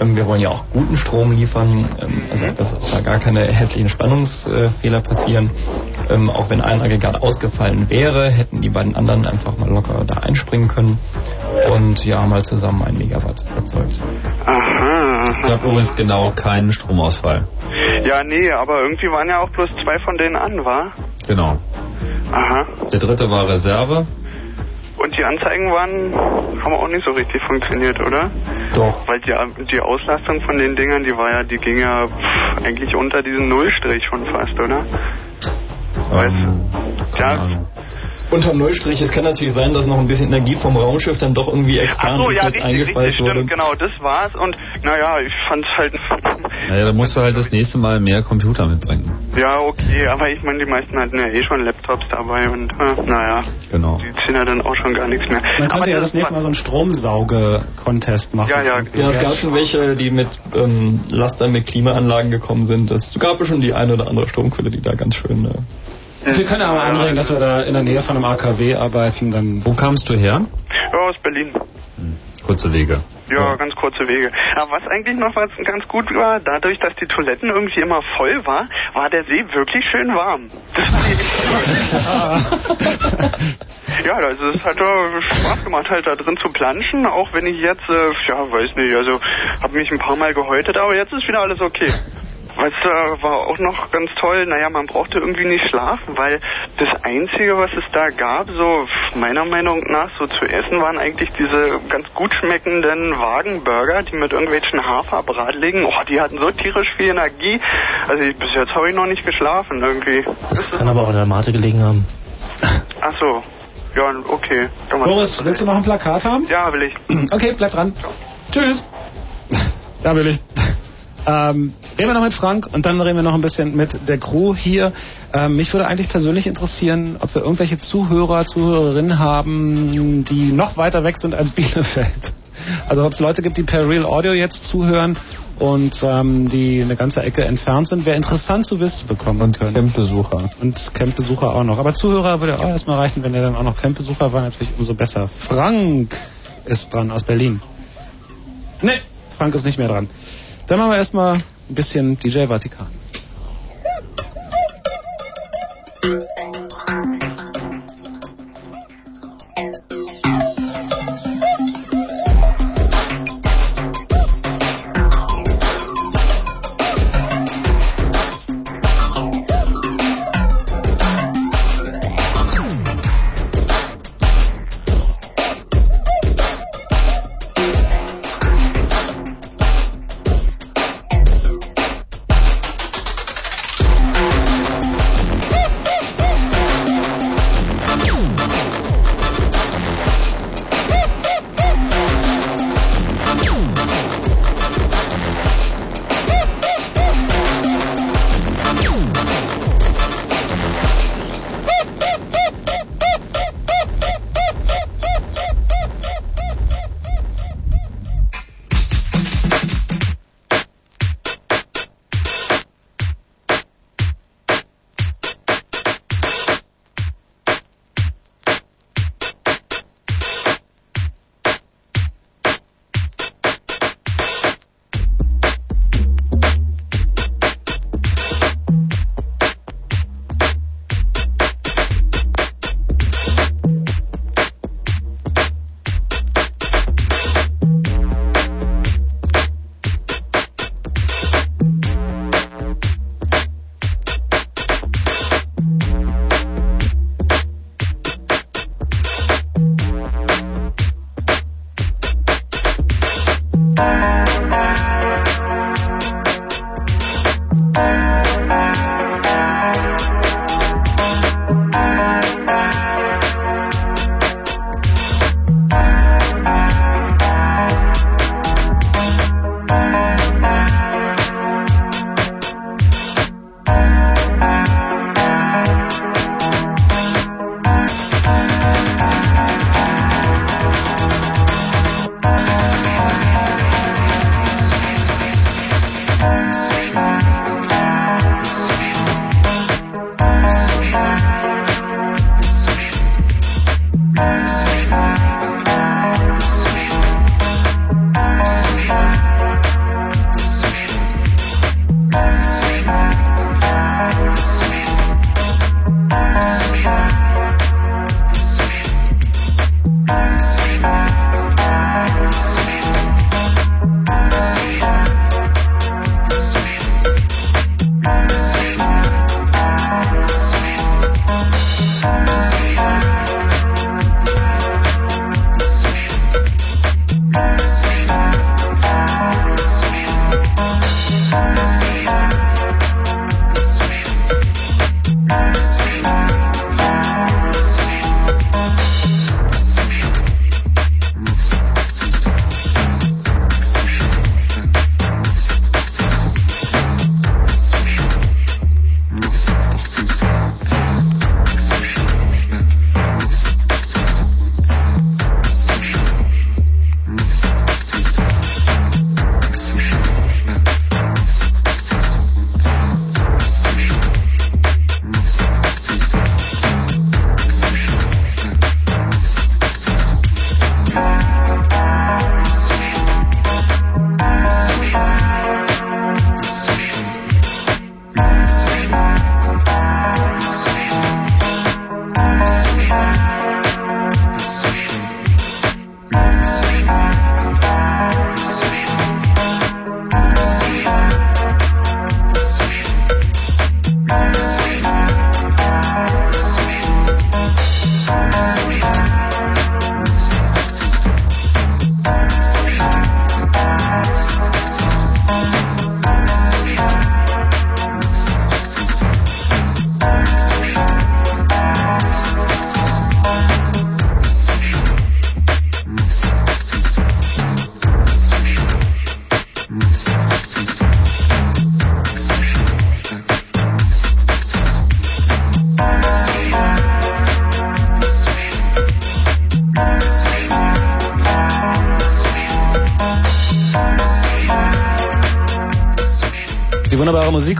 Ähm, wir wollen ja auch guten Strom liefern, ähm, also dass auch da gar keine hässlichen Spannungsfehler passieren. Ähm, auch wenn ein Aggregat ausgefallen wäre, hätten die beiden anderen einfach mal locker da einspringen können. Und ja, haben halt zusammen ein Megawatt erzeugt. Aha. Es gab übrigens genau keinen Stromausfall. Ja, nee, aber irgendwie waren ja auch bloß zwei von denen an, war? Genau. Aha. Der dritte war Reserve. Und die Anzeigen waren, haben auch nicht so richtig funktioniert, oder? Doch. Weil die, die Auslastung von den Dingern, die war ja, die ging ja pff, eigentlich unter diesen Nullstrich schon fast, oder? Ähm, Ja, Unterm Nullstrich, es kann natürlich sein, dass noch ein bisschen Energie vom Raumschiff dann doch irgendwie extern so, ja, richtig, richtig, eingespeist wurde. stimmt, genau, das war's. Und naja, ich fand's halt, Naja, da musst du halt das nächste Mal mehr Computer mitbringen. ja, okay, aber ich meine, die meisten hatten ja eh schon Laptops dabei und äh, naja, Genau. die ziehen ja dann auch schon gar nichts mehr. Man aber könnte ja das nächste Mal so einen Stromsauge-Contest machen. Ja, ja, Ja, es gab schon welche, die mit ähm, Lastern mit Klimaanlagen gekommen sind. Es gab ja schon die eine oder andere Stromquelle, die da ganz schön. Äh, Wir können aber anregen, dass wir da in der Nähe von einem AKW arbeiten. Dann Wo kamst du her? Ja, aus Berlin. Kurze Wege. Ja, ganz kurze Wege. Aber was eigentlich noch was ganz gut war, dadurch, dass die Toiletten irgendwie immer voll war, war der See wirklich schön warm. Ja, also es hat äh, Spaß gemacht, halt da drin zu planschen, auch wenn ich jetzt, äh, ja, weiß nicht, also habe mich ein paar Mal gehäutet, aber jetzt ist wieder alles okay. Was äh, war auch noch ganz toll, naja, man brauchte irgendwie nicht schlafen, weil das Einzige, was es da gab, so meiner Meinung nach so zu essen, waren eigentlich diese ganz gut schmeckenden Wagenburger, die mit irgendwelchen Haferbratligen, oh, die hatten so tierisch viel Energie. Also ich, bis jetzt habe ich noch nicht geschlafen irgendwie. Das kann aber auch an der Mate gelegen haben. Ach so, ja, okay. Boris, willst du noch ein Plakat haben? Ja, will ich. Okay, bleib dran. Tschüss. Ja, will ich. Ähm, reden wir noch mit Frank und dann reden wir noch ein bisschen mit der Crew hier. Ähm, mich würde eigentlich persönlich interessieren, ob wir irgendwelche Zuhörer, Zuhörerinnen haben, die noch weiter weg sind als Bielefeld. Also ob es Leute gibt, die per Real Audio jetzt zuhören und ähm, die eine ganze Ecke entfernt sind, wäre interessant zu wissen bekommen können. Campbesucher. Und Campbesucher auch noch. Aber Zuhörer würde auch erstmal reichen, wenn er dann auch noch Campbesucher war, natürlich umso besser. Frank ist dran aus Berlin. Nee, Frank ist nicht mehr dran. Dann machen wir erstmal ein bisschen DJ Vatikan.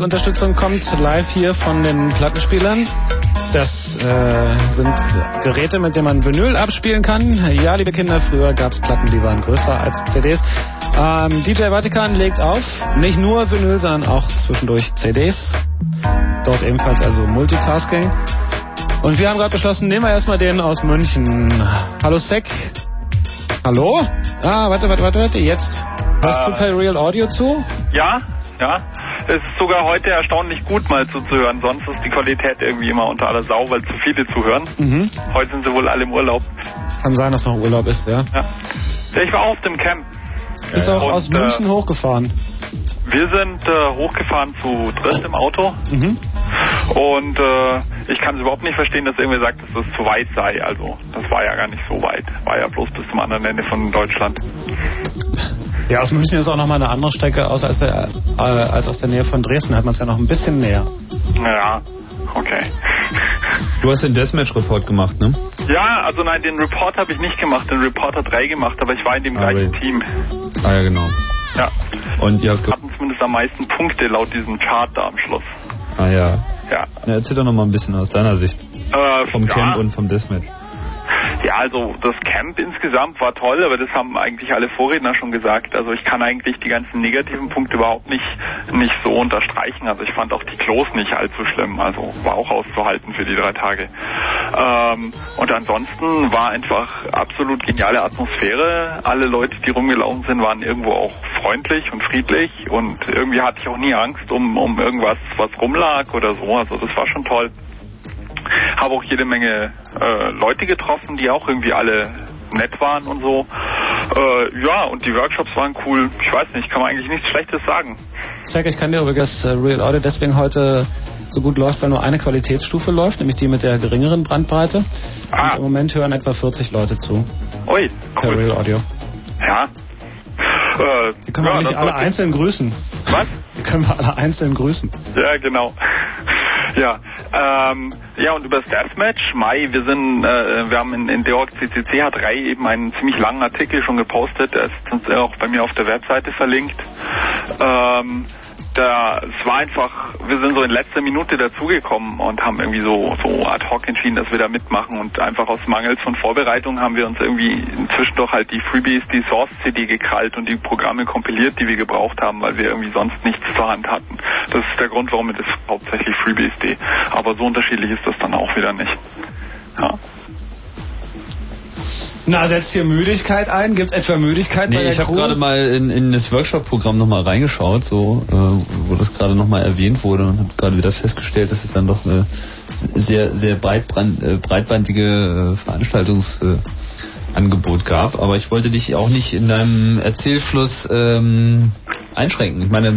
Musikunterstützung kommt live hier von den Plattenspielern. Das äh, sind Geräte, mit denen man Vinyl abspielen kann. Ja, liebe Kinder, früher gab es Platten, die waren größer als CDs. Ähm, DJ Vatikan legt auf, nicht nur Vinyl, sondern auch zwischendurch CDs. Dort ebenfalls also Multitasking. Und wir haben gerade beschlossen, nehmen wir erstmal den aus München. Hallo Sek. Hallo? Ah, warte, warte, warte, warte, jetzt. Hörst du per Real Audio zu? Ja, ja. Es ist sogar heute erstaunlich gut mal zuzuhören. Sonst ist die Qualität irgendwie immer unter aller Sau, weil zu viele zuhören. Mhm. Heute sind sie wohl alle im Urlaub. Kann sein, dass noch Urlaub ist, ja. Ja. Ich war auch auf dem Camp. Bist auch Und, aus äh, München hochgefahren. Wir sind äh, hochgefahren zu dritt im Auto. Mhm. Und äh, ich kann es überhaupt nicht verstehen, dass irgendwer sagt, dass das zu weit sei. Also, das war ja gar nicht so weit. War ja bloß bis zum anderen Ende von Deutschland. Ja, aus München ist auch nochmal eine andere Strecke aus als, der, äh, als aus der Nähe von Dresden. Hat man es ja noch ein bisschen näher. Ja, okay. Du hast den Deathmatch-Report gemacht, ne? Ja, also nein, den Report habe ich nicht gemacht, den Reporter 3 gemacht, aber ich war in dem gleichen Team. Ah ja, genau. Ja. Und ihr habt... Hatten zumindest am meisten Punkte laut diesem Chart da am Schluss. Ah ja. Ja. ja erzähl doch noch mal ein bisschen aus deiner Sicht. Äh, Vom ja. Camp und vom Deathmatch. Ja, also das Camp insgesamt war toll, aber das haben eigentlich alle Vorredner schon gesagt. Also ich kann eigentlich die ganzen negativen Punkte überhaupt nicht nicht so unterstreichen. Also ich fand auch die Klos nicht allzu schlimm. Also war auch auszuhalten für die drei Tage. Ähm, und ansonsten war einfach absolut geniale Atmosphäre. Alle Leute, die rumgelaufen sind, waren irgendwo auch freundlich und friedlich und irgendwie hatte ich auch nie Angst um um irgendwas, was rumlag oder so. Also das war schon toll habe auch jede Menge äh, Leute getroffen, die auch irgendwie alle nett waren und so. Äh, ja, und die Workshops waren cool. Ich weiß nicht, kann man eigentlich nichts Schlechtes sagen. Zack, ich kann dir übrigens äh, Real Audio deswegen heute so gut läuft, weil nur eine Qualitätsstufe läuft, nämlich die mit der geringeren Brandbreite. Und im Moment hören etwa 40 Leute zu. Ui, Per Real Audio. Ja. Äh, Die können wir ja, nicht das alle einzeln grüßen. Was? Die können wir alle einzeln grüßen. Ja, genau. Ja, ähm, ja und über das Deathmatch, Mai, wir sind, äh, wir haben in, in der CCC hat 3 eben einen ziemlich langen Artikel schon gepostet, der ist auch bei mir auf der Webseite verlinkt. Ähm, da, es war einfach, wir sind so in letzter Minute dazugekommen und haben irgendwie so, so ad hoc entschieden, dass wir da mitmachen und einfach aus Mangels von Vorbereitung haben wir uns irgendwie inzwischen doch halt die Freebies, die Source CD gekrallt und die Programme kompiliert, die wir gebraucht haben, weil wir irgendwie sonst nichts zur Hand hatten. Das ist der Grund, warum es hauptsächlich FreeBSD. Aber so unterschiedlich ist das dann auch wieder nicht. Ja. Na, setzt hier Müdigkeit ein? Gibt's etwa Müdigkeit bei Nee, der ich habe gerade mal in, in das Workshop-Programm nochmal reingeschaut, so, äh, wo das gerade nochmal erwähnt wurde und habe gerade wieder festgestellt, dass es dann doch eine sehr, sehr breitbrand, äh, breitbandige äh, Veranstaltungsangebot äh, gab. Aber ich wollte dich auch nicht in deinem Erzählfluss ähm, einschränken. Ich meine,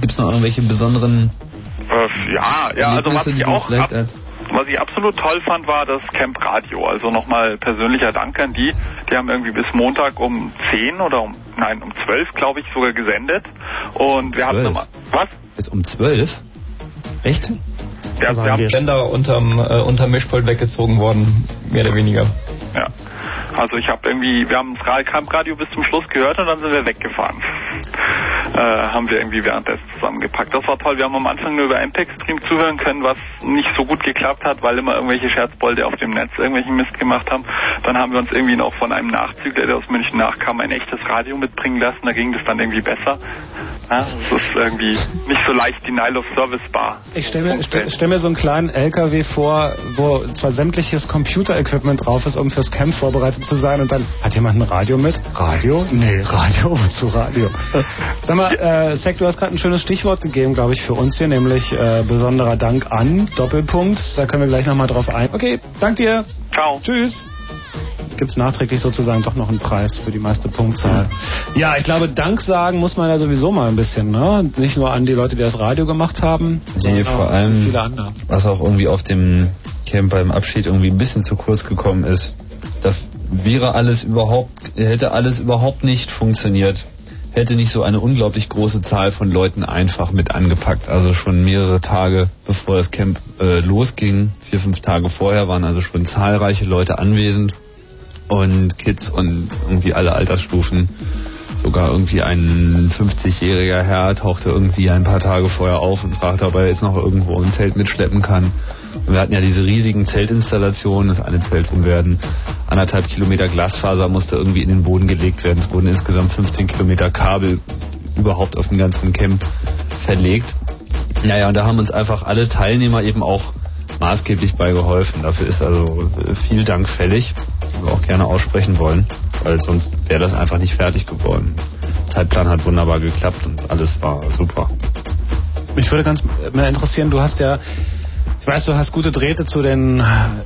gibt es noch irgendwelche besonderen Äh, ja, ja, also was ich du auch vielleicht ab, als was ich absolut toll fand, war das Camp Radio. Also nochmal persönlicher Dank an die. Die haben irgendwie bis Montag um 10 oder um, nein, um 12, glaube ich, sogar gesendet. Und wir hatten 12? immer, was? Bis um zwölf? Echt? Ja, wir haben Ständer unterm, äh, unterm Mischpult weggezogen worden, mehr oder weniger. Ja. Also ich habe irgendwie, wir haben das Ra- Camp Radio bis zum Schluss gehört und dann sind wir weggefahren. Äh, haben wir irgendwie währenddessen zusammengepackt. Das war toll. Wir haben am Anfang nur über MPEG-Stream zuhören können, was nicht so gut geklappt hat, weil immer irgendwelche Scherzbolde auf dem Netz irgendwelchen Mist gemacht haben. Dann haben wir uns irgendwie noch von einem Nachzügler, der aus München nachkam, ein echtes Radio mitbringen lassen. Da ging das dann irgendwie besser. Ja, das ist irgendwie nicht so leicht die Nile of Service Bar. Ich stelle mir, stell, stell mir so einen kleinen LKW vor, wo zwar sämtliches Computer-Equipment drauf ist, um fürs Camp vorbereitet zu sein und dann, hat jemand ein Radio mit? Radio? Nee, Radio, wozu Radio? Sag mal, äh, Sek, du hast gerade ein schönes Stichwort gegeben, glaube ich, für uns hier, nämlich äh, besonderer Dank an, Doppelpunkt, da können wir gleich nochmal drauf ein. Okay, dank dir. Ciao. Tschüss. Gibt's nachträglich sozusagen doch noch einen Preis für die meiste Punktzahl. Ja, ich glaube, Dank sagen muss man ja sowieso mal ein bisschen, ne? Nicht nur an die Leute, die das Radio gemacht haben, Nee, sondern vor auch allem, viele andere. was auch irgendwie auf dem Camp beim Abschied irgendwie ein bisschen zu kurz gekommen ist. Das wäre alles überhaupt, hätte alles überhaupt nicht funktioniert. Hätte nicht so eine unglaublich große Zahl von Leuten einfach mit angepackt. Also schon mehrere Tage bevor das Camp äh, losging, vier, fünf Tage vorher waren also schon zahlreiche Leute anwesend und Kids und irgendwie alle Altersstufen. Sogar irgendwie ein 50-jähriger Herr tauchte irgendwie ein paar Tage vorher auf und fragte, ob er jetzt noch irgendwo ein Zelt mitschleppen kann. Und wir hatten ja diese riesigen Zeltinstallationen. Das eine Zelt rum werden anderthalb Kilometer Glasfaser musste irgendwie in den Boden gelegt werden. Es wurden insgesamt 15 Kilometer Kabel überhaupt auf den ganzen Camp verlegt. Naja, und da haben uns einfach alle Teilnehmer eben auch maßgeblich bei geholfen. Dafür ist also viel Dank fällig, die wir auch gerne aussprechen wollen, weil sonst wäre das einfach nicht fertig geworden. Der Zeitplan hat wunderbar geklappt und alles war super. Mich würde ganz mehr interessieren, du hast ja, weiß, du hast gute Drähte zu den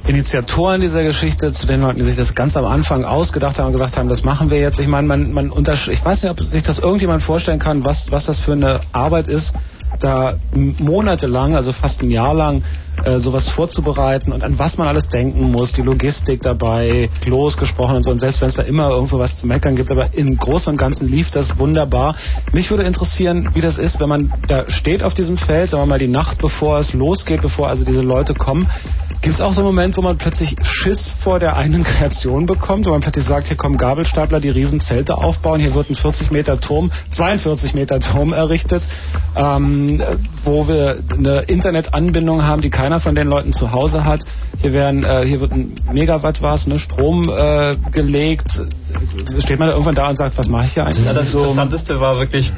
Initiatoren dieser Geschichte, zu den Leuten, die sich das ganz am Anfang ausgedacht haben und gesagt haben, das machen wir jetzt. Ich meine, man, man untersch ich weiß nicht, ob sich das irgendjemand vorstellen kann, was, was das für eine Arbeit ist, da monatelang, also fast ein Jahr lang, äh, sowas vorzubereiten und an was man alles denken muss, die Logistik dabei, Klos gesprochen und so. Und selbst wenn es da immer irgendwo was zu meckern gibt, aber im Großen und Ganzen lief das wunderbar. Mich würde interessieren, wie das ist, wenn man da steht auf diesem Feld, sagen wir mal die Nacht, bevor es losgeht, bevor also diese Leute kommen. Gibt es auch so einen Moment, wo man plötzlich Schiss vor der eigenen Kreation bekommt, wo man plötzlich sagt, hier kommen Gabelstapler, die riesen Zelte aufbauen, hier wird ein 40 Meter Turm, 42 Meter Turm errichtet, ähm, wo wir eine Internetanbindung haben, die keiner von den Leuten zu Hause hat. Hier werden, äh, hier wird ein Megawatt was, ne, Strom äh, gelegt. Steht man da irgendwann da und sagt, was mache ich hier eigentlich? Ja, das so, Interessanteste war wirklich,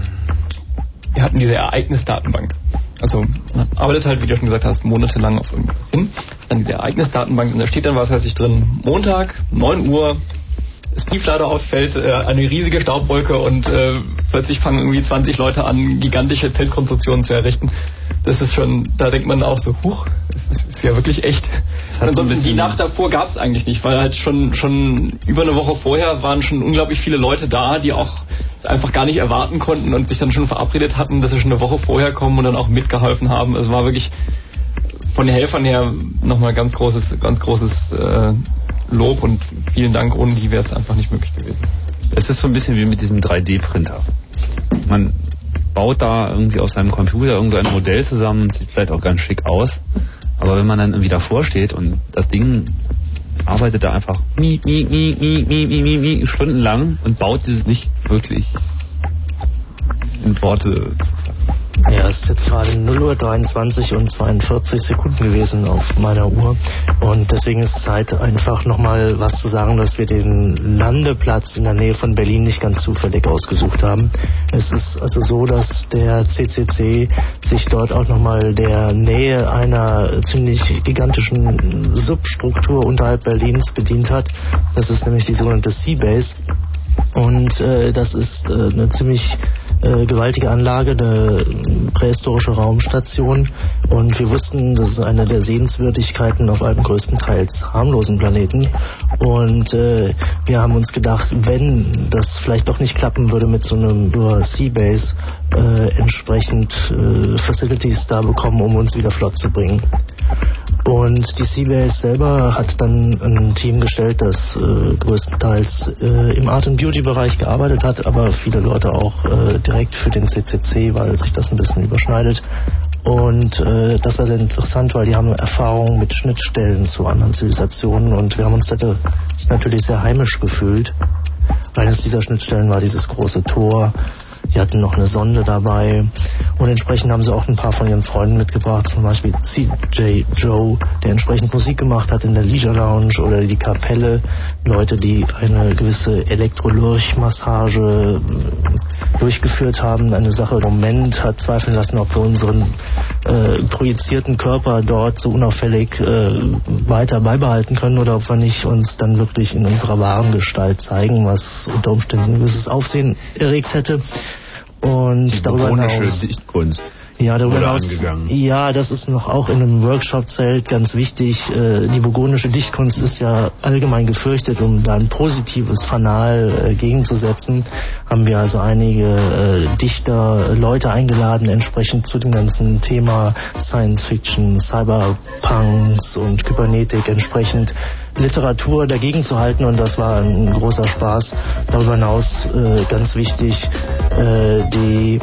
wir hatten diese Ereignisdatenbank. Also man arbeitet halt, wie du schon gesagt hast, monatelang auf irgendwas hin. Dann diese Ereignisdatenbank und da steht dann was weiß ich drin, Montag, 9 Uhr, das Briefladehaus fällt, äh, eine riesige Staubwolke und äh, plötzlich fangen irgendwie 20 Leute an, gigantische Zeltkonstruktionen zu errichten. Das ist schon, da denkt man auch so, huch, das ist, ist ja wirklich echt. Ansonsten die Nacht davor gab es eigentlich nicht, weil halt schon, schon über eine Woche vorher waren schon unglaublich viele Leute da, die auch einfach gar nicht erwarten konnten und sich dann schon verabredet hatten, dass sie schon eine Woche vorher kommen und dann auch mitgeholfen haben. Es war wirklich von den Helfern her nochmal ganz großes, ganz großes äh, Lob und vielen Dank. Ohne die wäre es einfach nicht möglich gewesen. Es ist so ein bisschen wie mit diesem 3D-Printer. Man baut da irgendwie auf seinem Computer irgendein Modell zusammen sieht vielleicht auch ganz schick aus. Aber wenn man dann irgendwie davor steht und das Ding arbeitet da einfach stundenlang und baut dieses nicht wirklich in Worte. Ja, es ist jetzt gerade 0 Uhr 23 und 42 Sekunden gewesen auf meiner Uhr. Und deswegen ist Zeit, einfach nochmal was zu sagen, dass wir den Landeplatz in der Nähe von Berlin nicht ganz zufällig ausgesucht haben. Es ist also so, dass der CCC sich dort auch nochmal der Nähe einer ziemlich gigantischen Substruktur unterhalb Berlins bedient hat. Das ist nämlich die sogenannte Seabase. Und äh, das ist äh, eine ziemlich äh, gewaltige Anlage, eine prähistorische Raumstation. Und wir wussten, das ist eine der Sehenswürdigkeiten auf einem größtenteils harmlosen Planeten. Und äh, wir haben uns gedacht, wenn das vielleicht doch nicht klappen würde mit so einem nur Seabase, äh, entsprechend äh, Facilities da bekommen, um uns wieder flott zu bringen. Und die Seabase selber hat dann ein Team gestellt, das äh, größtenteils äh, im Art and Beauty Bereich gearbeitet hat, aber viele Leute auch äh, direkt für den CCC, weil sich das ein bisschen überschneidet. Und äh, das war sehr interessant, weil die haben Erfahrung mit Schnittstellen zu anderen Zivilisationen und wir haben uns da natürlich sehr heimisch gefühlt. Eines dieser Schnittstellen war dieses große Tor, die hatten noch eine Sonde dabei und entsprechend haben sie auch ein paar von ihren Freunden mitgebracht, zum Beispiel CJ Joe, der entsprechend Musik gemacht hat in der Leisure Lounge oder die Kapelle, Leute, die eine gewisse Elektrolurch-Massage äh, durchgeführt haben. Eine Sache im Moment hat zweifeln lassen, ob wir unseren äh, projizierten Körper dort so unauffällig äh, weiter beibehalten können oder ob wir nicht uns dann wirklich in unserer wahren Gestalt zeigen, was unter Umständen ein gewisses Aufsehen erregt hätte. Und darüber hinaus, Dichtkunst. ja, darüber hinaus, ja, das ist noch auch in einem Workshop-Zelt ganz wichtig. Äh, die vogonische Dichtkunst ist ja allgemein gefürchtet, um da ein positives Fanal äh, gegenzusetzen, haben wir also einige äh, Dichter, Leute eingeladen, entsprechend zu dem ganzen Thema Science Fiction, Cyberpunks und Kybernetik entsprechend Literatur dagegen zu halten und das war ein großer Spaß. Darüber hinaus äh, ganz wichtig, äh, die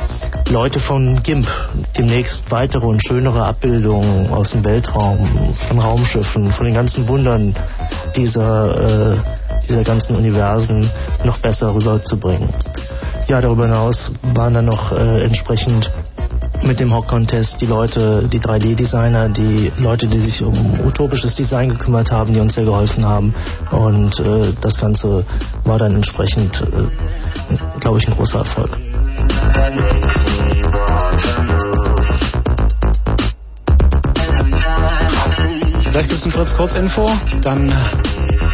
Leute von GIMP, demnächst weitere und schönere Abbildungen aus dem Weltraum, von Raumschiffen, von den ganzen Wundern dieser, äh, dieser ganzen Universen noch besser rüberzubringen. ja, darüber hinaus waren dann noch äh, entsprechend mit dem Hawk Contest die Leute, die 3D-Designer, die Leute, die sich um utopisches Design gekümmert haben, die uns sehr geholfen haben. Und äh, das Ganze war dann entsprechend, äh, glaube ich, ein großer Erfolg. Vielleicht gibt es ein Fritz Kurzinfo, dann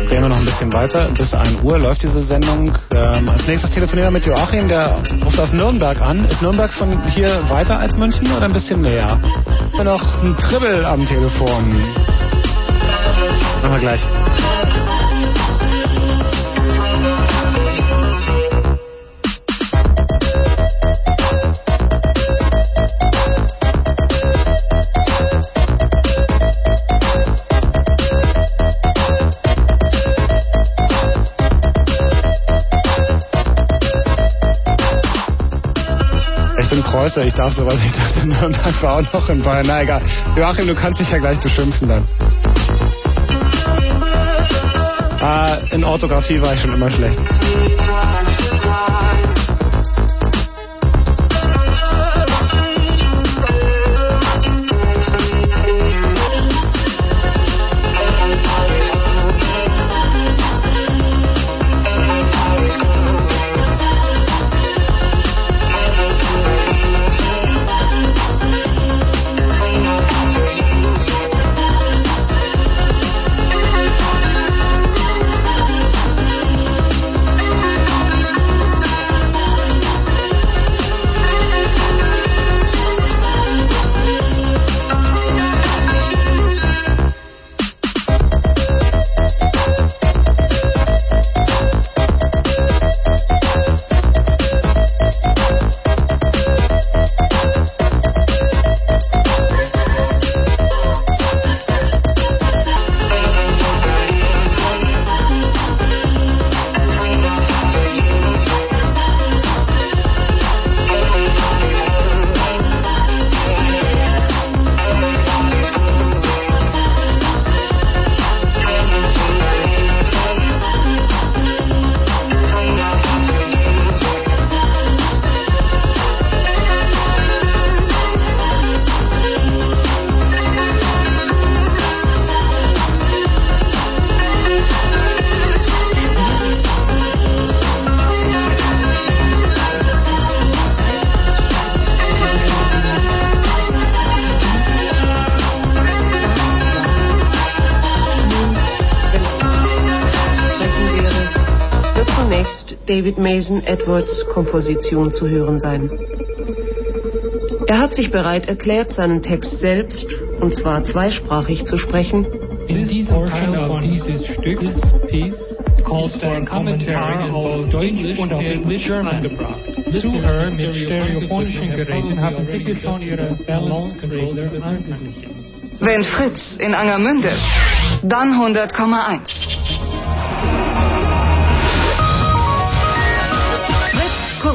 drehen wir noch ein bisschen weiter. Bis 1 Uhr läuft diese Sendung. Ähm, als nächstes telefonieren wir mit Joachim, der ruft aus Nürnberg an. Ist Nürnberg von hier weiter als München oder ein bisschen näher? Noch ein Tribbel am Telefon. Machen wir gleich. Preußer, ich darf sowas, ich dachte Nürnberg war auch noch in Bayern. Na egal. Joachim, du kannst mich ja gleich beschimpfen dann. Ah, in Orthographie war ich schon immer schlecht. David Mason Edwards Komposition zu hören sein. Er hat sich bereit erklärt, seinen Text selbst, und zwar zweisprachig zu sprechen, In diesem Teil of dieses Stücks Piece calls for a commentary auf Deutsch und auf Englisch angebracht. Zuhörer mit stereophonischen Geräten haben sicher schon ihre Balance Controller angeglichen. Wenn Fritz in Angermünde, dann 100,1.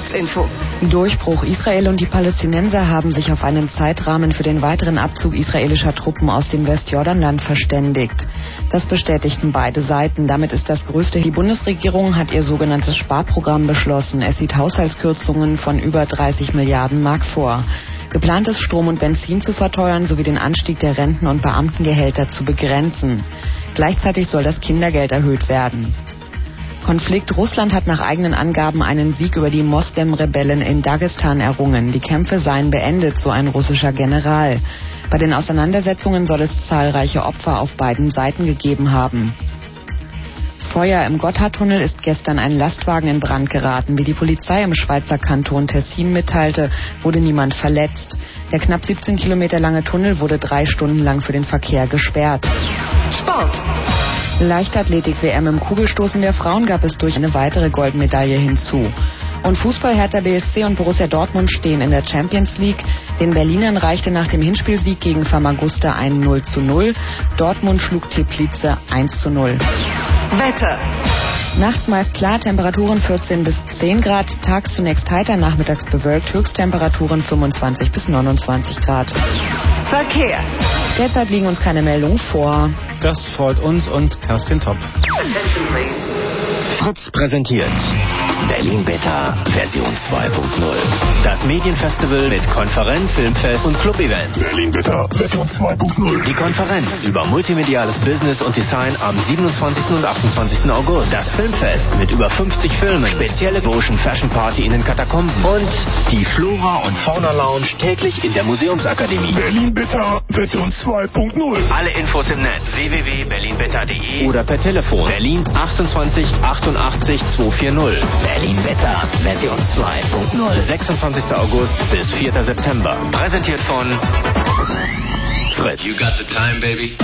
Kurzinfo. Durchbruch. Israel und die Palästinenser haben sich auf einen Zeitrahmen für den weiteren Abzug israelischer Truppen aus dem Westjordanland verständigt. Das bestätigten beide Seiten. Damit ist das größte. Die Bundesregierung hat ihr sogenanntes Sparprogramm beschlossen. Es sieht Haushaltskürzungen von über 30 Milliarden Mark vor. Geplant ist, Strom und Benzin zu verteuern sowie den Anstieg der Renten- und Beamtengehälter zu begrenzen. Gleichzeitig soll das Kindergeld erhöht werden. Konflikt Russland hat nach eigenen Angaben einen Sieg über die Moslem-Rebellen in Dagestan errungen. Die Kämpfe seien beendet, so ein russischer General. Bei den Auseinandersetzungen soll es zahlreiche Opfer auf beiden Seiten gegeben haben. Feuer im Gotthardtunnel ist gestern ein Lastwagen in Brand geraten. Wie die Polizei im Schweizer Kanton Tessin mitteilte, wurde niemand verletzt. Der knapp 17 Kilometer lange Tunnel wurde drei Stunden lang für den Verkehr gesperrt. Sport. Leichtathletik-WM im Kugelstoßen der Frauen gab es durch eine weitere Goldmedaille hinzu. Und Fußball Hertha BSC und Borussia Dortmund stehen in der Champions League. Den Berlinern reichte nach dem Hinspielsieg gegen Famagusta ein 0 zu 0. Dortmund schlug Teplice 1 zu 0. Wetter. Nachts meist klar, Temperaturen 14 bis 10 Grad, tags zunächst heiter, nachmittags bewölkt, Höchsttemperaturen 25 bis 29 Grad. Verkehr. Derzeit liegen uns keine Meldungen vor. Das freut uns und Kerstin Topp. Fritz präsentiert Berlin Beta Version 2.0. Das Medienfestival mit Konferenz, Filmfest und Club-Event. Berlin Beta Version 2.0. Die Konferenz über multimediales Business und Design am 27. und 28. August. Das Filmfest mit über 50 Filmen. Spezielle Motion Fashion Party in den Katakomben. Und die Flora und Fauna Lounge täglich in der Museumsakademie. Berlin Beta Version 2.0. Alle Infos im Netz www.berlinbeta.de oder per Telefon Berlin 28 86 240. Berlin Wetter Version 2.0. 26. August bis 4. September. Präsentiert von Fritz. You got the time, baby.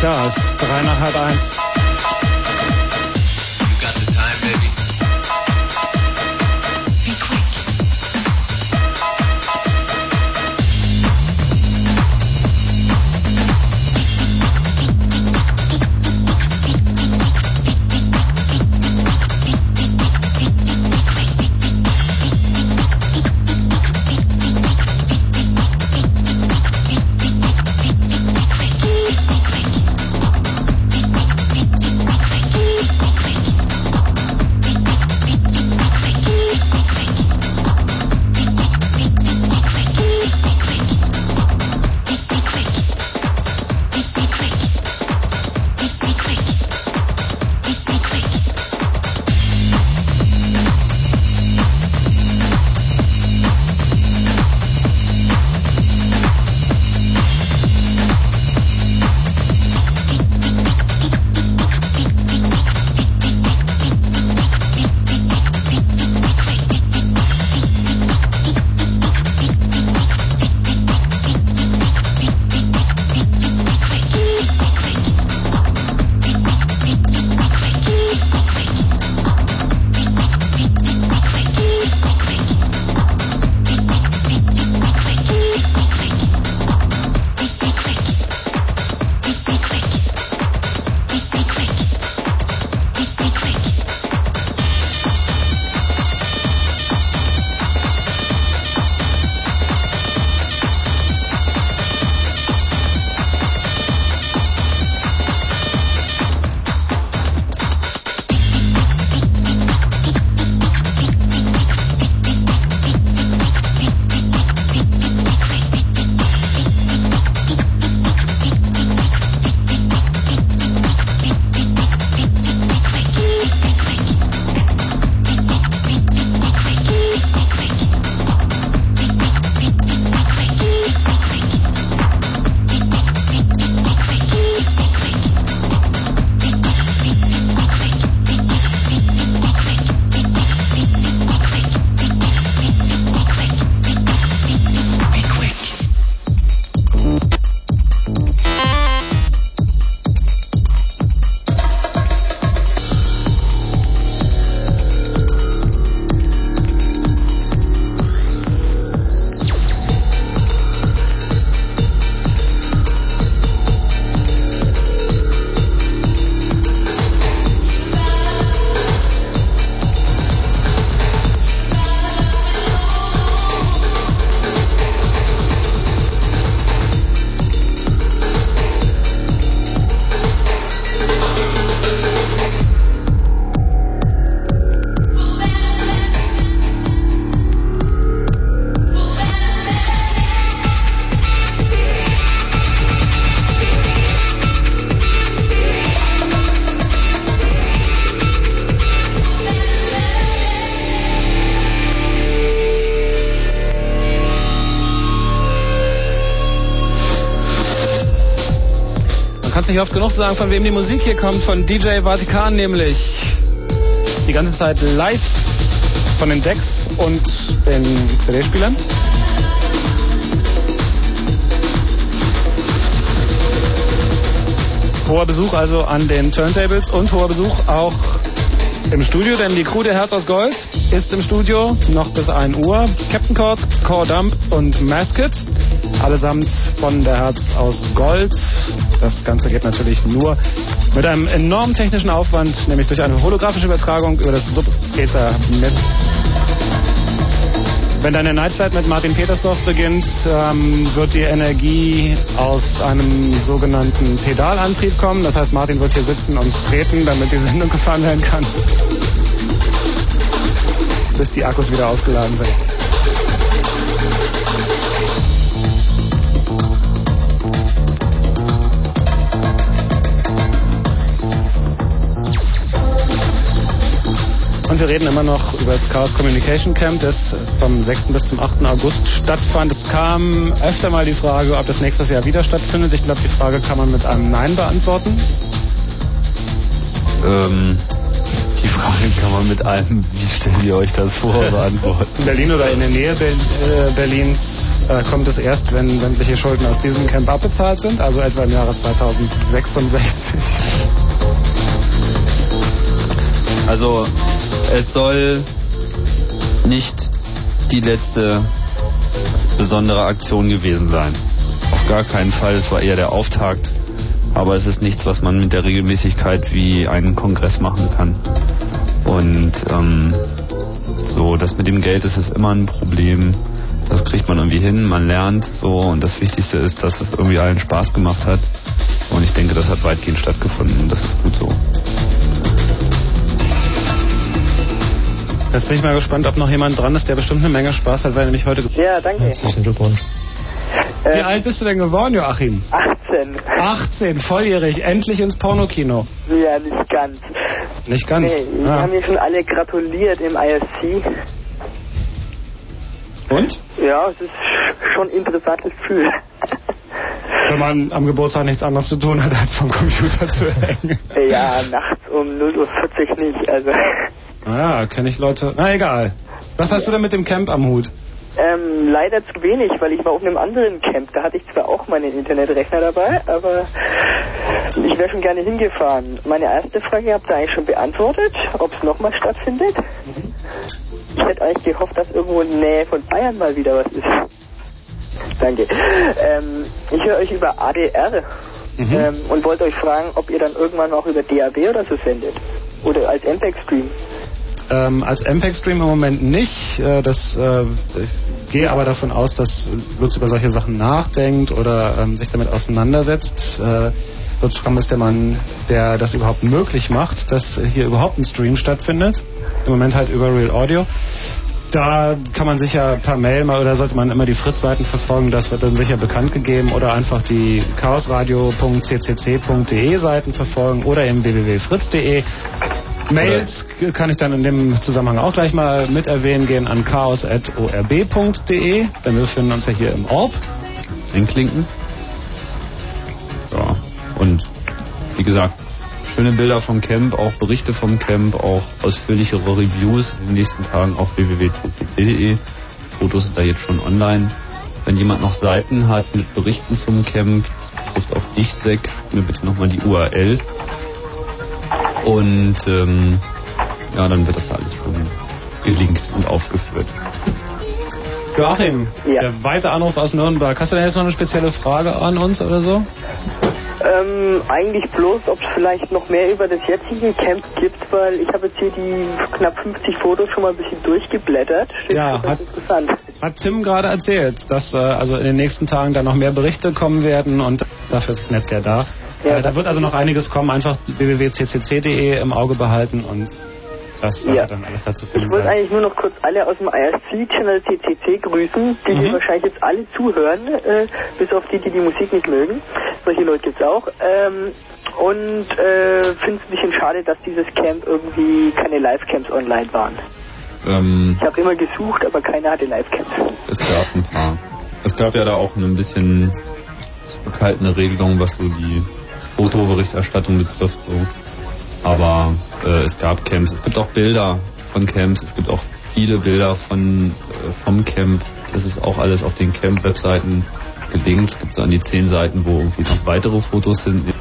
Tja, es ist 3 nach halb 1. nicht oft genug sagen, von wem die Musik hier kommt, von DJ Vatikan nämlich. Die ganze Zeit live von den Decks und den CD-Spielern. Hoher Besuch also an den Turntables und hoher Besuch auch im Studio, denn die Crew der Herz aus Gold ist im Studio noch bis 1 Uhr. Captain Cord, Core Dump und Masket, allesamt von der Herz aus Gold. Das Ganze geht natürlich nur mit einem enormen technischen Aufwand, nämlich durch eine holographische Übertragung über das Sub-Ether-Netz. Wenn deine Nightflight mit Martin Petersdorf beginnt, ähm, wird die Energie aus einem sogenannten Pedalantrieb kommen. Das heißt, Martin wird hier sitzen und treten, damit die Sendung gefahren werden kann. Bis die Akkus wieder aufgeladen sind. Wir reden immer noch über das Chaos Communication Camp, das vom 6. bis zum 8. August stattfand. Es kam öfter mal die Frage, ob das nächstes Jahr wieder stattfindet. Ich glaube, die Frage kann man mit einem Nein beantworten. Ähm, die Frage kann man mit einem, wie stellt ihr euch das vor, beantworten. In Berlin oder in der Nähe äh, Berlins äh, kommt es erst, wenn sämtliche Schulden aus diesem Camp abbezahlt sind, also etwa im Jahre 2066. Also, es soll nicht die letzte besondere Aktion gewesen sein. Auf gar keinen Fall, es war eher der Auftakt. Aber es ist nichts, was man mit der Regelmäßigkeit wie einen Kongress machen kann. Und ähm, so, das mit dem Geld ist immer ein Problem. Das kriegt man irgendwie hin, man lernt so und das Wichtigste ist, dass es irgendwie allen Spaß gemacht hat. Und ich denke, das hat weitgehend stattgefunden und das ist gut so. Jetzt bin ich mal gespannt, ob noch jemand dran ist, der bestimmt eine Menge Spaß hat, weil er nämlich heute... Ja, danke. Herzlichen Glückwunsch. Wie alt bist du denn geworden, Joachim? 18. 18, volljährig, endlich ins Pornokino. Ja, nicht ganz. Nicht ganz? Nee, die Ah. haben mir schon alle gratuliert im ISC. Und? Ja, es ist schon ein interessantes Gefühl. Wenn man am Geburtstag nichts anderes zu tun hat, als vom Computer zu hängen. ja, nachts um 0.40 Uhr nicht, also... Ah, kenne ich Leute. Na egal. Was hast du denn mit dem Camp am Hut? Ähm, leider zu wenig, weil ich war auf einem anderen Camp. Da hatte ich zwar auch meinen Internetrechner dabei, aber ich wäre schon gerne hingefahren. Meine erste Frage habt ihr eigentlich schon beantwortet, ob es nochmal stattfindet. Ich hätte eigentlich gehofft, dass irgendwo in der Nähe von Bayern mal wieder was ist. Danke. Ähm, ich höre euch über ADR ähm, und wollte euch fragen, ob ihr dann irgendwann auch über DAB oder so sendet. Oder als MPEG-Stream. Ähm, als MPEG-Stream im Moment nicht. Äh, das, äh, ich gehe aber davon aus, dass Lutz über solche Sachen nachdenkt oder ähm, sich damit auseinandersetzt. Äh, Lutz Schramm ist der Mann, der das überhaupt möglich macht, dass hier überhaupt ein Stream stattfindet. Im Moment halt über Real Audio. Da kann man sicher per Mail mal oder sollte man immer die Fritz-Seiten verfolgen, das wird dann sicher bekannt gegeben oder einfach die chaosradio.ccc.de Seiten verfolgen oder im www.fritz.de. Mails kann ich dann in dem Zusammenhang auch gleich mal mit erwähnen, gehen an chaos.orb.de, denn wir befinden uns ja hier im Orb. Einklinken. Ja, und wie gesagt, schöne Bilder vom Camp, auch Berichte vom Camp, auch ausführlichere Reviews in den nächsten Tagen auf www.ccc.de. Fotos sind da jetzt schon online. Wenn jemand noch Seiten hat mit Berichten zum Camp, das betrifft auch dich, schick mir bitte nochmal die URL. Und ähm, ja, dann wird das da alles schon gelinkt und aufgeführt. Joachim, der weite Anruf aus Nürnberg. Hast du denn jetzt noch eine spezielle Frage an uns oder so? Ähm, eigentlich bloß, ob es vielleicht noch mehr über das jetzige Camp gibt, weil ich habe jetzt hier die knapp 50 Fotos schon mal ein bisschen durchgeblättert. Ja, hat, Interessant. hat Tim gerade erzählt, dass äh, also in den nächsten Tagen da noch mehr Berichte kommen werden und dafür ist das Netz ja da. Äh, da wird also noch einiges kommen, einfach www.ccc.de im Auge behalten und das sollte Ja. dann alles dazu Ich finden wollte eigentlich nur noch kurz alle aus dem IRC-Channel CCC grüßen, die Mhm. hier wahrscheinlich jetzt alle zuhören, äh, bis auf die, die die Musik nicht mögen. Solche Leute gibt's auch. Ähm, und äh, finde es ein bisschen schade, dass dieses Camp irgendwie keine Live-Camps online waren. Ähm, Ich habe immer gesucht, aber keiner hatte Live-Camps. Es gab ein paar. Es gab ja da auch ein bisschen zurückhaltende Regelung, was so die Fotoberichterstattung betrifft. So. Aber äh, es gab Camps. Es gibt auch Bilder von Camps. Es gibt auch viele Bilder von äh, vom Camp. Das ist auch alles auf den Camp-Webseiten gelinkt. Es gibt so an die zehn Seiten, wo irgendwie noch weitere Fotos sind.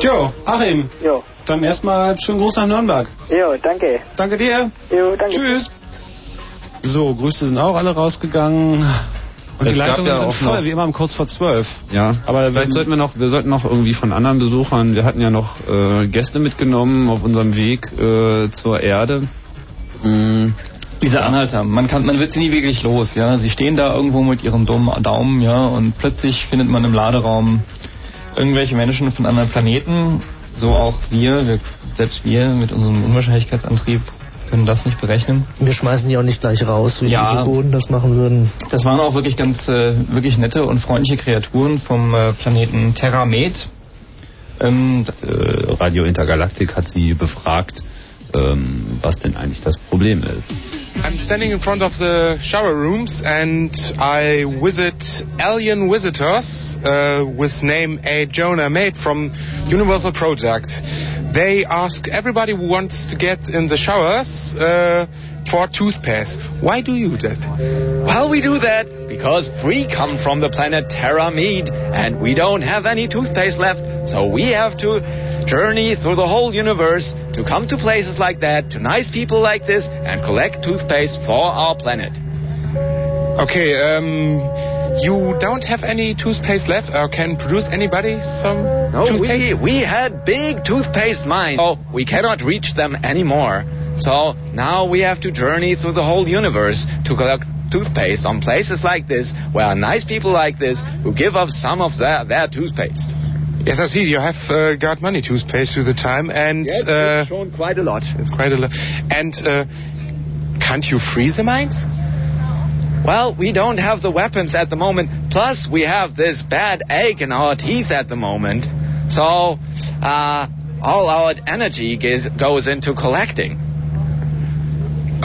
Jo, Achim. Jo. Dann erstmal schönen Gruß nach Nürnberg. Jo, danke. Danke dir. Jo, danke. Tschüss. So, Grüße sind auch alle rausgegangen. Und Es die Leitungen ja sind auch voll, noch- wie immer um kurz vor zwölf. Ja, aber vielleicht sollten wir noch, wir sollten noch irgendwie von anderen Besuchern, wir hatten ja noch äh, Gäste mitgenommen auf unserem Weg äh, zur Erde. Mm, Diese Anhalter, man kann, man wird sie nie wirklich los, ja. Sie stehen da irgendwo mit ihrem dummen Daumen, ja, und plötzlich findet man im Laderaum irgendwelche Menschen von anderen Planeten, so auch wir, wir selbst wir mit unserem Unwahrscheinlichkeitsantrieb können das nicht berechnen. Wir schmeißen die auch nicht gleich raus, wie Ja. die Boden das machen würden. Das waren auch wirklich ganz äh, wirklich nette und freundliche Kreaturen vom äh, Planeten Terramed. Ähm, das, Äh, Radio Intergalaktik hat sie befragt, ähm, was denn eigentlich das Problem ist. I'm standing in front of the shower rooms and I visit alien visitors uh, with name A. Jonah Mate from Universal Project. They ask everybody who wants to get in the showers uh, for toothpaste. Why do you do that? Well, we do that because we come from the planet Terra Mead and we don't have any toothpaste left, so we have to journey through the whole universe to come to places like that, to nice people like this, and collect toothpaste for our planet. Okay, um, you don't have any toothpaste left or can produce anybody some No, toothpaste? we, we had big toothpaste mines, so we cannot reach them anymore. So now we have to journey through the whole universe to collect toothpaste on places like this, where nice people like this who give up some of their, their toothpaste. Yes, I see. You have uh, got money toothpaste through the time, and Yes, uh, it's shown quite a lot. it's quite a lot. And uh, can't you freeze the mines? Well, we don't have the weapons at the moment. Plus, we have this bad ache in our teeth at the moment. So, uh, all our energy gives, goes into collecting.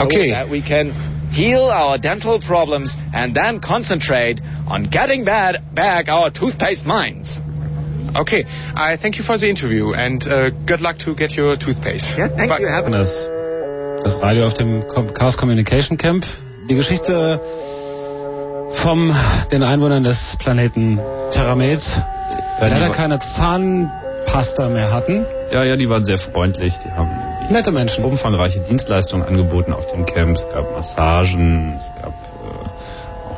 Okay. So that we can heal our dental problems and then concentrate on getting bad, back our toothpaste mines. Okay, I thank you for the interview and uh, good luck to get your toothpaste. Yeah, thank Bye. you. Have Das, das Radio auf dem Chaos Communication Camp. Die Geschichte vom den Einwohnern des Planeten Terramets, Ja, die leider keine Zahnpasta mehr hatten. Ja, ja, die waren sehr freundlich. Die haben Nette Menschen. umfangreiche Dienstleistungen angeboten auf dem Camp. Es gab Massagen, es gab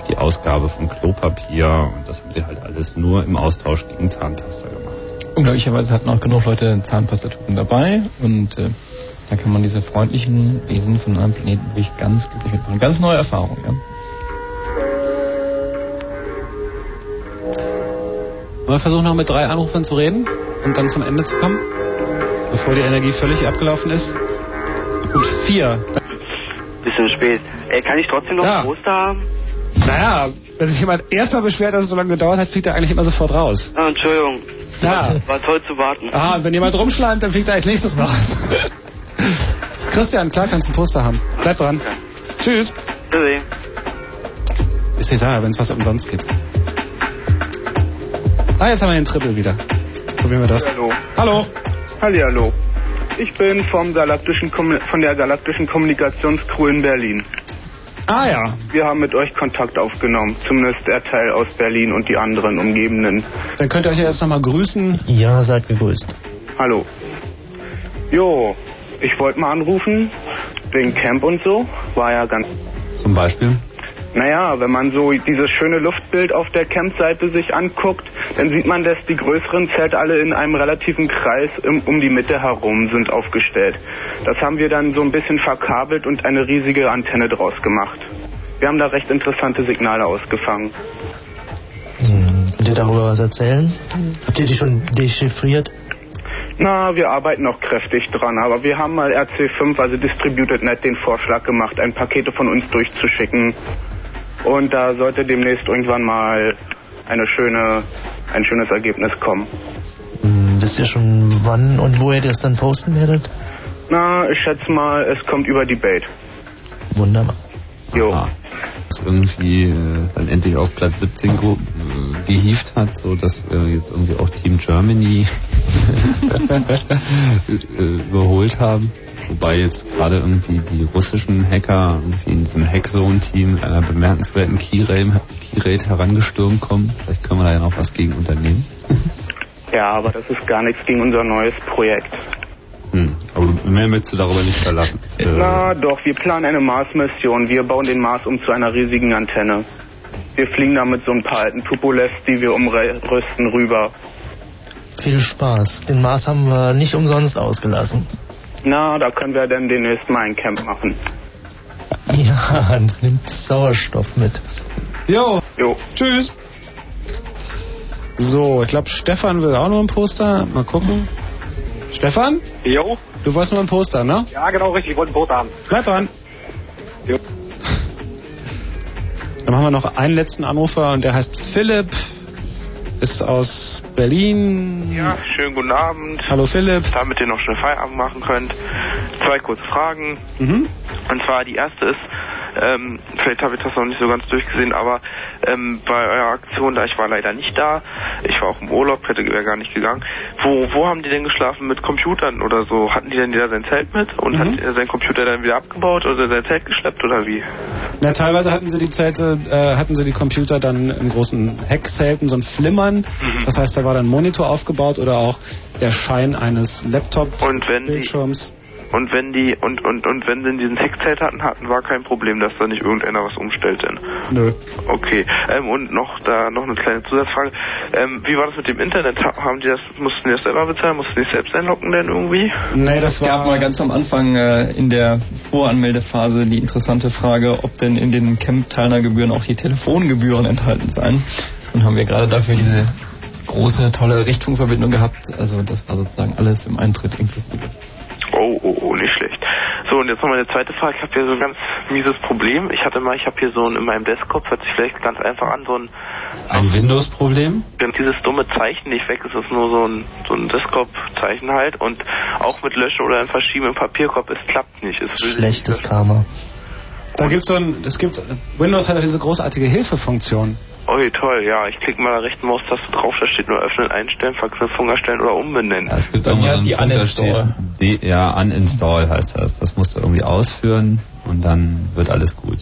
die Ausgabe von Klopapier und das haben sie halt alles nur im Austausch gegen Zahnpasta gemacht. Unglücklicherweise hatten auch genug Leute Zahnpastatuben dabei und äh, da kann man diese freundlichen Wesen von einem Planeten wirklich ganz glücklich mitmachen. Ganz neue Erfahrung, ja. Wollen wir versuchen noch mit drei Anrufern zu reden und dann zum Ende zu kommen, bevor die Energie völlig abgelaufen ist. Gut, vier. Bisschen spät. Ey, kann ich trotzdem noch Ja. ein Poster haben? Naja, wenn sich jemand erstmal beschwert, dass es so lange gedauert hat, fliegt er eigentlich immer sofort raus. Ah, Entschuldigung. Ja. War toll zu warten. Ah, und wenn jemand rumschleimt, dann fliegt er als nächstes raus. Christian, klar kannst du ein Poster haben. Bleib dran. Tschüss. Tschüssi. Ist die Sache, wenn es was umsonst gibt. Ah, jetzt haben wir den Triple wieder. Probieren wir das. Hallo. Hallo. Hallihallo. Ich bin vom galaktischen von der Galaktischen Kommunikationscrew in Berlin. Ah ja. Wir haben mit euch Kontakt aufgenommen, zumindest der Teil aus Berlin und die anderen umgebenden. Dann könnt ihr euch ja jetzt nochmal grüßen. Ja, seid gegrüßt. Hallo. Jo, ich wollte mal anrufen, wegen Camp und so. War ja ganz. Zum Beispiel? Naja, wenn man so dieses schöne Luftbild auf der Campseite sich anguckt, dann sieht man, dass die größeren Zelte alle in einem relativen Kreis im, um die Mitte herum sind aufgestellt. Das haben wir dann so ein bisschen verkabelt und eine riesige Antenne draus gemacht. Wir haben da recht interessante Signale ausgefangen. Hm, könnt ihr darüber was erzählen? Habt ihr die schon dechiffriert? Na, wir arbeiten noch kräftig dran, aber wir haben mal RC5, also Distributed Net, den Vorschlag gemacht, ein Pakete von uns durchzuschicken. Und da sollte demnächst irgendwann mal eine schöne, ein schönes Ergebnis kommen. Hm, wisst ihr schon wann und wo ihr das dann posten werdet? Na, ich schätze mal, es kommt über die Bait. Wunderbar. Jo. Aha. Das irgendwie äh, dann endlich auf Platz 17 ge- äh, gehievt hat, so dass wir jetzt irgendwie auch Team Germany äh, überholt haben. Wobei jetzt gerade irgendwie die russischen Hacker irgendwie in diesem Hackzone-Team mit einer bemerkenswerten Keyrate, Keyrate herangestürmt kommen. Vielleicht können wir da ja noch was gegen unternehmen. Ja, aber das ist gar nichts gegen unser neues Projekt. Hm. Aber mehr möchtest du darüber nicht verlassen. Äh, Na doch, wir planen eine Mars-Mission. Wir bauen den Mars um zu einer riesigen Antenne. Wir fliegen da mit so ein paar alten Tupoles, die wir umrüsten, rüber. Viel Spaß. Den Mars haben wir nicht umsonst ausgelassen. Na, da können wir dann demnächst mal ein Camp machen. Ja, und nimmt Sauerstoff mit. Jo. Jo. Tschüss. So, ich glaube, Stefan will auch noch ein Poster. Mal gucken. Stefan? Jo. Du wolltest nur ein Poster, ne? Ja, genau richtig. Ich wollte ein Boot haben. Bleib dran. Jo. Dann machen wir noch einen letzten Anrufer und der heißt Philipp. Ist aus Berlin. Ja, schönen guten Abend. Hallo Philipp. Damit ihr noch schnell Feierabend machen könnt. Zwei kurze Fragen. Mhm. Und zwar die erste ist, ähm, vielleicht habe ich das noch nicht so ganz durchgesehen, aber ähm, bei eurer Aktion da, ich war leider nicht da, ich war auch im Urlaub, hätte wäre gar nicht gegangen. Wo, wo haben die denn geschlafen mit Computern oder so? Hatten die denn jeder sein Zelt mit und hat er sein Computer dann wieder abgebaut oder sein Zelt geschleppt oder wie? Na, teilweise hatten sie die Zelte, äh, hatten sie die Computer dann in großen Heckzelten, so ein Flimmern. Das heißt, da war dann ein Monitor aufgebaut oder auch der Schein eines Laptop-Bildschirms. Und wenn die und und und wenn sie in diesen Heckzelt hatten, hatten war kein Problem, dass da nicht irgendeiner was umstellt denn. Nö. Okay. Ähm, und noch da noch eine kleine Zusatzfrage. Ähm, wie war das mit dem Internet? Ha- Haben die das mussten die das selber bezahlen? Mussten die selbst einloggen denn irgendwie? Nee, das es gab mal ganz am Anfang äh, in der Voranmeldephase die interessante Frage, ob denn in den Camp-Teilnehmergebühren auch die Telefongebühren enthalten seien. Und haben wir gerade dafür diese große, tolle Richtfunkverbindung gehabt. Also das war sozusagen alles im Eintritt inklusive. Oh, oh, oh, nicht schlecht. So, und jetzt noch meine zweite Frage. Ich habe hier so ein ganz mieses Problem. Ich hatte mal, ich habe hier so ein, in meinem Desktop, hört sich vielleicht ganz einfach an, so ein, Ein Windows-Problem? dieses dumme Zeichen nicht weg ist, ist nur so ein, so ein Desktop-Zeichen halt. Und auch mit Löschen oder in verschiedenen Papierkorb, es klappt nicht. Es Schlechtes Karma. Da gibt's so ein, es gibt, Windows hat ja diese großartige Hilfefunktion. Oh, toll, ja. Ich klicke mal der rechten Maustaste drauf, da steht nur öffnen, einstellen, Verknüpfung erstellen oder umbenennen. Es gibt auch mal so einen Punkt, da steht, die, ja, uninstall heißt das. Das musst du irgendwie ausführen und dann wird alles gut.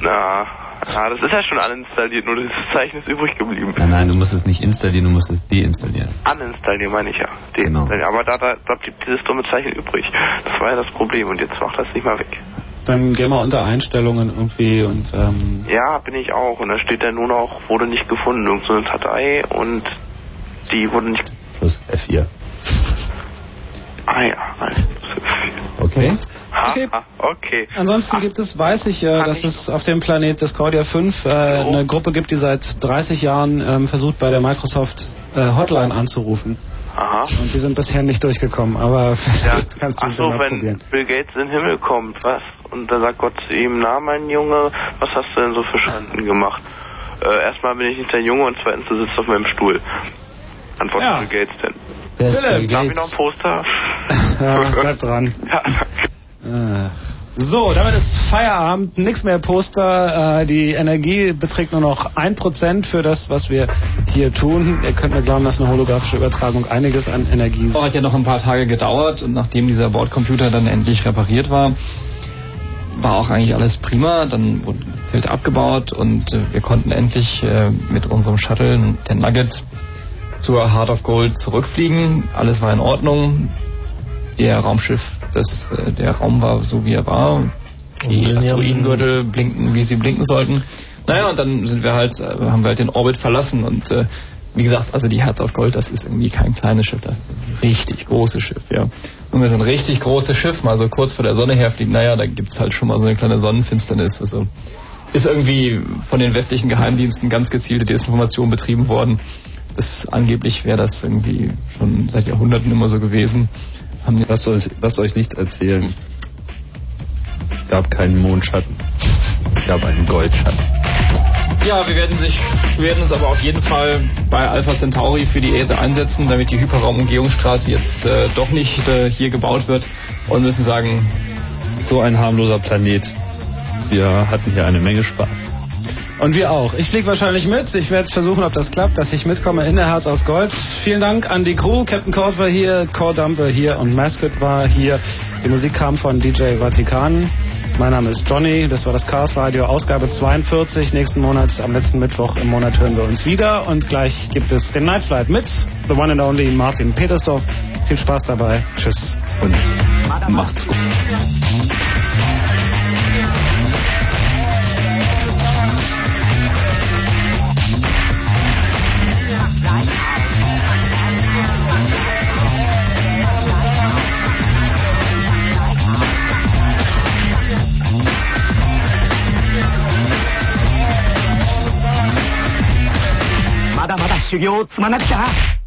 Na, na, das ist ja schon uninstalliert, nur das Zeichen ist übrig geblieben. Nein, nein, du musst es nicht installieren, du musst es deinstallieren. Uninstallieren meine ich ja. Genau. Deinstallieren. Aber da, da, da blieb dieses dumme Zeichen übrig. Das war ja das Problem und jetzt macht das nicht mal weg. Dann gehen wir unter Einstellungen irgendwie und ähm, Ja, bin ich auch. Und da steht dann nur noch, wurde nicht gefunden, irgend so eine Datei und die wurde nicht. Plus F4. Ah ja, also, Okay. ha, ha, okay. Ansonsten gibt es, weiß ich, äh, dass es auf dem Planet Discordia 5 äh, eine Gruppe gibt, die seit 30 Jahren ähm, versucht, bei der Microsoft äh, Hotline anzurufen. Aha. Und die sind bisher nicht durchgekommen, aber Ja. vielleicht kannst du Ach es so, ja mal wenn probieren. Bill Gates in den Himmel kommt, was? Und dann sagt Gott zu ihm, na mein Junge, was hast du denn so für Schanden gemacht? Äh, erstmal bin ich nicht dein Junge und zweitens, du sitzt auf meinem Stuhl. Antwortet Ja. Bill Gates denn. Wer ist Bill Darf ich noch ein Poster? Ja, bleib dran. Äh. So, damit ist Feierabend, nichts mehr Poster. Äh, die Energie beträgt nur noch 1% für das, was wir hier tun. Ihr könnt mir glauben, dass eine holographische Übertragung einiges an Energie Das hat ja noch ein paar Tage gedauert und nachdem dieser Bordcomputer dann endlich repariert war, war auch eigentlich alles prima. Dann wurden Zelte abgebaut und äh, wir konnten endlich äh, mit unserem Shuttle, der Nugget, zur Heart of Gold zurückfliegen. Alles war in Ordnung. Der Raumschiff, das, äh, der Raum war so wie er war. Die Asteroidengürtel blinkten, wie sie blinken sollten. Naja, und dann sind wir halt, haben wir halt den Orbit verlassen und äh, wie gesagt, also die Herz auf Gold, das ist irgendwie kein kleines Schiff, das ist ein richtig großes Schiff, ja. Und wir sind ein richtig großes Schiff, mal so kurz vor der Sonne herfliegen, naja, da gibt's halt schon mal so eine kleine Sonnenfinsternis. Also ist irgendwie von den westlichen Geheimdiensten ganz gezielte Desinformation betrieben worden. Das angeblich wäre das irgendwie schon seit Jahrhunderten immer so gewesen. Haben Lasst euch, lasst euch nichts erzählen. Es gab keinen Mondschatten. Es gab einen Goldschatten. Ja, wir werden, sich, werden uns aber auf jeden Fall bei Alpha Centauri für die Erde einsetzen, damit die Hyperraumumgehungsstraße jetzt äh, doch nicht äh, hier gebaut wird und müssen sagen, So ein harmloser Planet. Wir hatten hier eine Menge Spaß. Und wir auch. Ich fliege wahrscheinlich mit. Ich werde versuchen, ob das klappt, dass ich mitkomme in der Herz aus Gold. Vielen Dank an die Crew. Captain Cord war hier, Core Dump war hier und Mascot war hier. Die Musik kam von DJ Vatikan. Mein Name ist Johnny. Das war das Chaos Radio, Ausgabe 42. Nächsten Monat, am letzten Mittwoch im Monat hören wir uns wieder. Und gleich gibt es den Night Flight mit The One and Only Martin Petersdorf. Viel Spaß dabei. Tschüss. Und macht's gut. 修行を積まなくちゃ。